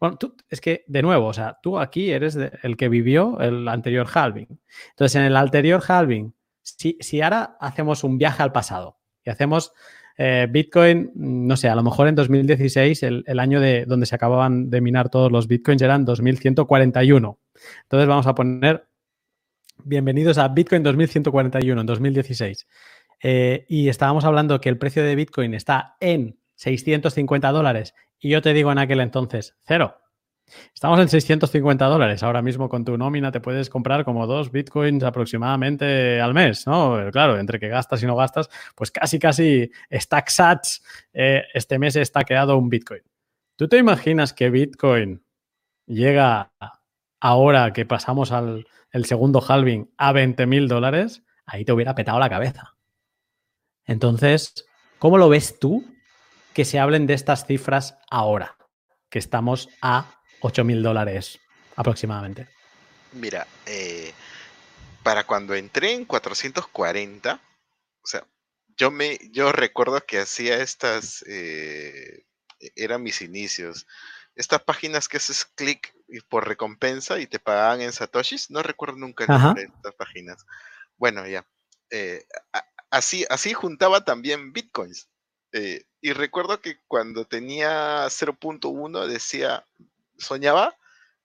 bueno, tú, es que, de nuevo, o sea, tú aquí eres el que vivió el anterior halving. Entonces, en el anterior halving, si, si ahora hacemos un viaje al pasado y hacemos eh, Bitcoin, no sé, a lo mejor en 2016, el, año de donde se acababan de minar todos los Bitcoins eran 2141. Entonces vamos a poner bienvenidos a Bitcoin 2141 en 2016. Eh, y estábamos hablando que el precio de Bitcoin está en 650 dólares y yo te digo en aquel entonces, cero. Estamos en 650 dólares. Ahora mismo con tu nómina te puedes comprar como dos bitcoins aproximadamente al mes, ¿no? Claro, entre que gastas y no gastas, pues casi, casi Stack Sats eh, este mes está quedado un bitcoin. ¿Tú te imaginas que bitcoin llega ahora que pasamos al segundo halving a 20 mil dólares? Ahí te hubiera petado la cabeza. Entonces, ¿cómo lo ves tú que se hablen de estas cifras ahora? Que estamos a 8 mil dólares aproximadamente. Mira, eh, para cuando entré en 440, o sea, yo me, yo recuerdo que hacía estas, eh, eran mis inicios. Estas páginas que haces clic por recompensa y te pagaban en satoshis, no recuerdo nunca el nombre de estas páginas. Bueno, ya. Eh, así, así juntaba también bitcoins. Y recuerdo que cuando tenía 0.1 decía, soñaba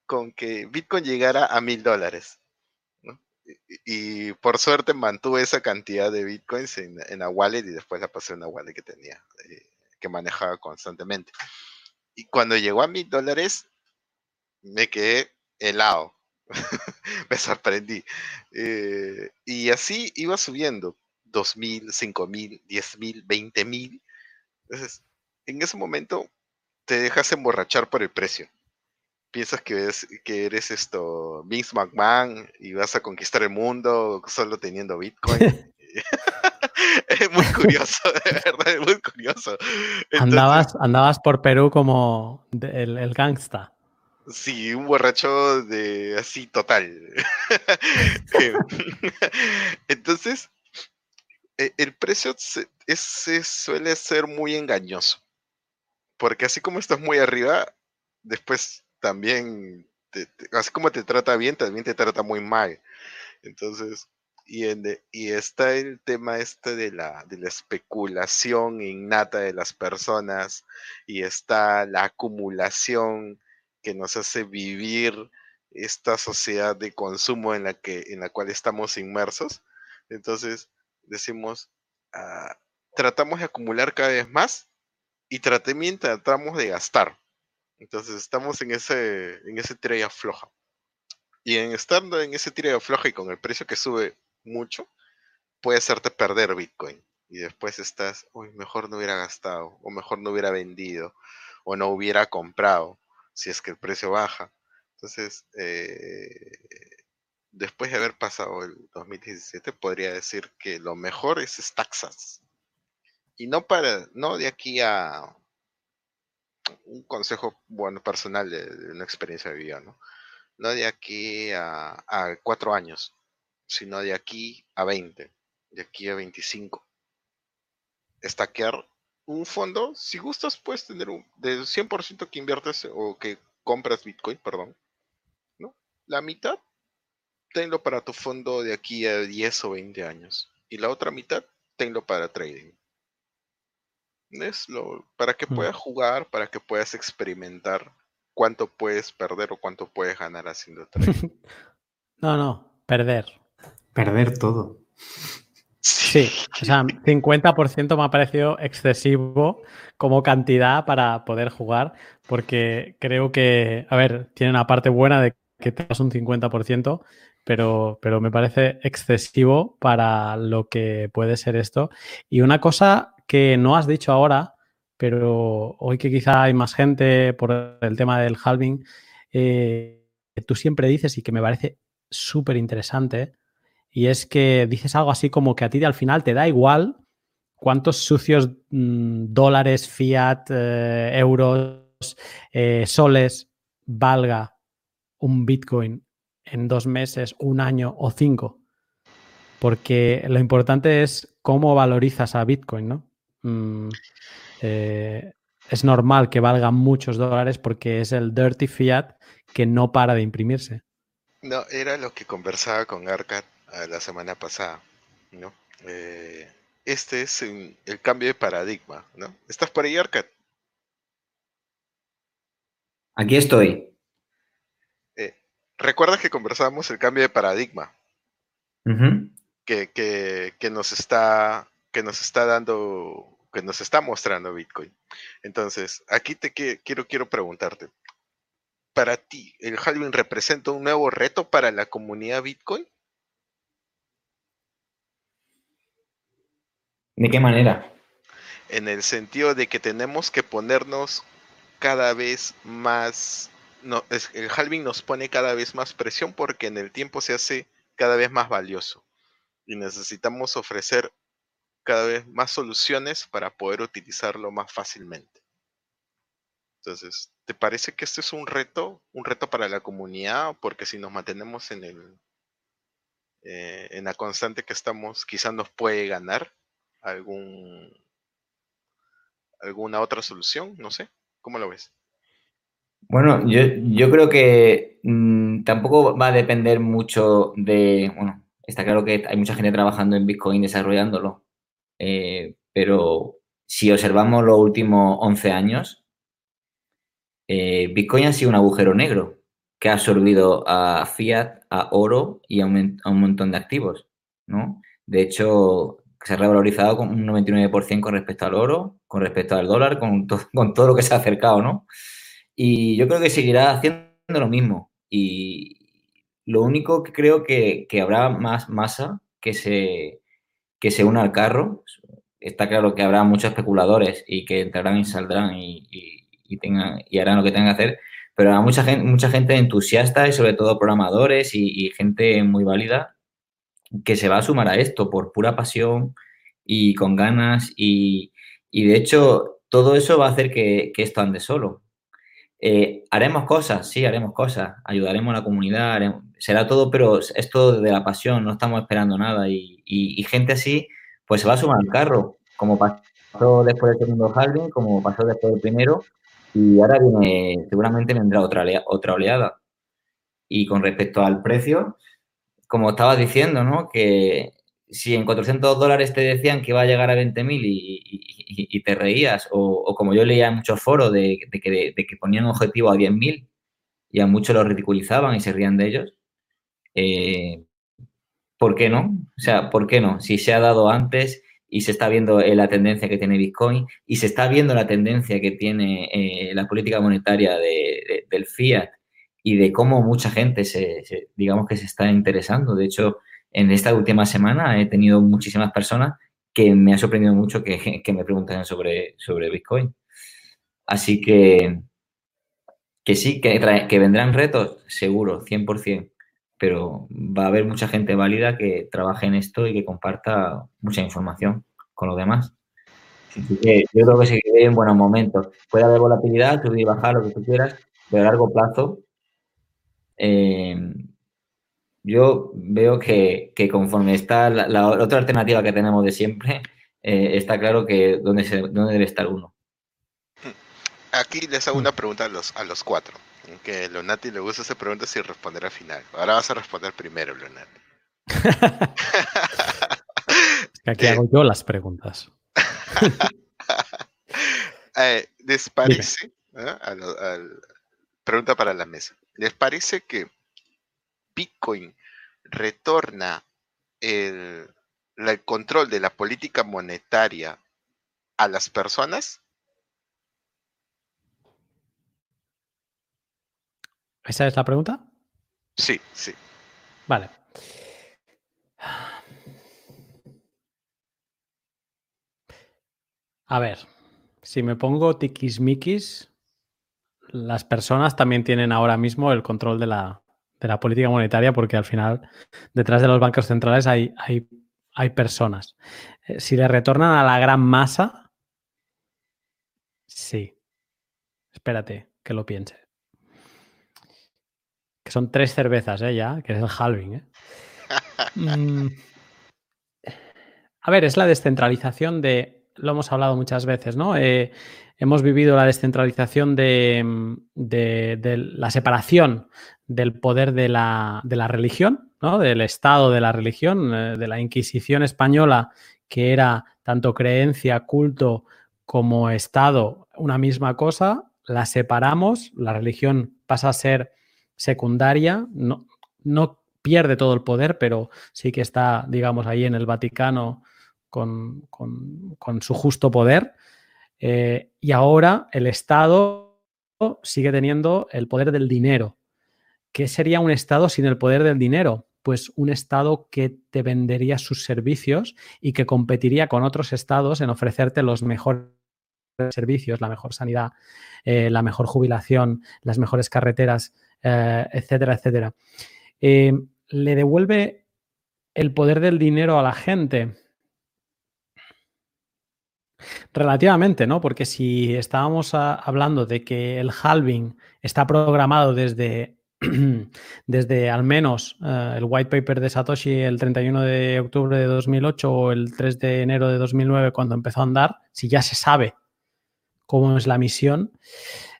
con que Bitcoin llegara a mil dólares. Y, por suerte mantuve esa cantidad de Bitcoins en, en la wallet y después la pasé a una wallet que tenía, eh, que manejaba constantemente. Y cuando llegó a mil dólares, me quedé helado. me sorprendí. Eh, y así iba subiendo. 2.000, 5.000, 10.000, 20.000. Entonces, en ese momento te dejas emborrachar por el precio piensas que, es, que eres esto, Vince McMahon y vas a conquistar el mundo solo teniendo Bitcoin. es muy curioso, de verdad, es muy curioso. andabas, andabas por Perú como el, el gangsta. Sí, un borracho de así total. Eh, entonces, el precio es, suele ser muy engañoso. porque así como estás muy arriba, después también, así como te trata bien, también te trata muy mal. Entonces, y, y está el tema este de la, de la especulación innata de las personas y está la acumulación que nos hace vivir esta sociedad de consumo en la, que, en la cual estamos inmersos. Entonces, decimos, ah, tratamos de acumular cada vez más y también tratamos de gastar. Entonces, estamos en ese, en ese tira y. Y en estando en ese tira y afloja y con el precio que sube mucho, puede hacerte perder Bitcoin. Y después estás, uy, mejor no hubiera gastado, o mejor no hubiera vendido, o no hubiera comprado, si es que el precio baja. Entonces, eh, después de haber pasado el 2017, podría decir que lo mejor es Staxas. Y no para, no de aquí a un consejo bueno personal de, una experiencia de vida, ¿no? No de aquí a, a cuatro años, sino de aquí a 20, de aquí a 25. Estaquear un fondo, si gustas, puedes tener un del 100% que inviertes o que compras Bitcoin, perdón, ¿no? La mitad, tenlo para tu fondo de aquí a 10 o 20 años. Y la otra mitad, tenlo para trading. Es lo, para que puedas jugar, para que puedas experimentar cuánto puedes perder o cuánto puedes ganar haciendo trading. no, no, perder. Perder todo. Sí, o sea, 50% me ha parecido excesivo como cantidad para poder jugar, porque creo que, a ver, tiene una parte buena de que tengas un 50%, pero, pero me parece excesivo para lo que puede ser esto. Y una cosa que no has dicho ahora, pero hoy que quizá hay más gente por el tema del halving, eh, tú siempre dices y que me parece súper interesante, y es que dices algo así como que a ti al final te da igual cuántos sucios mm, dólares, fiat, eh, euros, eh, soles valga un Bitcoin en dos meses, un año o cinco. Porque lo importante es cómo valorizas a Bitcoin, ¿no? Mm, eh, es normal que valga muchos dólares porque es el dirty fiat que no para de imprimirse. No, era lo que conversaba con Arcat la semana pasada, ¿no? Eh, este es el cambio de paradigma, ¿no? ¿Estás por ahí, Arcat? Aquí estoy. ¿Recuerdas que conversábamos el cambio de paradigma? que, que, nos está, que nos está dando, que nos está mostrando Bitcoin. Entonces, aquí te quiero, quiero preguntarte, ¿para ti el halving representa un nuevo reto para la comunidad Bitcoin? ¿De qué manera? En el sentido de que tenemos que ponernos cada vez más, el halving nos pone cada vez más presión porque en el tiempo se hace cada vez más valioso y necesitamos ofrecer cada vez más soluciones para poder utilizarlo más fácilmente. Entonces, ¿te parece que este es un reto, un reto para la comunidad? Porque si nos mantenemos en el eh, en la constante que estamos, quizás nos puede ganar algún alguna otra solución, no sé, ¿cómo lo ves? Bueno, yo, creo que mm, tampoco va a depender mucho de, bueno, está claro que hay mucha gente trabajando en Bitcoin desarrollándolo, eh, pero si observamos los últimos 11 años, eh, Bitcoin ha sido un agujero negro que ha absorbido a fiat, a oro y a un, a un montón de activos, ¿no? De hecho, se ha revalorizado con un 99% con respecto al oro, con respecto al dólar, con, con todo lo que se ha acercado, ¿no? Y yo creo que seguirá haciendo lo mismo. Y lo único que creo que, que habrá más masa que se, que se una al carro. Está claro que habrá muchos especuladores y que entrarán y saldrán y, y, tengan, y harán lo que tengan que hacer, pero habrá mucha gente, mucha gente entusiasta y sobre todo programadores y, y gente muy válida que se va a sumar a esto por pura pasión y con ganas y, de hecho todo eso va a hacer que, esto ande solo. Eh, haremos cosas, sí, haremos cosas, ayudaremos a la comunidad, será todo, pero es todo de la pasión, no estamos esperando nada y, gente así pues se va a sumar al carro, como pasó después del segundo halving, como pasó después del primero, y ahora viene, seguramente vendrá otra, otra oleada. Y con respecto al precio, como estabas diciendo, ¿no? Que si en 400 dólares te decían que iba a llegar a 20.000 y, y, te reías, o, como yo leía en muchos foros de, que, de que, ponían objetivo a 10.000 y a muchos lo ridiculizaban y se rían de ellos, eh, ¿por qué no? O sea, ¿por qué no? Si se ha dado antes y se está viendo eh, la tendencia que tiene Bitcoin y se está viendo la tendencia que tiene eh, la política monetaria del fiat y de cómo mucha gente digamos que se está interesando. De hecho, en esta última semana he tenido muchísimas personas que me ha sorprendido mucho que, me pregunten sobre, sobre Bitcoin. Así que, que sí, que, vendrán retos, seguro, 100%, pero va a haber mucha gente válida que trabaje en esto y que comparta mucha información con los demás. Así que yo creo que se vive en buenos momentos. Puede haber volatilidad, subir y bajar, lo que tú quieras, pero a largo plazo eh, yo veo que, conforme está la, otra alternativa que tenemos de siempre, eh, está claro que dónde, se, dónde debe estar uno. Aquí les hago una pregunta a los, a los cuatro. Que Leonati le gusta hacer preguntas y responder al final. Ahora vas a responder primero, Leonati. aquí hago yo las preguntas. eh, ¿Les parece? pregunta para la mesa. ¿Les parece que Bitcoin retorna el, control de la política monetaria a las personas? ¿Esa es la pregunta? Sí, sí. Vale. A ver, si me pongo tiquismiquis, las personas también tienen ahora mismo el control de la, de la política monetaria porque al final detrás de los bancos centrales hay, hay, hay personas. Eh, si le retornan a la gran masa, sí. Espérate, que lo piense. Que son tres cervezas, ¿eh? Ya, que es el halving, ¿eh? Mm. A ver, es la descentralización de, lo hemos hablado muchas veces, ¿no? Eh, hemos vivido la descentralización de, de, la separación del poder de la, de la religión, ¿no? del Estado de la religión, eh, de la Inquisición española, que era tanto creencia, culto como Estado una misma cosa, la separamos, la religión pasa a ser secundaria, no, no pierde todo el poder, pero sí que está, digamos, ahí en el Vaticano con, con, su justo poder. Eh, y ahora el Estado sigue teniendo el poder del dinero, ¿Qué sería un Estado sin el poder del dinero? Pues un Estado que te vendería sus servicios y que competiría con otros Estados en ofrecerte los mejores servicios, la mejor sanidad, eh, la mejor jubilación, las mejores carreteras, eh, etcétera, etcétera. Le devuelve el poder del dinero a la gente. Relativamente, ¿no? Porque si estábamos hablando de que el halving está programado desde desde al menos eh, el white paper de Satoshi el 31 de octubre de 2008 o el 3 de enero de 2009 cuando empezó a andar, si ya se sabe cómo es la misión,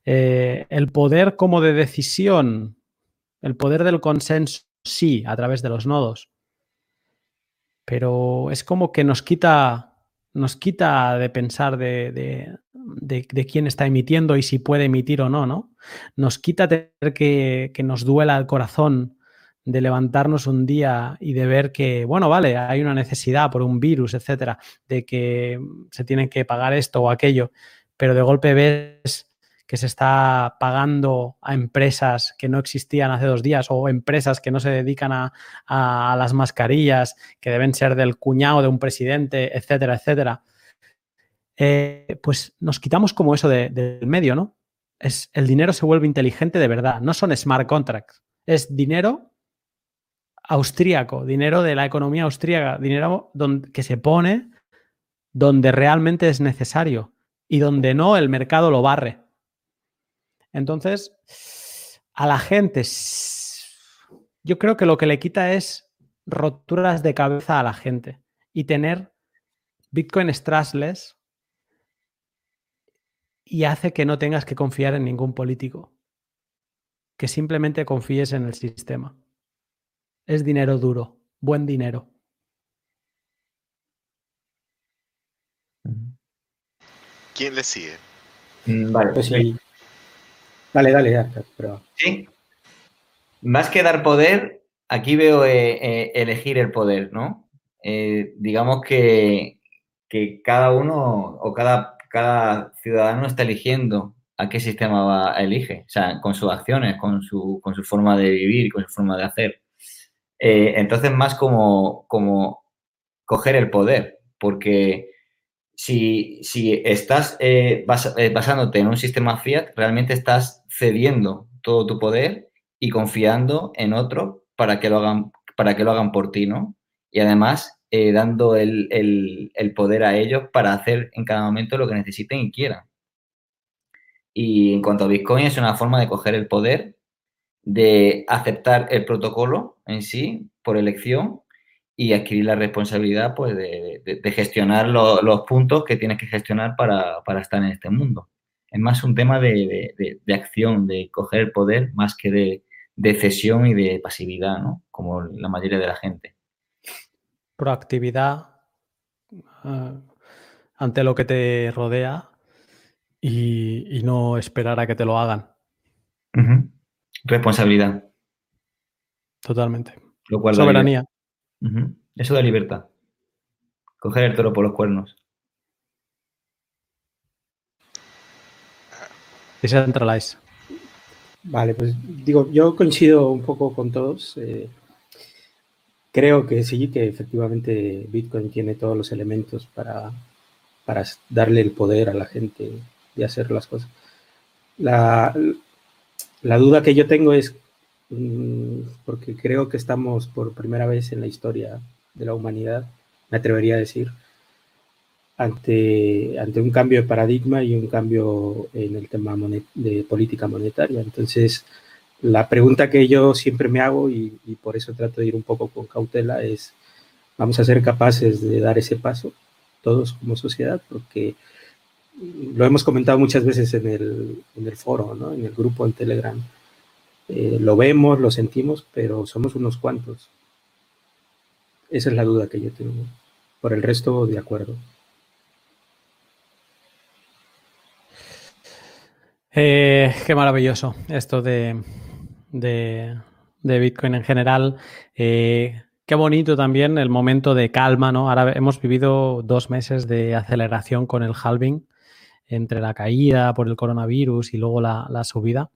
eh, el poder como de decisión, el poder del consenso, sí, a través de los nodos, pero es como que nos quita nos quita de pensar de, quién está emitiendo y si puede emitir o no, ¿no? Nos quita tener que, que, nos duela el corazón de levantarnos un día y de ver que, bueno, vale, hay una necesidad por un virus, etcétera, de que se tiene que pagar esto o aquello, pero de golpe ves que se está pagando a empresas que no existían hace dos días o empresas que no se dedican a, las mascarillas, que deben ser del cuñado de un presidente, etcétera, etcétera, eh, pues nos quitamos como eso del medio, ¿no? Es, el dinero se vuelve inteligente de verdad, no son smart contracts, es dinero austríaco, dinero de la economía austríaca, dinero que se pone donde realmente es necesario y donde no el mercado lo barre. Entonces, a la gente, yo creo que lo que le quita es roturas de cabeza a la gente y tener Bitcoin trustless y hace que no tengas que confiar en ningún político. Que simplemente confíes en el sistema. Es dinero duro, buen dinero. ¿Quién le sigue? Mm, Vale, Pues sí. Dale, dale, ya, pero Sí. Más que dar poder, aquí veo eh, eh, elegir el poder, ¿no? Eh, digamos que, que cada uno o cada, cada ciudadano está eligiendo a qué sistema va, elige, o sea, con sus acciones, con su, con su forma de vivir, con su forma de hacer. Entonces, más como, como coger el poder, porque si, si estás eh, eh, basándote en un sistema fiat, realmente estás cediendo todo tu poder y confiando en otro para que lo hagan, para que lo hagan por ti, ¿no? Y además eh, dando el, el- el poder a ellos para hacer en cada momento lo que necesiten y quieran. Y en cuanto a Bitcoin, es una forma de coger el poder, de aceptar el protocolo en sí por elección y adquirir la responsabilidad pues, de, de- de gestionar lo- los puntos que tienes que gestionar para, para estar en este mundo. Es más un tema de, de- acción, de coger el poder, más que de, de cesión y de pasividad, ¿no? Como la mayoría de la gente. Proactividad eh, ante lo que te rodea y, y no esperar a que te lo hagan. Responsabilidad. Totalmente. Lo cual da Soberanía. Eso da libertad. Coger el toro por los cuernos. Decentralize. Vale, pues digo, yo coincido un poco con todos. eh, creo que sí, que efectivamente Bitcoin tiene todos los elementos para, para darle el poder a la gente de hacer las cosas. La, la duda que yo tengo es, porque creo que estamos por primera vez en la historia de la humanidad, me atrevería a decir, ante, ante un cambio de paradigma y un cambio en el tema de política monetaria. Entonces, la pregunta que yo siempre me hago y, y por eso trato de ir un poco con cautela es, ¿vamos a ser capaces de dar ese paso todos como sociedad? Porque lo hemos comentado muchas veces en el, en el foro, ¿no? en el grupo en Telegram. Eh, lo vemos, lo sentimos, pero somos unos cuantos. Esa es la duda que yo tengo. Por el resto, de acuerdo. Eh, qué maravilloso esto de, de- Bitcoin en general. Eh, qué bonito también el momento de calma, ¿no? Ahora hemos vivido dos meses de aceleración con el halving entre la caída por el coronavirus y luego la, la subida.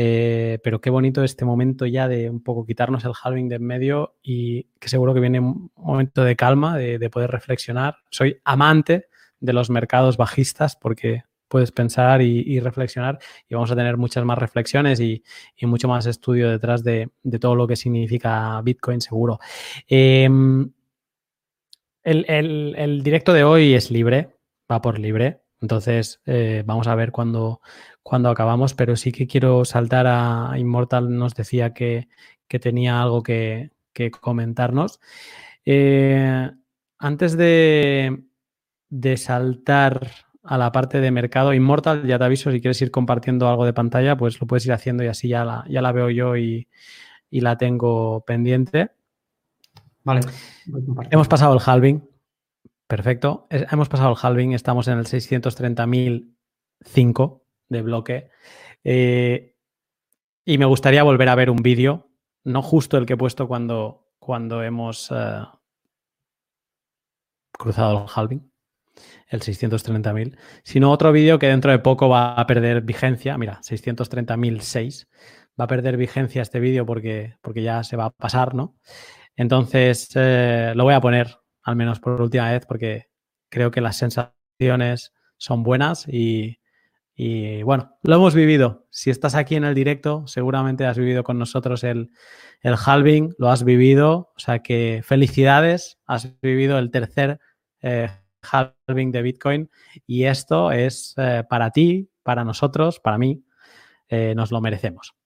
Eh, pero qué bonito este momento ya de un poco quitarnos el halving de en medio y que seguro que viene un momento de calma, de, de poder reflexionar. Soy amante de los mercados bajistas porque puedes pensar y, reflexionar y vamos a tener muchas más reflexiones y, mucho más estudio detrás de, todo lo que significa Bitcoin seguro. Em, el directo de hoy es libre, va por libre. Entonces, eh, vamos a ver cuándo, cuándo acabamos, pero sí que quiero saltar a Immortal. Nos decía que, que tenía algo que, que comentarnos. Eh, antes de, de saltar a la parte de mercado, Immortal, ya te aviso, si quieres ir compartiendo algo de pantalla, pues lo puedes ir haciendo y así ya la, ya la veo yo y, y la tengo pendiente. Vale. Hemos pasado el halving. Perfecto. Hemos pasado el halving. Estamos en el 630.005 de bloque. Eh, y me gustaría volver a ver un vídeo, no justo el que he puesto cuando, cuando hemos eh, cruzado el halving, el 630.000, sino otro vídeo que dentro de poco va a perder vigencia. Mira, 630.006. Va a perder vigencia este vídeo porque, porque ya se va a pasar, ¿no? Entonces, eh, lo voy a poner, al menos por última vez, porque creo que las sensaciones son buenas y, y, bueno, lo hemos vivido. Si estás aquí en el directo, seguramente has vivido con nosotros el, el halving, lo has vivido, o sea que felicidades, has vivido el tercer eh, halving de Bitcoin y esto es eh, para ti, para nosotros, para mí, eh, nos lo merecemos.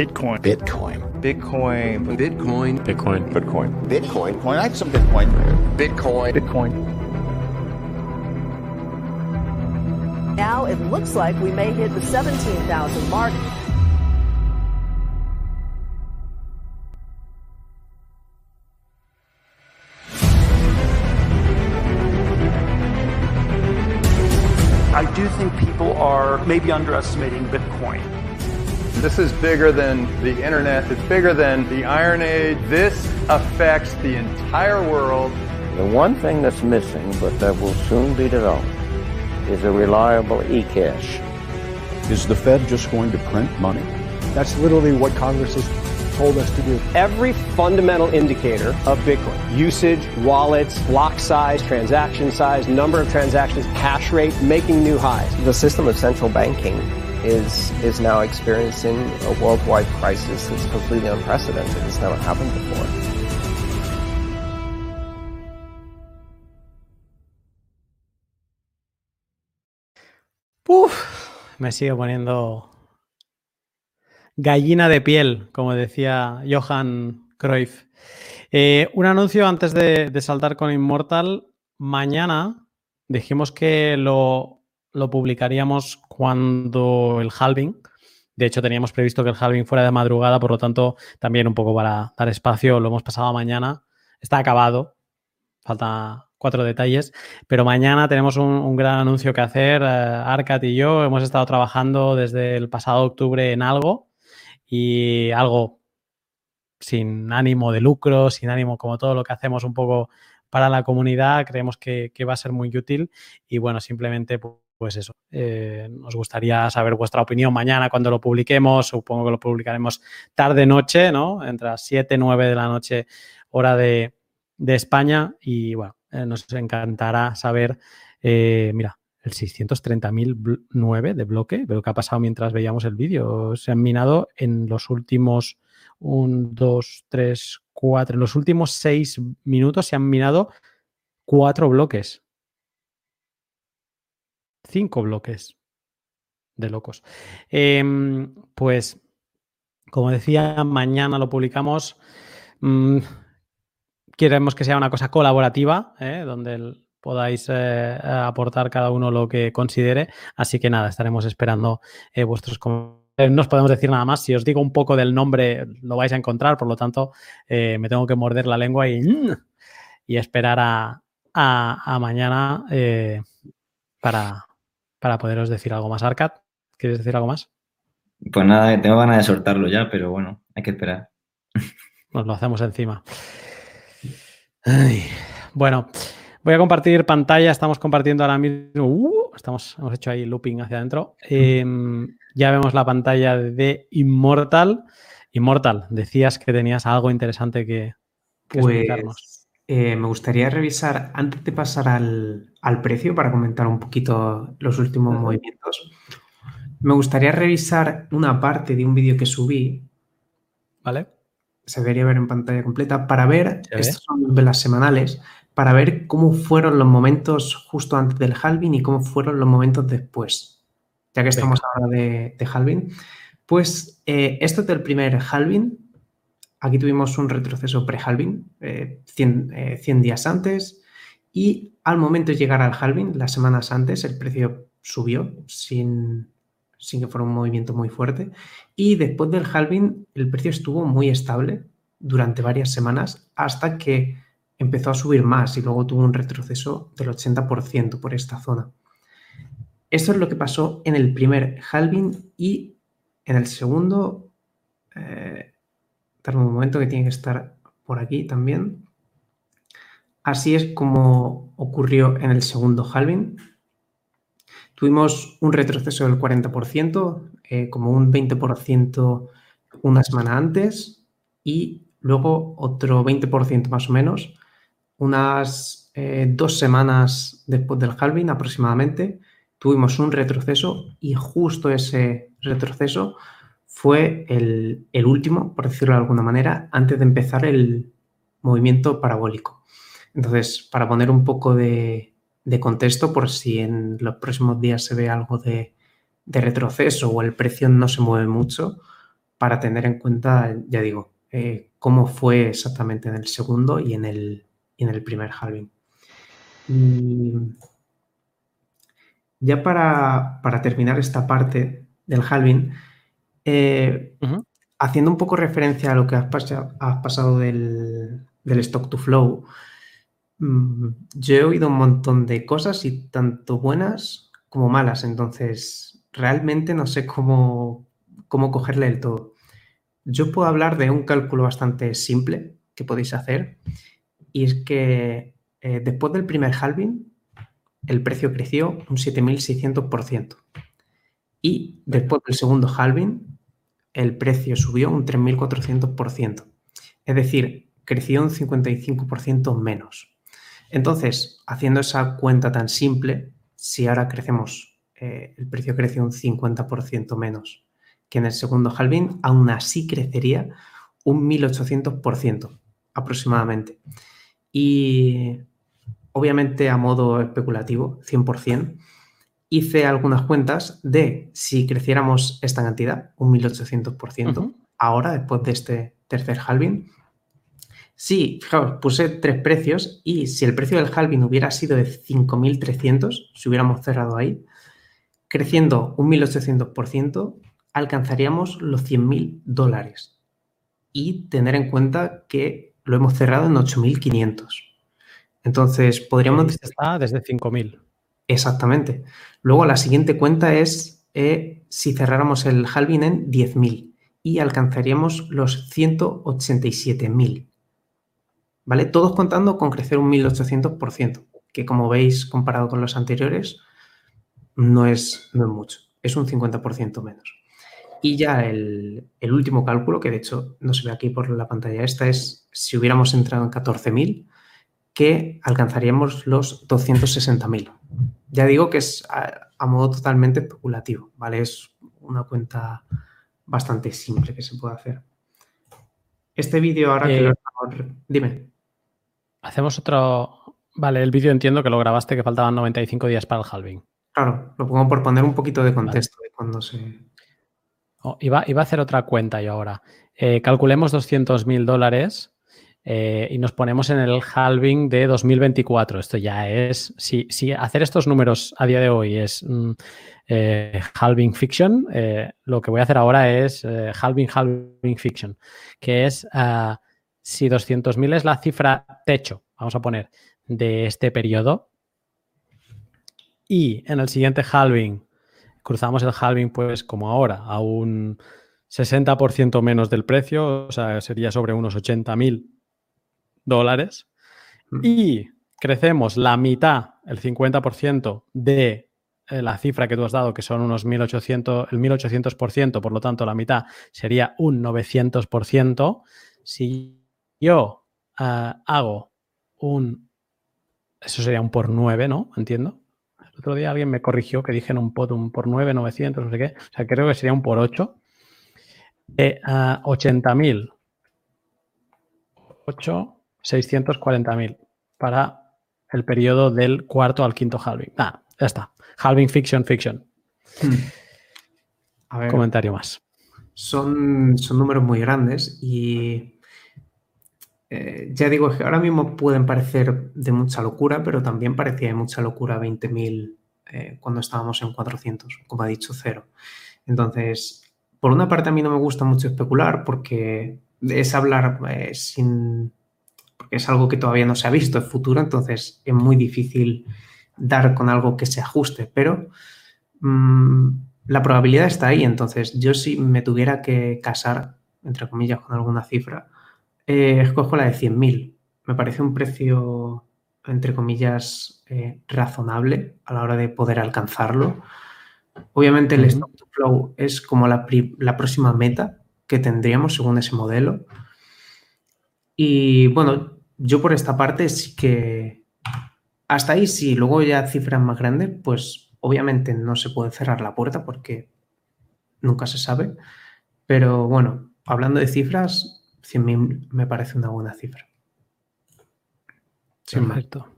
Bitcoin. Bitcoin. Bitcoin. Bitcoin. Bitcoin. Bitcoin. Bitcoin. Coin like some Bitcoin. Bitcoin. Bitcoin. Now it looks like we may hit the 17,000 mark. I do think people are maybe underestimating Bitcoin. This is bigger than the internet. It's bigger than the Iron Age. This affects the entire world. The one thing that's missing, but that will soon be developed, is a reliable e-cash. Is the Fed just going to print money? That's literally what Congress has told us to do. Every fundamental indicator of Bitcoin usage, wallets, block size, transaction size, number of transactions, hash rate making new highs. The system of central banking is is now experiencing a worldwide crisis that's completely unprecedented. It's never happened before. Uf, me sigue poniendo gallina de piel, como decía Johan Cruyff. Eh, un anuncio antes de, de, saltar con Immortal. Mañana dijimos que lo, lo, publicaríamos cuando el halving. De hecho, teníamos previsto que el halving fuera de madrugada, por lo tanto, también un poco para dar espacio, lo hemos pasado mañana. Está acabado. Falta cuatro detalles, pero mañana tenemos un, gran anuncio que hacer. Uh, Arcat y yo hemos estado trabajando desde el pasado octubre en algo y algo sin ánimo de lucro, sin ánimo como todo lo que hacemos un poco para la comunidad, creemos que, que va a ser muy útil y bueno, simplemente pues eso, eh, nos gustaría saber vuestra opinión mañana cuando lo publiquemos, supongo que lo publicaremos tarde-noche, ¿no? Entre las 7 y 9 de la noche hora de, España y bueno, eh, nos encantará saber, eh, mira, el 630.009 de bloque, pero ¿qué ha pasado mientras veíamos el vídeo? Se han minado en los últimos 1, 2, 3, 4, en los últimos 6 minutos se han minado 4 bloques. 5 bloques de locos. Eh, pues, como decía, mañana lo publicamos. Mm, queremos que sea una cosa colaborativa, ¿eh? donde podáis eh, aportar cada uno lo que considere. Así que nada, estaremos esperando eh, vuestros comentarios. No os podemos decir nada más. Si os digo un poco del nombre, lo vais a encontrar. Por lo tanto, me tengo que morder la lengua y, y esperar a, mañana para, para poderos decir algo más. Arcad, ¿quieres decir algo más? Pues nada, tengo ganas de soltarlo ya, pero bueno, hay que esperar. Nos lo hacemos encima. Ay, bueno, Voy a compartir pantalla, estamos compartiendo ahora mismo, uh, estamos, hemos hecho ahí looping hacia adentro. Eh, ya vemos la pantalla de Immortal. Immortal, decías que tenías algo interesante que, que pues, explicarnos. Eh, me gustaría revisar, antes de pasar al, al, precio, para comentar un poquito los últimos movimientos, me gustaría revisar una parte de un vídeo que subí. ¿Vale? Se debería ver en pantalla completa para ver, estas son velas semanales, para ver cómo fueron los momentos justo antes del halving y cómo fueron los momentos después. Ya que estamos Venga. ahora de, de, halving. Pues eh, esto es del primer halving. Aquí tuvimos un retroceso pre-halving, eh, 100, eh, 100, días antes. Y al momento de llegar al halving, las semanas antes, el precio subió sin, sin que fuera un movimiento muy fuerte. Y después del halving, el precio estuvo muy estable durante varias semanas hasta que empezó a subir más y luego tuvo un retroceso del 80% por esta zona. Esto es lo que pasó en el primer halving y en el segundo, eh, un momento que tiene que estar por aquí también. Así es como ocurrió en el segundo halving. Tuvimos un retroceso del 40%, eh, como un 20% una semana antes y luego otro 20% más o menos unas eh, dos semanas después del halving aproximadamente, tuvimos un retroceso y justo ese retroceso fue el, último, por decirlo de alguna manera, antes de empezar el movimiento parabólico. Entonces, para poner un poco de, contexto, por si en los próximos días se ve algo de, retroceso o el precio no se mueve mucho, para tener en cuenta, ya digo, eh, cómo fue exactamente en el segundo y en el, en el primer halving. Y ya para, para terminar esta parte del halving, eh, haciendo un poco referencia a lo que has, pasado, has pasado del, del, stock to flow, mm, yo he oído un montón de cosas y tanto buenas como malas, entonces realmente no sé cómo, cómo cogerle el todo. Yo puedo hablar de un cálculo bastante simple que podéis hacer y es que eh, después del primer halving el precio creció un 7.600%. Y después del segundo halving, el precio subió un 3.400%. Es decir, creció un 55% menos. Entonces, haciendo esa cuenta tan simple, si ahora crecemos, eh, el precio creció un 50% menos que en el segundo halving, aún así crecería un 1.800% aproximadamente. Y obviamente a modo especulativo, 100%, hice algunas cuentas de si creciéramos esta cantidad, un 1800%, ahora, después de este tercer halving. Sí, fijaos, puse tres precios y si el precio del halving hubiera sido de 5.300, si hubiéramos cerrado ahí, creciendo un 1.800%, alcanzaríamos los 100.000 dólares. Y tener en cuenta que lo hemos cerrado en 8.500. Entonces, podríamos... Está desde 5.000. Exactamente. Luego, la siguiente cuenta es eh, si cerráramos el halving en 10.000 y alcanzaríamos los 187.000. ¿Vale? Todos contando con crecer un 1.800%, que como veis, comparado con los anteriores, no es, no es mucho. Es un 50% menos. Y ya el, el, último cálculo, que de hecho no se ve aquí por la pantalla esta, es si hubiéramos entrado en 14.000, que alcanzaríamos los 260.000. Ya digo que es a, modo totalmente especulativo, ¿vale? Es una cuenta bastante simple que se puede hacer. Este vídeo ahora que lo eh, Dime. Hacemos otro... Vale, el vídeo entiendo que lo grabaste que faltaban 95 días para el halving. Claro, lo pongo por poner un poquito de contexto de cuando se... Oh, iba, iba, a hacer otra cuenta yo ahora. Eh, calculemos 200.000 dólares eh, y nos ponemos en el halving de 2024. Esto ya es, si, si hacer estos números a día de hoy es mm, eh, halving fiction, eh, lo que voy a hacer ahora es halving, halving fiction, que es ah, si 200.000 es la cifra techo, vamos a poner, de este periodo, y en el siguiente halving cruzamos el halving pues como ahora, a un 60% menos del precio, o sea, sería sobre unos 80.000 dólares y crecemos la mitad, el 50% de eh, la cifra que tú has dado, que son unos 1800, el 1800%, por lo tanto la mitad sería un 900%. Si yo eh, hago un, eso sería un por 9, ¿no? Entiendo. El otro día alguien me corrigió que dije un por, un por 9, 900, no sé qué. O sea, creo que sería un por 8. De 80.000. 8 640.000 para el periodo del cuarto al quinto halving. Ah, ya está. Halving fiction, fiction. A ver, Comentario más. Son, son números muy grandes y eh, ya digo que ahora mismo pueden parecer de mucha locura, pero también parecía de mucha locura 20.000 eh, cuando estábamos en 400, como ha dicho Cero. Entonces, por una parte a mí no me gusta mucho especular porque es hablar eh, sin, porque es algo que todavía no se ha visto en futuro, entonces es muy difícil dar con algo que se ajuste, pero mmm, la probabilidad está ahí, entonces yo si me tuviera que casar, entre comillas, con alguna cifra, eh, escojo la de 100.000. Me parece un precio, entre comillas, eh, razonable a la hora de poder alcanzarlo. Obviamente el stop to flow es como la, la próxima meta que tendríamos según ese modelo. Y bueno, yo por esta parte sí que hasta ahí sí, luego ya cifras más grandes, pues obviamente no se puede cerrar la puerta porque nunca se sabe. Pero bueno, hablando de cifras, 100.000 me parece una buena cifra. Perfecto.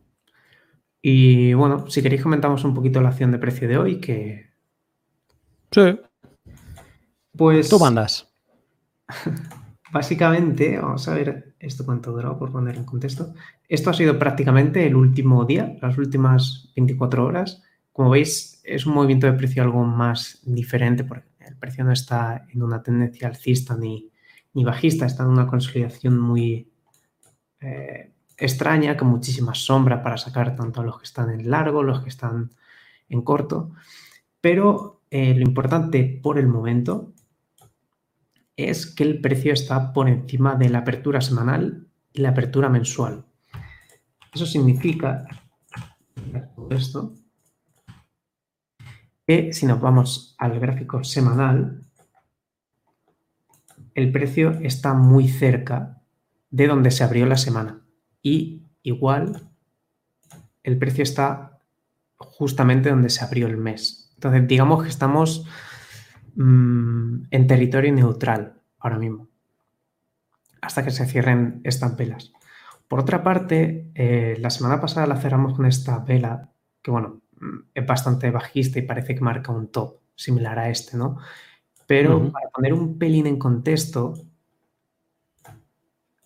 Y bueno, si queréis comentamos un poquito la acción de precio de hoy, que... Sí. Pues... Tú mandas. básicamente, vamos a ver esto cuánto durado por poner en contexto. Esto ha sido prácticamente el último día, las últimas 24 horas. Como veis, es un movimiento de precio algo más diferente porque el precio no está en una tendencia alcista ni, ni bajista, está en una consolidación muy eh, extraña, con muchísima sombra para sacar tanto a los que están en largo, los que están en corto. Pero eh, lo importante por el momento es que el precio está por encima de la apertura semanal y la apertura mensual. Eso significa esto que si nos vamos al gráfico semanal, el precio está muy cerca de donde se abrió la semana. Y igual el precio está justamente donde se abrió el mes. Entonces, digamos que estamos mmm, en territorio neutral ahora mismo, hasta que se cierren estas velas. Por otra parte, eh, la semana pasada la cerramos con esta vela, que bueno, mm, es bastante bajista y parece que marca un top similar a este, ¿no? Pero uh -huh. para poner un pelín en contexto,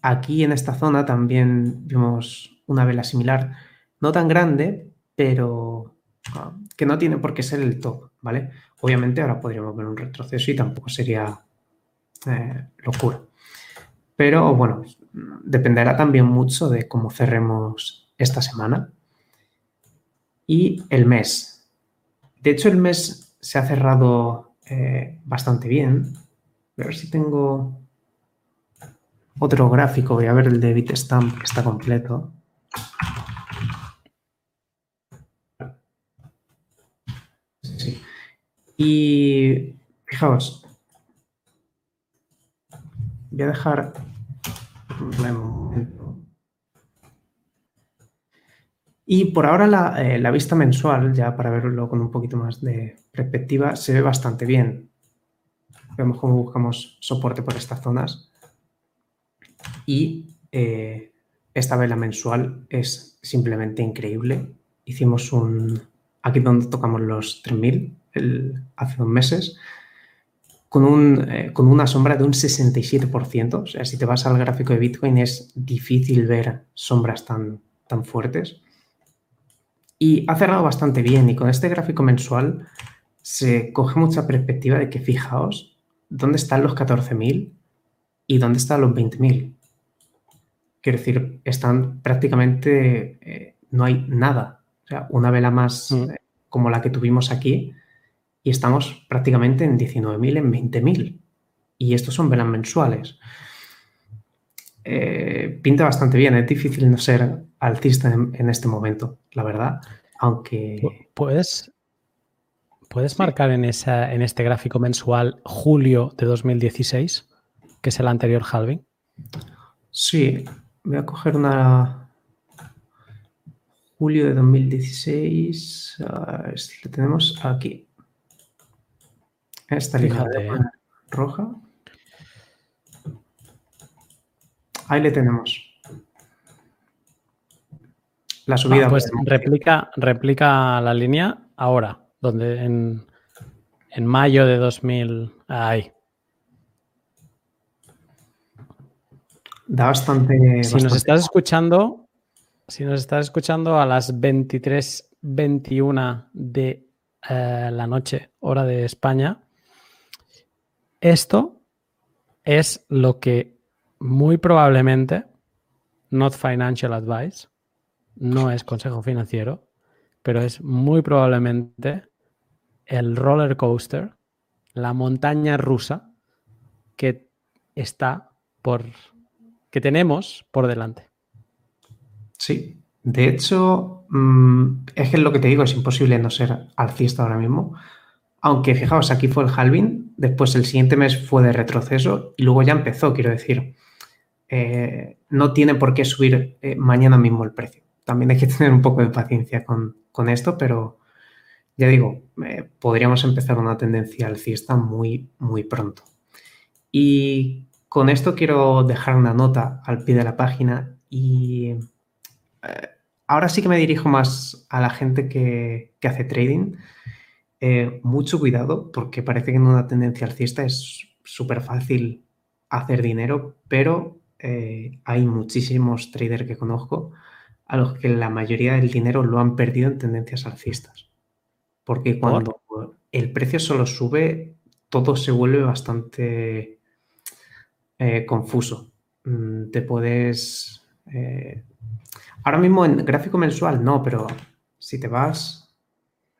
aquí en esta zona también vimos una vela similar, no tan grande, pero uh, que no tiene por qué ser el top, ¿vale? Obviamente ahora podríamos ver un retroceso y tampoco sería eh, locura. Pero bueno, dependerá también mucho de cómo cerremos esta semana. Y el mes. De hecho, el mes se ha cerrado eh, bastante bien. A ver si tengo otro gráfico. Voy a ver el de Bitstamp que está completo. Sí. Y fijaos, voy a dejar y por ahora la, eh, la, vista mensual, ya para verlo con un poquito más de perspectiva, se ve bastante bien. Vemos cómo buscamos soporte por estas zonas. Y eh, esta vela mensual es simplemente increíble. Hicimos un... Aquí donde tocamos los 3000 el, hace dos meses con, un, eh, con, una sombra de un 67%. O sea, si te vas al gráfico de Bitcoin es difícil ver sombras tan, tan fuertes. Y ha cerrado bastante bien y con este gráfico mensual se coge mucha perspectiva de que fijaos dónde están los 14.000 y dónde están los 20.000. Quiero decir, están prácticamente, eh, no hay nada. O sea, una vela más mm. eh, como la que tuvimos aquí y estamos prácticamente en 19.000, en 20.000. Y estos son velas mensuales. Eh, pinta bastante bien, es difícil no ser alcista en, en, este momento, la verdad, aunque... ¿Puedes, puedes sí. marcar en, esa, en este gráfico mensual julio de 2016, que es el anterior halving? Sí, voy a coger una... Julio de 2016, uh, lo tenemos aquí. Esta línea roja. Ahí le tenemos. La subida. Ah, pues replica, replica la línea ahora, donde en, en mayo de 2000. Ahí. Da bastante. Si bastante nos estás escuchando, si nos estás escuchando a las 23.21 de eh, la noche, hora de España, esto es lo que muy probablemente, not financial advice, no es consejo financiero, pero es muy probablemente el roller coaster, la montaña rusa que está por, que tenemos por delante. Sí, de hecho, mmm, es que lo que te digo es imposible no ser alcista ahora mismo. Aunque fijaos, aquí fue el halving, después el siguiente mes fue de retroceso y luego ya empezó, quiero decir. Eh, no tiene por qué subir eh, mañana mismo el precio. También hay que tener un poco de paciencia con, con esto, pero ya digo, eh, podríamos empezar una tendencia alcista muy, muy pronto. Y con esto quiero dejar una nota al pie de la página y ahora sí que me dirijo más a la gente que, que hace trading. Eh, mucho cuidado porque parece que en una tendencia alcista es súper fácil hacer dinero, pero eh, hay muchísimos traders que conozco a los que la mayoría del dinero lo han perdido en tendencias alcistas. Porque cuando el precio solo sube, todo se vuelve bastante eh, confuso. Mm, te puedes... eh, ahora mismo en gráfico mensual no, pero si te vas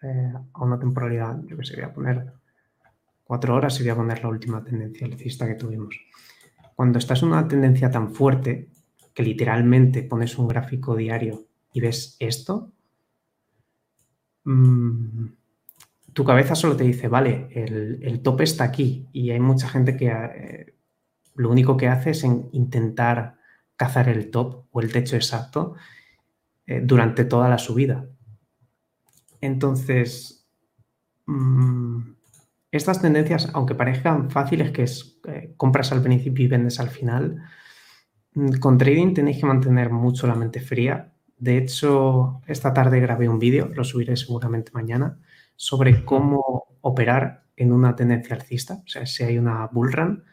eh, a una temporalidad, yo que sé, voy a poner cuatro horas y voy a poner la última tendencia alcista que tuvimos. Cuando estás en una tendencia tan fuerte que literalmente pones un gráfico diario y ves esto, mm, tu cabeza solo te dice, vale, el, el tope está aquí y hay mucha gente que eh, lo único que hace es en intentar cazar el top o el techo exacto eh, durante toda la subida. Entonces, mm, estas tendencias, aunque parezcan fáciles, que es eh, compras al principio y vendes al final, mm, con trading tenéis que mantener mucho la mente fría. De hecho, esta tarde grabé un vídeo, lo subiré seguramente mañana, sobre cómo operar en una tendencia alcista, o sea, si hay una bull run,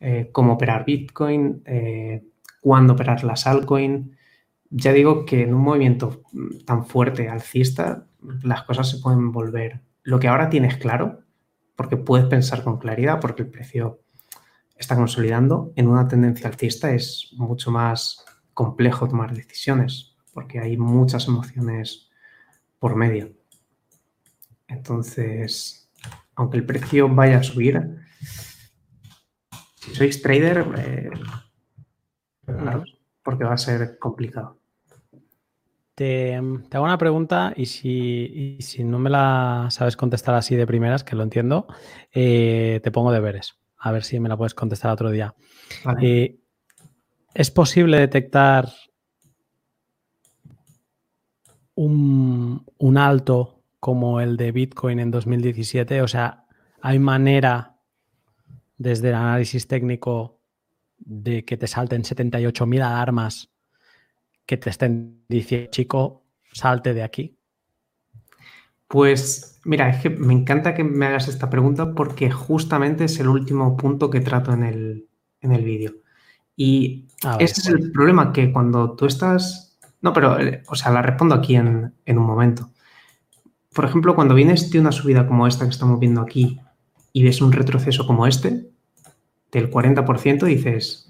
eh, cómo operar Bitcoin, eh, cuándo operar las altcoin. Ya digo que en un movimiento tan fuerte alcista, las cosas se pueden volver. Lo que ahora tienes claro, porque puedes pensar con claridad, porque el precio está consolidando, en una tendencia alcista es mucho más complejo tomar decisiones, porque hay muchas emociones por medio. Entonces, aunque el precio vaya a subir, si sois trader, eh, porque va a ser complicado. Te, te hago una pregunta y si, y si no me la sabes contestar así de primeras, que lo entiendo, eh, te pongo deberes. A ver si me la puedes contestar otro día. Vale. Eh, ¿Es posible detectar un, un alto como el de Bitcoin en 2017? O sea, ¿hay manera desde el análisis técnico de que te salten 78.000 alarmas que te estén diciendo, chico, salte de aquí? Pues mira, es que me encanta que me hagas esta pregunta porque justamente es el último punto que trato en el, en el vídeo. Y ese es el problema, que cuando tú estás... No, pero, o sea, la respondo aquí en, en un momento. Por ejemplo, cuando vienes de una subida como esta que estamos viendo aquí y ves un retroceso como este, del 40%, dices,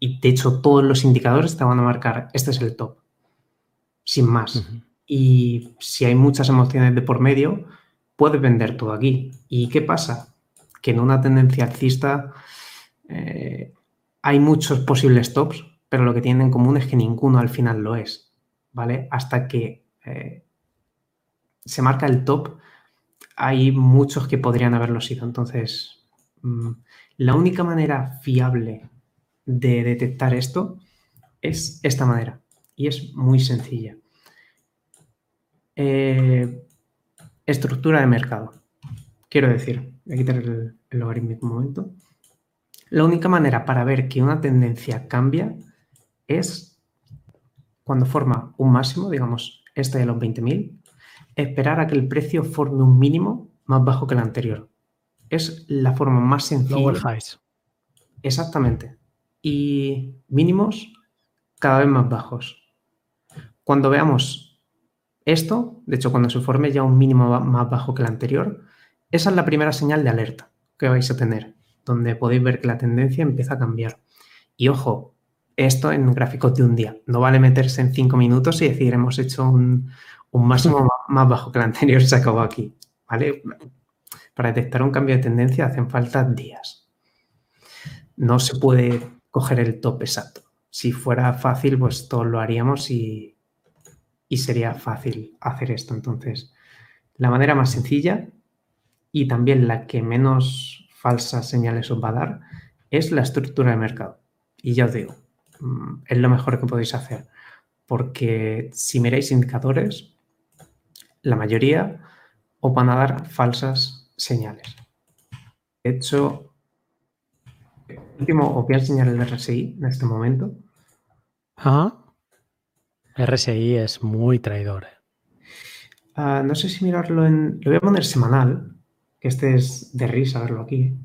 y de hecho todos los indicadores te van a marcar, este es el top, sin más. Y si hay muchas emociones de por medio, puedes vender todo aquí. ¿Y qué pasa? Que en una tendencia alcista eh, hay muchos posibles tops, pero lo que tienen en común es que ninguno al final lo es, ¿vale? Hasta que eh, se marca el top, hay muchos que podrían haberlo sido. Entonces, mm, la única manera fiable de detectar esto es esta manera y es muy sencilla. Eh, estructura de mercado. Quiero decir, voy a quitar el, el logarítmico un momento. La única manera para ver que una tendencia cambia es cuando forma un máximo, digamos, este de los 20.000, esperar a que el precio forme un mínimo más bajo que el anterior. Es la forma más sencilla. Lower highs. Exactamente. Y mínimos cada vez más bajos. Cuando veamos esto, de hecho, cuando se forme ya un mínimo más bajo que el anterior, esa es la primera señal de alerta que vais a tener, donde podéis ver que la tendencia empieza a cambiar. Y ojo, esto en gráficos de un día. No vale meterse en cinco minutos y decir hemos hecho un, un máximo más bajo que el anterior se acabó aquí. ¿Vale? Para detectar un cambio de tendencia hacen falta días. No se puede coger el top exacto. Si fuera fácil, pues todos lo haríamos y, y sería fácil hacer esto. Entonces, la manera más sencilla y también la que menos falsas señales os va a dar es la estructura de mercado. Y ya os digo, mm, es lo mejor que podéis hacer. Porque si miráis indicadores, la mayoría os van a dar falsas señales. De hecho, último, os voy a enseñar el RSI en este momento. Ajá. RSI es muy traidor. eh. Ah, no sé si mirarlo en. Lo voy a poner semanal, que este es de risa verlo aquí.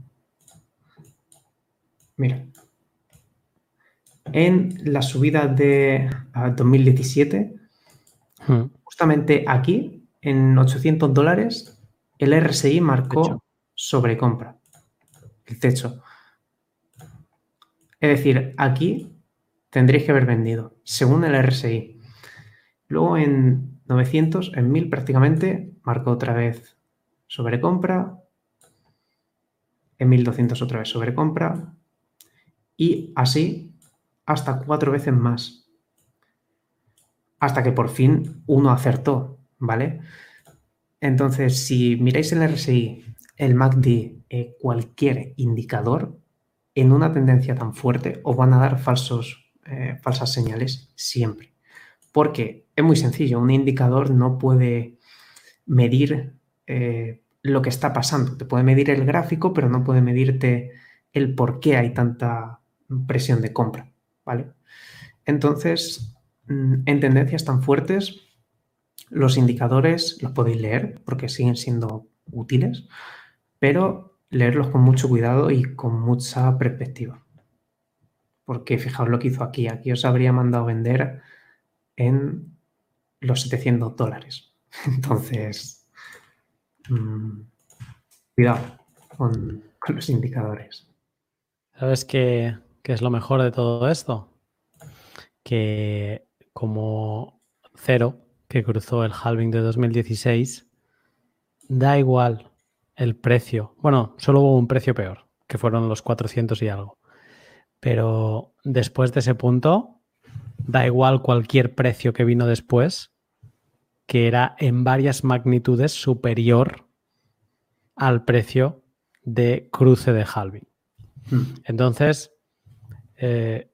Mira, en la subida de 2017, Hmm. justamente aquí, en 800 dólares, el RSI marcó sobrecompra, el techo. Es decir, aquí tendréis que haber vendido, según el RSI. Luego en 900, en 1000 prácticamente, marcó otra vez sobrecompra. En 1200 otra vez sobrecompra. Y así hasta cuatro veces más. Hasta que por fin uno acertó, ¿vale? Entonces, si miráis el RSI, el MACD, eh, cualquier indicador, en una tendencia tan fuerte os van a dar falsos, eh, falsas señales siempre. Porque es muy sencillo, un indicador no puede medir eh, lo que está pasando. Te puede medir el gráfico, pero no puede medirte el por qué hay tanta presión de compra, ¿vale? Entonces, mm, en tendencias tan fuertes, los indicadores los podéis leer porque siguen siendo útiles, pero leerlos con mucho cuidado y con mucha perspectiva. Porque fijaos lo que hizo aquí. Aquí os habría mandado vender en los 700 dólares. Entonces, mmm, cuidado con, con, los indicadores. ¿Sabes qué, qué es lo mejor de todo esto? Que como cero que cruzó el halving de 2016, da igual el precio. Bueno, solo hubo un precio peor, que fueron los 400 y algo. Pero después de ese punto, da igual cualquier precio que vino después, que era en varias magnitudes superior al precio de cruce de halving. Entonces, eh,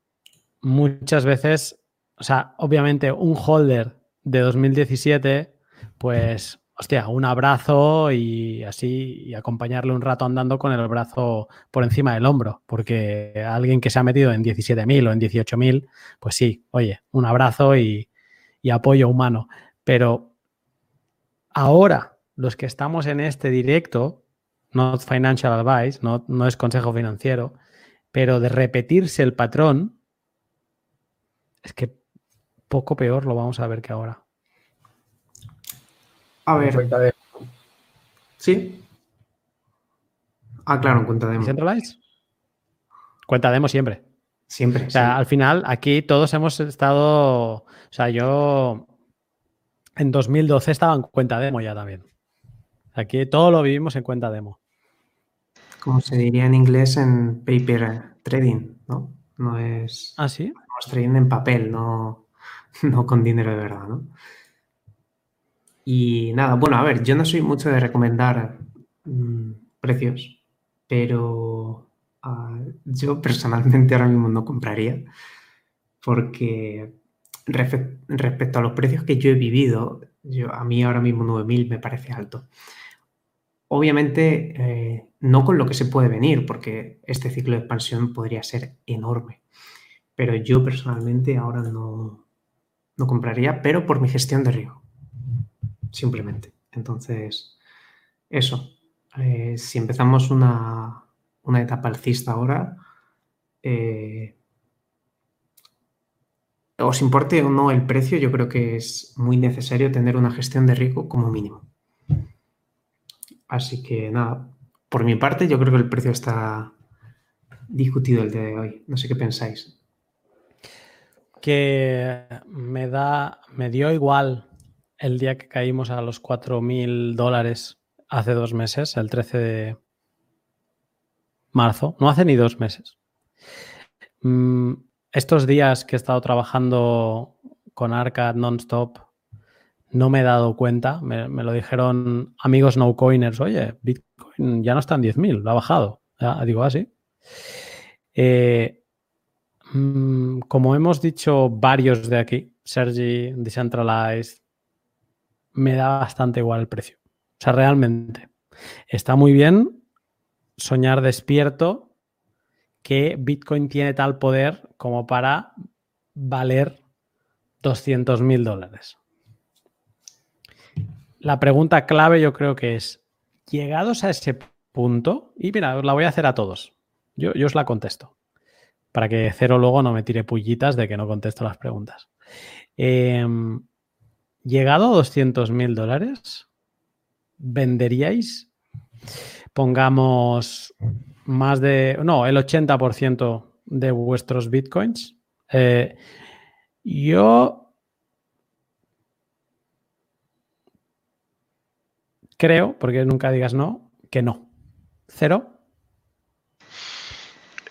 muchas veces, o sea, obviamente un holder de 2017, pues, hostia, un abrazo y así, y acompañarle un rato andando con el brazo por encima del hombro, porque alguien que se ha metido en 17.000 o en 18.000, pues sí, oye, un abrazo y, apoyo humano. Pero ahora, los que estamos en este directo, no financial advice, no, no es consejo financiero, pero de repetirse el patrón, es que poco peor lo vamos a ver que ahora. A ver. Cuenta de... ¿Sí? Ah, claro, en cuenta demo. ¿Decentralize? Cuenta demo siempre. Siempre. O sea, sí. al final, aquí todos hemos estado. O sea, yo en 2012 estaba en cuenta demo ya también. Aquí todo lo vivimos en cuenta demo. Como se diría en inglés en paper trading, ¿no? No es. ¿Ah, sí? Estamos trading en papel, no, no con dinero de verdad, ¿no? Y nada, bueno, a ver, yo no soy mucho de recomendar mmm, precios, pero uh, yo personalmente ahora mismo no compraría porque respe respecto a los precios que yo he vivido, yo, a mí ahora mismo 9.000 me parece alto. Obviamente, eh, no con lo que se puede venir, porque este ciclo de expansión podría ser enorme. Pero yo personalmente ahora no, no compraría, pero por mi gestión de riesgo simplemente. Entonces, eso. Eh, si empezamos una, una, etapa alcista ahora, eh, os importe o no el precio, yo creo que es muy necesario tener una gestión de riesgo como mínimo. Así que nada, por mi parte, yo creo que el precio está discutido el día de hoy. No sé qué pensáis. Que me da, me dio igual el día que caímos a los 4.000 dólares hace dos meses, el 13 de marzo, no hace ni dos meses. Mm, estos días que he estado trabajando con Arcad non-stop, no me he dado cuenta, me, lo dijeron amigos no coiners, oye, Bitcoin ya no está en 10.000, lo ha bajado. Ya, digo así. eh, mm, como hemos dicho varios de aquí, Sergi, Decentralized, me da bastante igual el precio. O sea, realmente. Está muy bien soñar despierto que Bitcoin tiene tal poder como para valer 200 mil dólares. La pregunta clave yo creo que es, llegados a ese punto, y mira, la voy a hacer a todos, yo, yo os la contesto. Para que Cero luego no me tire pullitas de que no contesto las preguntas. Em, llegado a 200 mil dólares, ¿venderíais? Pongamos más de, no, el 80% de vuestros bitcoins. Eh, yo creo, porque nunca digas no, que no. ¿Cero?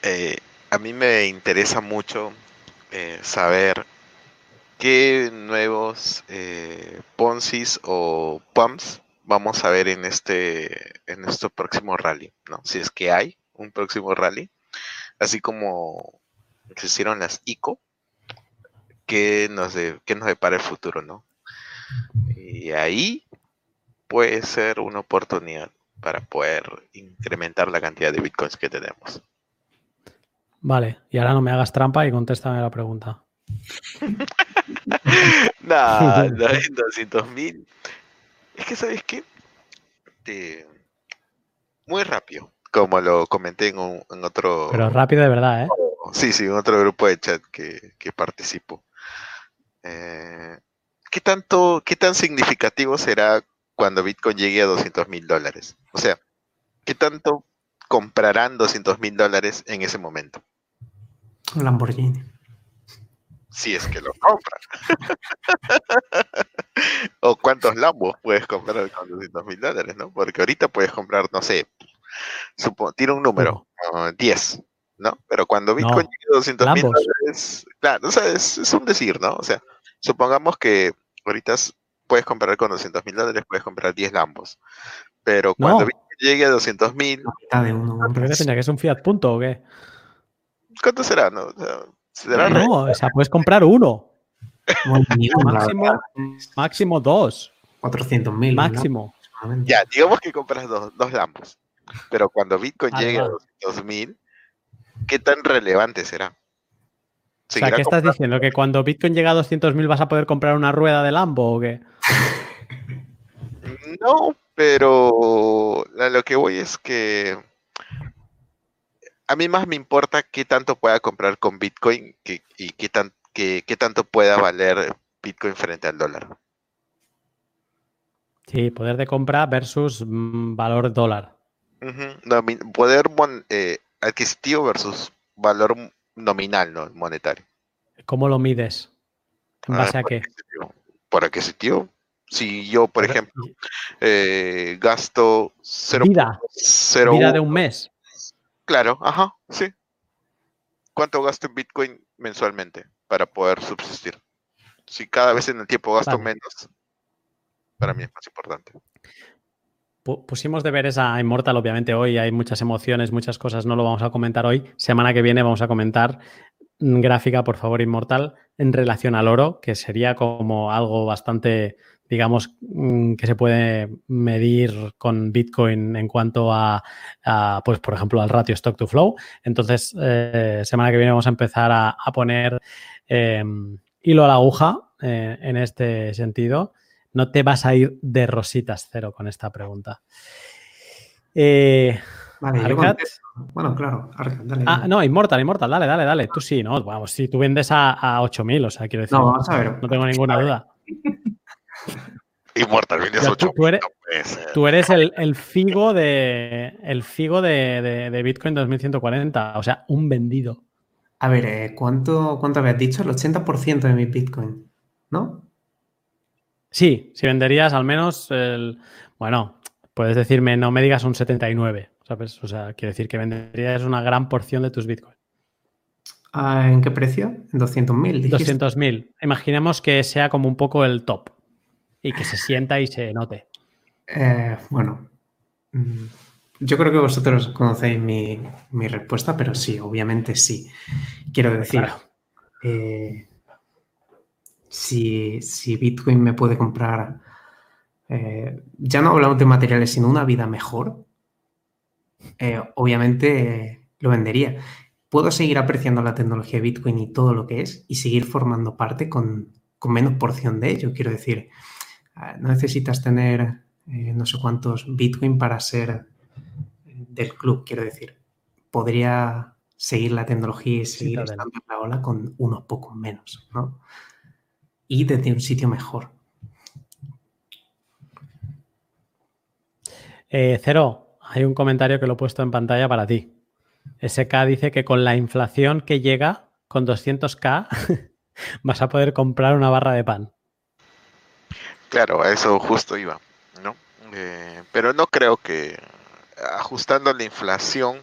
Eh, a mí me interesa mucho eh, saber qué nuevos eh, o Pumps vamos a ver en este en este próximo rally, ¿no? Si es que hay un próximo rally, así como existieron las ICO, que nos, de, que nos depara el futuro, ¿no? Y ahí puede ser una oportunidad para poder incrementar la cantidad de bitcoins que tenemos. Vale, y ahora no me hagas trampa y contéstame la pregunta. no, no, 200 mil. Es que, ¿sabes qué? Muy rápido, como lo comenté en, en, otro... Pero rápido de verdad, ¿eh? Sí, sí, en otro grupo de chat que, que participo. Eh, ¿qué, tanto, ¿Qué tan significativo será cuando Bitcoin llegue a 200 mil dólares? O sea, ¿qué tanto comprarán 200 mil dólares en ese momento? Un Lamborghini. Si es que lo compran. o cuántos Lambos puedes comprar con 200 mil dólares, ¿no? Porque ahorita puedes comprar, no sé, supo, tiene un número, uh, 10, ¿no? Pero cuando Bitcoin no. llegue a 200 mil dólares, claro, o sea, es, es, un decir, ¿no? O sea, supongamos que ahorita puedes comprar con 200 mil dólares, puedes comprar 10 Lambos. Pero cuando no. Bitcoin llegue a 200 mil... ¿Pero qué tenía? ¿Que es un Fiat punto o qué? ¿Cuánto será? No, o sea, ¿será no o sea, puedes comprar uno. máximo, máximo dos. 400 mil. Máximo. ¿no? Ya, digamos que compras dos, dos Lambos. Pero cuando Bitcoin ah, llegue no. a 200 mil, ¿qué tan relevante será? O sea, ¿qué estás diciendo? ¿Que cuando Bitcoin llega a 200.000 vas a poder comprar una rueda de Lambo o qué? No, pero a lo que voy es que a mí más me importa qué tanto pueda comprar con Bitcoin que, y qué, tan, que, qué tanto pueda valer Bitcoin frente al dólar. Sí, poder de compra versus mmm, valor dólar. Uh -huh. no, poder eh, adquisitivo versus valor nominal, ¿no? Monetario. ¿Cómo lo mides? ¿En base ah, a qué? Adquisitivo. Por adquisitivo. Si yo, por ejemplo, eh, gasto 0. Vida. 0, Vida de un mes. Claro, ajá, sí. ¿Cuánto gasto en Bitcoin mensualmente para poder subsistir? Si cada vez en el tiempo gasto vale. menos, para mí es más importante. Pusimos deberes a Immortal, obviamente hoy hay muchas emociones, muchas cosas, no lo vamos a comentar hoy. Semana que viene vamos a comentar gráfica, por favor, Inmortal, en relación al oro, que sería como algo bastante, digamos, mm, que se puede medir con Bitcoin en cuanto a, a pues, por ejemplo, al ratio stock to flow. Entonces, eh, semana que viene vamos a empezar a, a poner eh, hilo a la aguja eh, en este sentido. No te vas a ir de rositas cero con esta pregunta. Eh, vale, bueno, claro, Arcat, dale, Ah, no, Immortal, Immortal, dale, dale, dale. Tú sí, ¿no? Vamos, si tú vendes a, a 8000, o sea, quiero decir. No, vamos a ver. No tengo ninguna duda. Ya, 8 tú, tú eres, tú eres el, el figo de el figo de, de, de Bitcoin 2140, o sea, un vendido. A ver, eh, ¿cuánto, ¿cuánto habías dicho? El 80% de mi Bitcoin, ¿no? Sí, si venderías al menos el. Bueno, puedes decirme, no me digas un 79, ¿sabes? O sea, quiere decir que venderías una gran porción de tus bitcoins. Ah, ¿En qué precio? En 200.000. 200.000. Imaginemos que sea como un poco el top y que se sienta y se note. Eh, bueno, mm, yo creo que vosotros conocéis mi, mi, respuesta, pero sí, obviamente sí. Quiero decir, claro. eh, si, si, Bitcoin me puede comprar, eh, ya no hablamos de materiales, sino una vida mejor, eh, obviamente lo vendería. Puedo seguir apreciando la tecnología de Bitcoin y todo lo que es y seguir formando parte con, con menos porción de ello. Quiero decir, no necesitas tener eh, no sé cuántos Bitcoin para ser del club, quiero decir. Podría seguir la tecnología y seguir estando en la ola con unos pocos menos, ¿no? Y desde un sitio mejor. Eh, Cero, hay un comentario que lo he puesto en pantalla para ti. SK dice que con la inflación que llega, con 200k, vas a poder comprar una barra de pan. Claro, a eso justo iba, ¿no? Eh, pero no creo que ajustando la inflación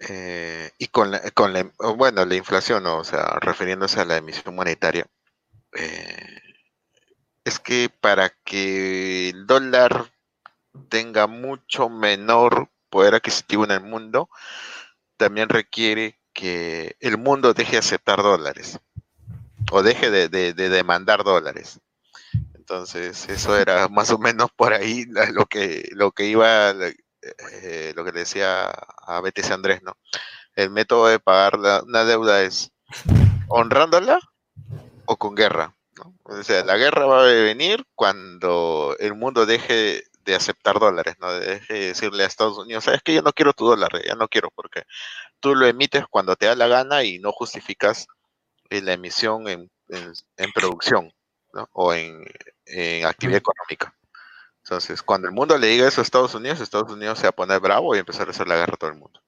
eh, y con la, con la, bueno, la inflación, o sea, refiriéndose a la emisión monetaria, eh, es que para que el dólar tenga mucho menor poder adquisitivo en el mundo, también requiere que el mundo deje de aceptar dólares o deje de, demandar dólares. Entonces, eso era más o menos por ahí lo que, lo que iba, eh, lo que decía a BTC Andrés, ¿no? El método de pagar una deuda es honrándola o con guerra. ¿no? O sea, la guerra va a venir cuando el mundo deje de aceptar dólares, ¿no? De decirle a Estados Unidos, sabes que yo no quiero tu dólar, ya no quiero, porque tú lo emites cuando te da la gana y no justificas eh, la emisión en, producción, ¿no? O en, actividad económica. Entonces, cuando el mundo le diga eso a Estados Unidos, Estados Unidos se va a poner bravo y empezar a hacer la guerra a todo el mundo.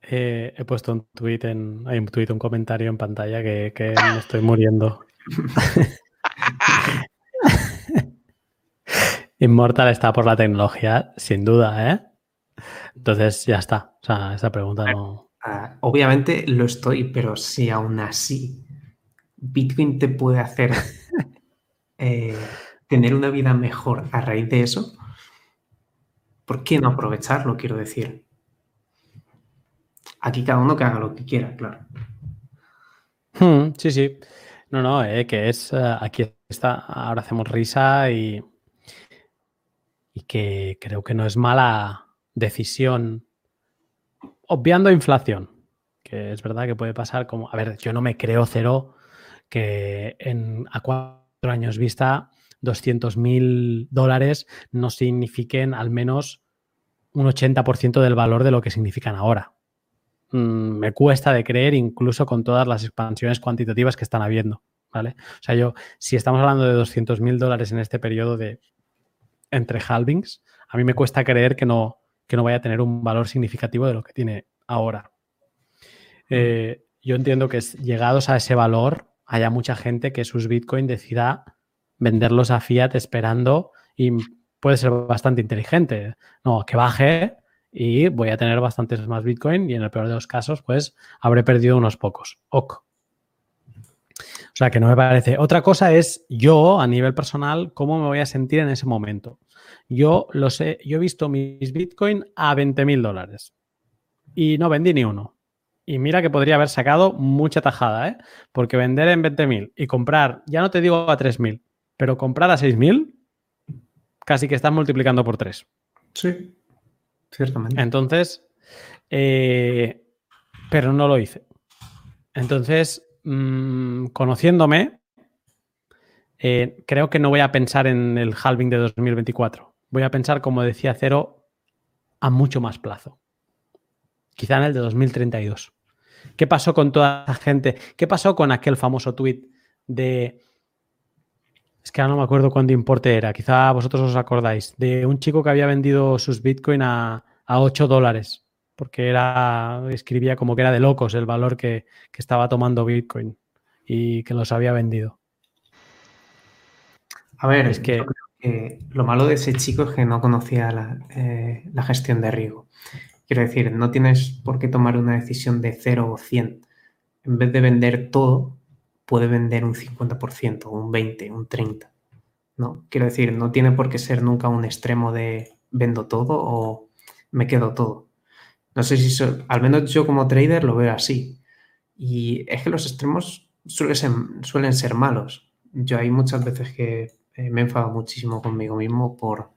Eh, he puesto un tweet en, hay un tweet, un comentario en pantalla que, que me estoy muriendo. Inmortal está por la tecnología, sin duda, ¿eh? Entonces ya está. O sea, esa pregunta no. Ah, obviamente lo estoy, pero si aún así Bitcoin te puede hacer eh, tener una vida mejor a raíz de eso, ¿por qué no aprovecharlo? Quiero decir. Aquí cada uno que haga lo que quiera, claro. Hmm, sí, sí. No, no, eh, que es. Eh, aquí está. Ahora hacemos risa y y que creo que no es mala decisión, obviando inflación, que es verdad que puede pasar como, a ver, yo no me creo cero que en, a cuatro años vista 200 mil dólares no signifiquen al menos un 80% del valor de lo que significan ahora. Mm, me cuesta de creer incluso con todas las expansiones cuantitativas que están habiendo. ¿vale? O sea, yo, si estamos hablando de 200 mil dólares en este periodo de entre halvings, a mí me cuesta creer que no, que no vaya a tener un valor significativo de lo que tiene ahora. Eh, yo entiendo que llegados a ese valor, haya mucha gente que sus Bitcoin decida venderlos a fiat esperando y puede ser bastante inteligente. No, que baje y voy a tener bastantes más Bitcoin y en el peor de los casos, pues habré perdido unos pocos. Ok. O sea, que no me parece. Otra cosa es yo, a nivel personal, cómo me voy a sentir en ese momento. Yo lo sé, yo he visto mis Bitcoin a 20 mil dólares y no vendí ni uno. Y mira que podría haber sacado mucha tajada, ¿eh? Porque vender en 20 mil y comprar, ya no te digo a 3 mil, pero comprar a 6 mil, casi que estás multiplicando por 3. Sí, ciertamente. Entonces, eh, pero no lo hice. Entonces, Mm, conociéndome, eh, creo que no voy a pensar en el halving de 2024. Voy a pensar, como decía Cero, a mucho más plazo. Quizá en el de 2032. ¿Qué pasó con toda la gente? ¿Qué pasó con aquel famoso tweet de... Es que ahora no me acuerdo cuánto importe era, quizá vosotros os acordáis, de un chico que había vendido sus Bitcoin a, a 8 dólares porque era, escribía como que era de locos el valor que, estaba tomando Bitcoin y que los había vendido. A ver, es que, lo malo de ese chico es que no conocía la, eh, la, gestión de riesgo. Quiero decir, no tienes por qué tomar una decisión de 0 o 100. En vez de vender todo, puede vender un 50%, un 20%, un 30%. ¿no? Quiero decir, no tiene por qué ser nunca un extremo de vendo todo o me quedo todo. No sé si, al menos yo como trader lo veo así. Y es que los extremos suelen ser, suelen ser malos. Yo hay muchas veces que eh, me he enfadado muchísimo conmigo mismo por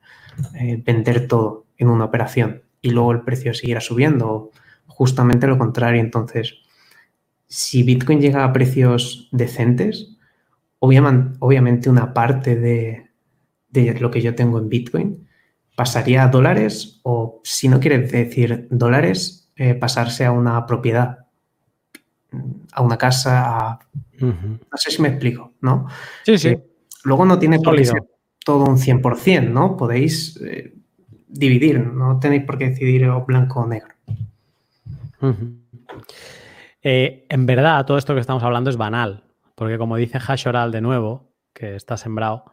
eh, vender todo en una operación y luego el precio seguirá subiendo. Justamente lo contrario. Entonces, si Bitcoin llega a precios decentes, obviamente una parte de, de lo que yo tengo en Bitcoin pasaría a dólares o si no quieres decir dólares, eh, pasarse a una propiedad, a una casa, a... no sé si me explico, ¿no? Sí, sí. Eh, luego no tiene por qué ser todo un 100%, ¿no? Podéis eh, dividir, no tenéis por qué decidir o blanco o negro. en verdad, todo esto que estamos hablando es banal, porque como dice Hashoral de nuevo, que está sembrado,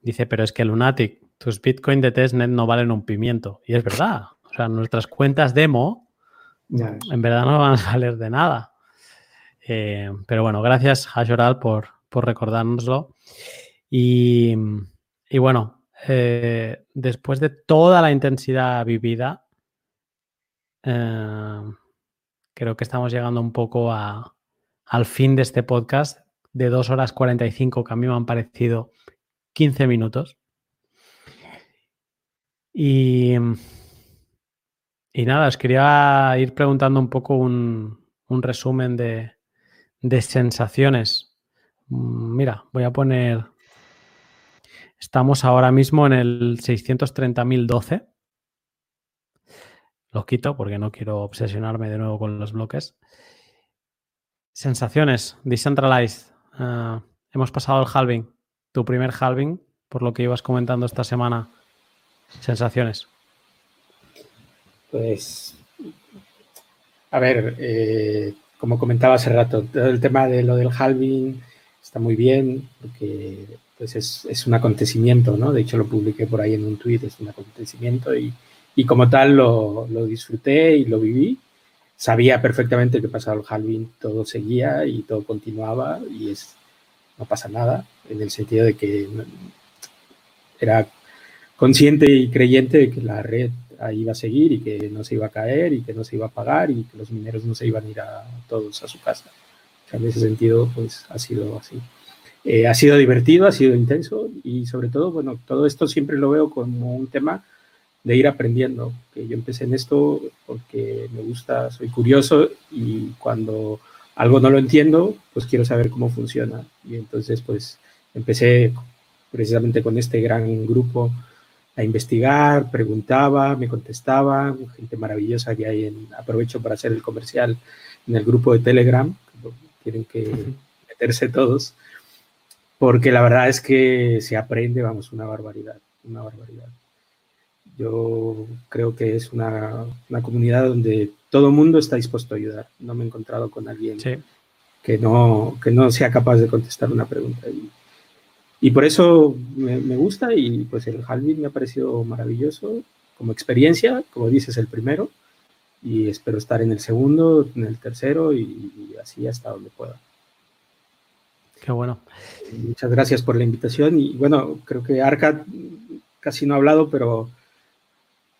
dice, pero es que Lunatic, tus Bitcoin de testnet no valen un pimiento. Y es verdad. O sea, nuestras cuentas demo en verdad no van a valer de nada. Eh, pero bueno, gracias Hashoral por, por recordárnoslo. Y, bueno, eh, después de toda la intensidad vivida, eh, creo que estamos llegando un poco al fin de este podcast de 2 horas 45 que a mí me han parecido 15 minutos. Y, y nada, os quería ir preguntando un poco un, resumen de, sensaciones. Mm, mira, voy a poner. Estamos ahora mismo en el 630.012. Lo quito porque no quiero obsesionarme de nuevo con los bloques. Sensaciones, decentralized. Ah, hemos pasado el halving, tu primer halving, por lo que ibas comentando esta semana. Sensaciones. Pues, a ver, eh, como comentaba hace rato, todo el tema de lo del halving está muy bien, porque pues es, un acontecimiento, ¿no? De hecho, lo publiqué por ahí en un tweet, es un acontecimiento y, como tal lo, lo, disfruté y lo viví sabía perfectamente que pasado el halving todo seguía y todo continuaba y es no pasa nada en el sentido de que era consciente y creyente de que la red ahí iba a seguir y que no se iba a caer y que no se iba a pagar y que los mineros no se iban a ir a todos a su casa. en ese sentido, pues ha sido así. Eh, ha sido divertido, ha sido intenso y sobre todo, bueno, todo esto siempre lo veo como un tema de ir aprendiendo. Que yo empecé en esto porque me gusta, soy curioso y cuando algo no lo entiendo, pues quiero saber cómo funciona. Y entonces, pues empecé precisamente con este gran grupo a investigar, preguntaba, me contestaba, gente maravillosa que hay en, aprovecho para hacer el comercial en el grupo de Telegram, tienen que meterse todos, porque la verdad es que se aprende, vamos, una barbaridad, una barbaridad. Yo creo que es una, comunidad donde todo el mundo está dispuesto a ayudar. No me he encontrado con alguien que, no, que no sea capaz de contestar una pregunta. Y, por eso me, gusta y pues el halving me ha parecido maravilloso como experiencia, como dices, el primero. Y espero estar en el segundo, en el tercero y, así hasta donde pueda. Qué bueno. Muchas gracias por la invitación. Y bueno, creo que Arca casi no ha hablado, pero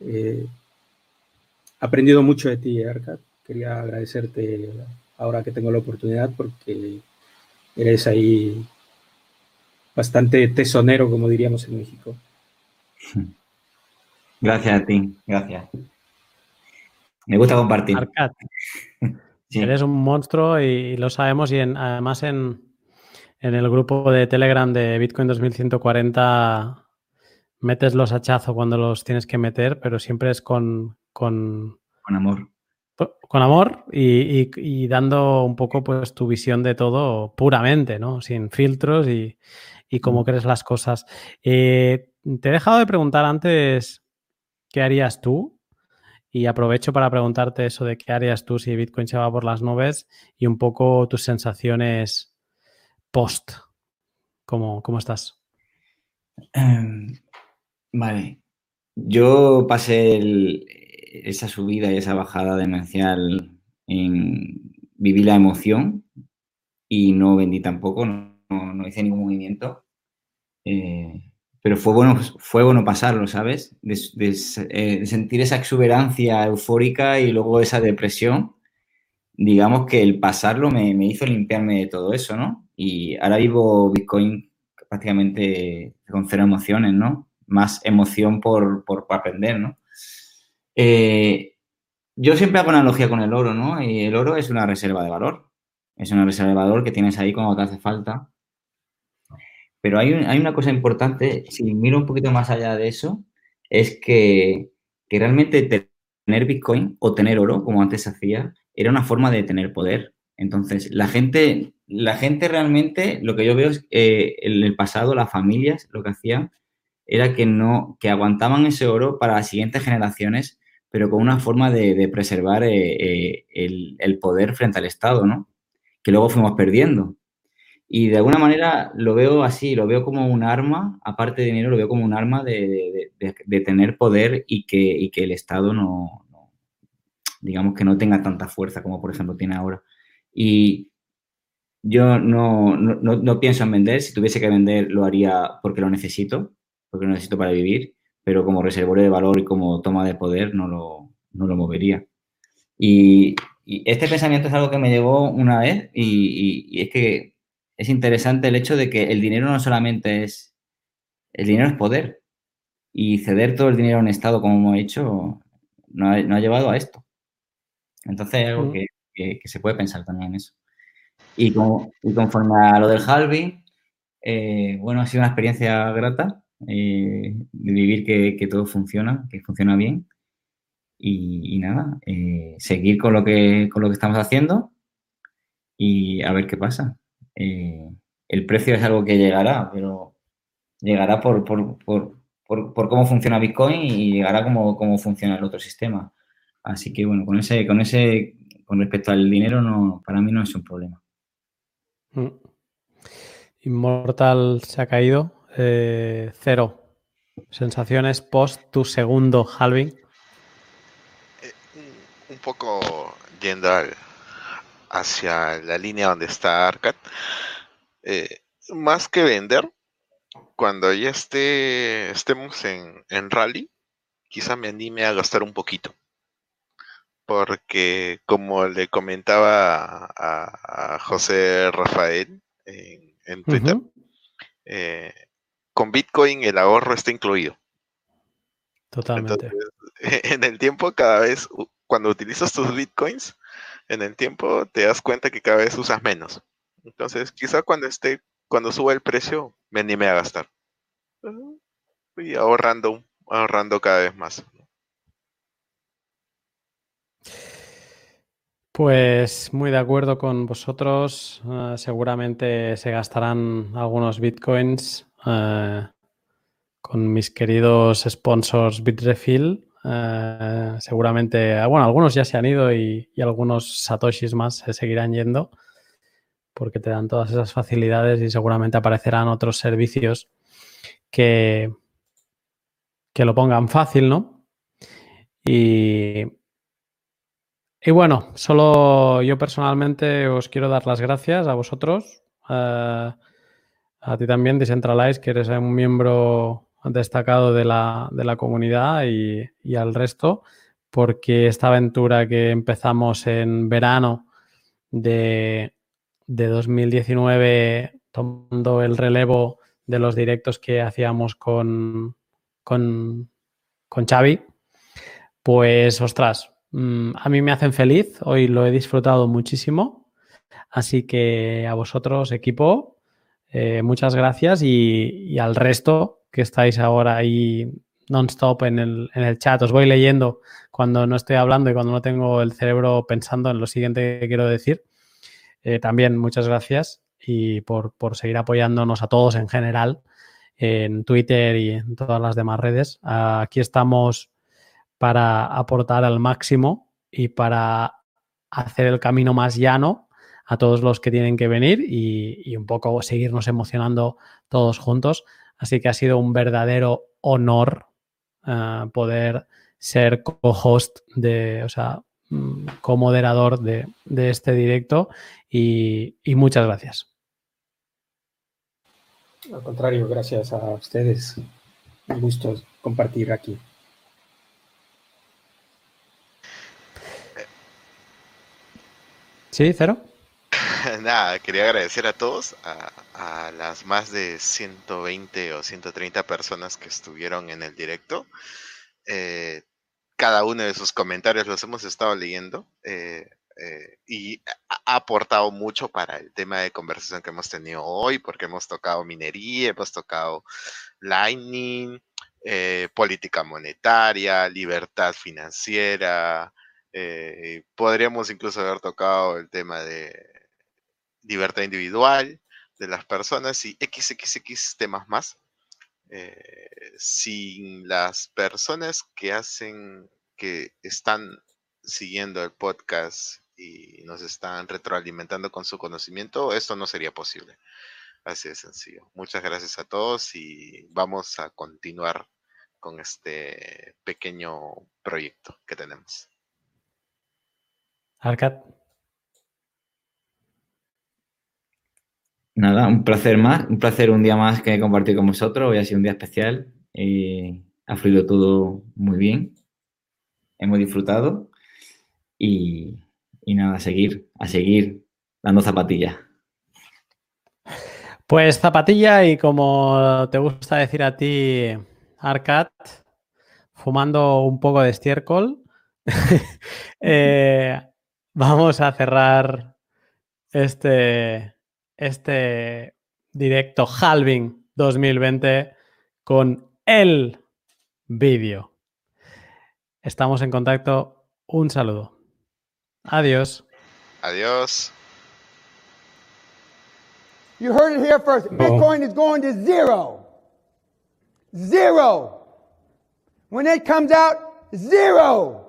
eh, aprendido mucho de ti, Arcad. Quería agradecerte ahora que tengo la oportunidad porque eres ahí bastante tesonero, como diríamos en México. Gracias a ti, gracias. Me gusta compartir. Arcad, eres un monstruo y, lo sabemos y además en, en el grupo de Telegram de Bitcoin 2140 metes los hachazos cuando los tienes que meter, pero siempre es con... Con, amor. Con amor y, dando un poco pues tu visión de todo puramente, ¿no? Sin filtros y, cómo mm. crees las cosas. Eh, te he dejado de preguntar antes qué harías tú y aprovecho para preguntarte eso de qué harías tú si Bitcoin se va por las nubes y un poco tus sensaciones post. ¿Cómo, cómo estás? Em, Vale. Yo pasé esa subida y esa bajada demencial en viví la emoción y no vendí tampoco, no, hice ningún movimiento. Eh, pero fue bueno, fue bueno pasarlo, ¿sabes? Eh, de, sentir esa exuberancia eufórica y luego esa depresión. Digamos que el pasarlo me hizo limpiarme de todo eso, ¿no? Y ahora vivo Bitcoin prácticamente con cero emociones, ¿no? más emoción por, aprender, ¿no? Eh, yo siempre hago analogía con el oro, ¿no? Y el oro es una reserva de valor. Es una reserva de valor que tienes ahí cuando te hace falta. Pero hay, hay una cosa importante, si miro un poquito más allá de eso, es que, realmente te tener Bitcoin o tener oro, como antes se hacía, era una forma de tener poder. Entonces, la gente, la gente realmente, lo que yo veo es eh, en el pasado, las familias lo que hacían era que no, que aguantaban ese oro para las siguientes generaciones, pero con una forma de, preservar eh, eh, el, poder frente al Estado, ¿no? Que luego fuimos perdiendo. Y de alguna manera lo veo así, lo veo como un arma, aparte de dinero, lo veo como un arma de, de tener poder y que, y que el Estado no, no, digamos que no tenga tanta fuerza como por ejemplo tiene ahora. Y yo no, no, no, pienso en vender. Si tuviese que vender, lo haría porque lo necesito, porque lo necesito para vivir, pero como reservorio de valor y como toma de poder, no lo, no lo movería. Y, este pensamiento es algo que me llegó una vez y, y, es que es interesante el hecho de que el dinero no solamente es, el dinero es poder y ceder todo el dinero a un Estado como hemos hecho no ha, no ha llevado a esto. Entonces es algo que, que, se puede pensar también en eso. Y, como, y conforme a lo del halving, eh, bueno, ha sido una experiencia grata eh, de vivir que, que, todo funciona, que funciona bien. Y, nada, eh, seguir con lo, que, con lo que estamos haciendo y a ver qué pasa. el precio es algo que llegará, pero llegará por, por, por, por, cómo funciona Bitcoin y llegará como, cómo funciona el otro sistema. Así que bueno, con ese, con ese con respecto al dinero, no, para mí no es un problema. Mm. Inmortal se ha caído. Eh, cero. Sensaciones post tu segundo halving. Eh, un poco yendo hacia la línea donde está Arcad. Eh, más que vender, cuando ya esté, estemos en, en rally, quizá me anime a gastar un poquito porque como le comentaba a, José Rafael en, Twitter, eh, con Bitcoin el ahorro está incluido. Totalmente. en el tiempo cada vez, cuando utilizas tus Bitcoins, en el tiempo te das cuenta que cada vez usas menos. Entonces, quizá cuando esté, cuando suba el precio, me anime a gastar. Y ahorrando, ahorrando cada vez más. Pues muy de acuerdo con vosotros. Uh, seguramente se gastarán algunos bitcoins uh, con mis queridos sponsors Bitrefill. Uh, seguramente, bueno, algunos ya se han ido y, y, algunos satoshis más se seguirán yendo porque te dan todas esas facilidades y seguramente aparecerán otros servicios que, que lo pongan fácil, ¿no? Y y bueno, solo yo personalmente os quiero dar las gracias a vosotros, uh, a ti también, Decentralize, que eres un miembro destacado de la, de la comunidad y, y, al resto, porque esta aventura que empezamos en verano de, de 2019, tomando el relevo de los directos que hacíamos con, con, con Xavi, pues ostras, Mm, a mí me hacen feliz, hoy lo he disfrutado muchísimo, así que a vosotros, equipo, eh, muchas gracias y, al resto que estáis ahora ahí non-stop en el, en el, chat, os voy leyendo cuando no estoy hablando y cuando no tengo el cerebro pensando en lo siguiente que quiero decir. Eh, también muchas gracias y por, por, seguir apoyándonos a todos en general en Twitter y en todas las demás redes. Aquí estamos para aportar al máximo y para hacer el camino más llano a todos los que tienen que venir y, un poco seguirnos emocionando todos juntos. Así que ha sido un verdadero honor uh, poder ser co-host de, o sea, mm, co-moderador de, de, este directo y, y muchas gracias. Al contrario, gracias a ustedes. Un gusto compartir aquí. Sí, cero. Nada, quería agradecer a todos, a, las más de 120 o 130 personas que estuvieron en el directo. Eh, cada uno de sus comentarios los hemos estado leyendo eh, eh, y ha aportado mucho para el tema de conversación que hemos tenido hoy, porque hemos tocado minería, hemos tocado Lightning, eh, política monetaria, libertad financiera. Eh, podríamos incluso haber tocado el tema de libertad individual de las personas y XXX temas más. Eh, sin las personas que hacen, que están siguiendo el podcast y nos están retroalimentando con su conocimiento, esto no sería posible. Así de sencillo. Muchas gracias a todos y vamos a continuar con este pequeño proyecto que tenemos. Arcat. Nada, un placer más, un placer un día más que compartir con vosotros. Hoy ha sido un día especial y ha fluido todo muy bien. Hemos disfrutado y, y nada, a seguir, a seguir dando zapatillas. Pues zapatilla y como te gusta decir a ti, Arcat, fumando un poco de estiércol, eh, vamos a cerrar este, este directo Halving 2020 con el vídeo. Estamos en contacto. Un saludo. Adiós. Adiós. You heard it here first. Bitcoin is going to zero. Zero. When it comes out, zero.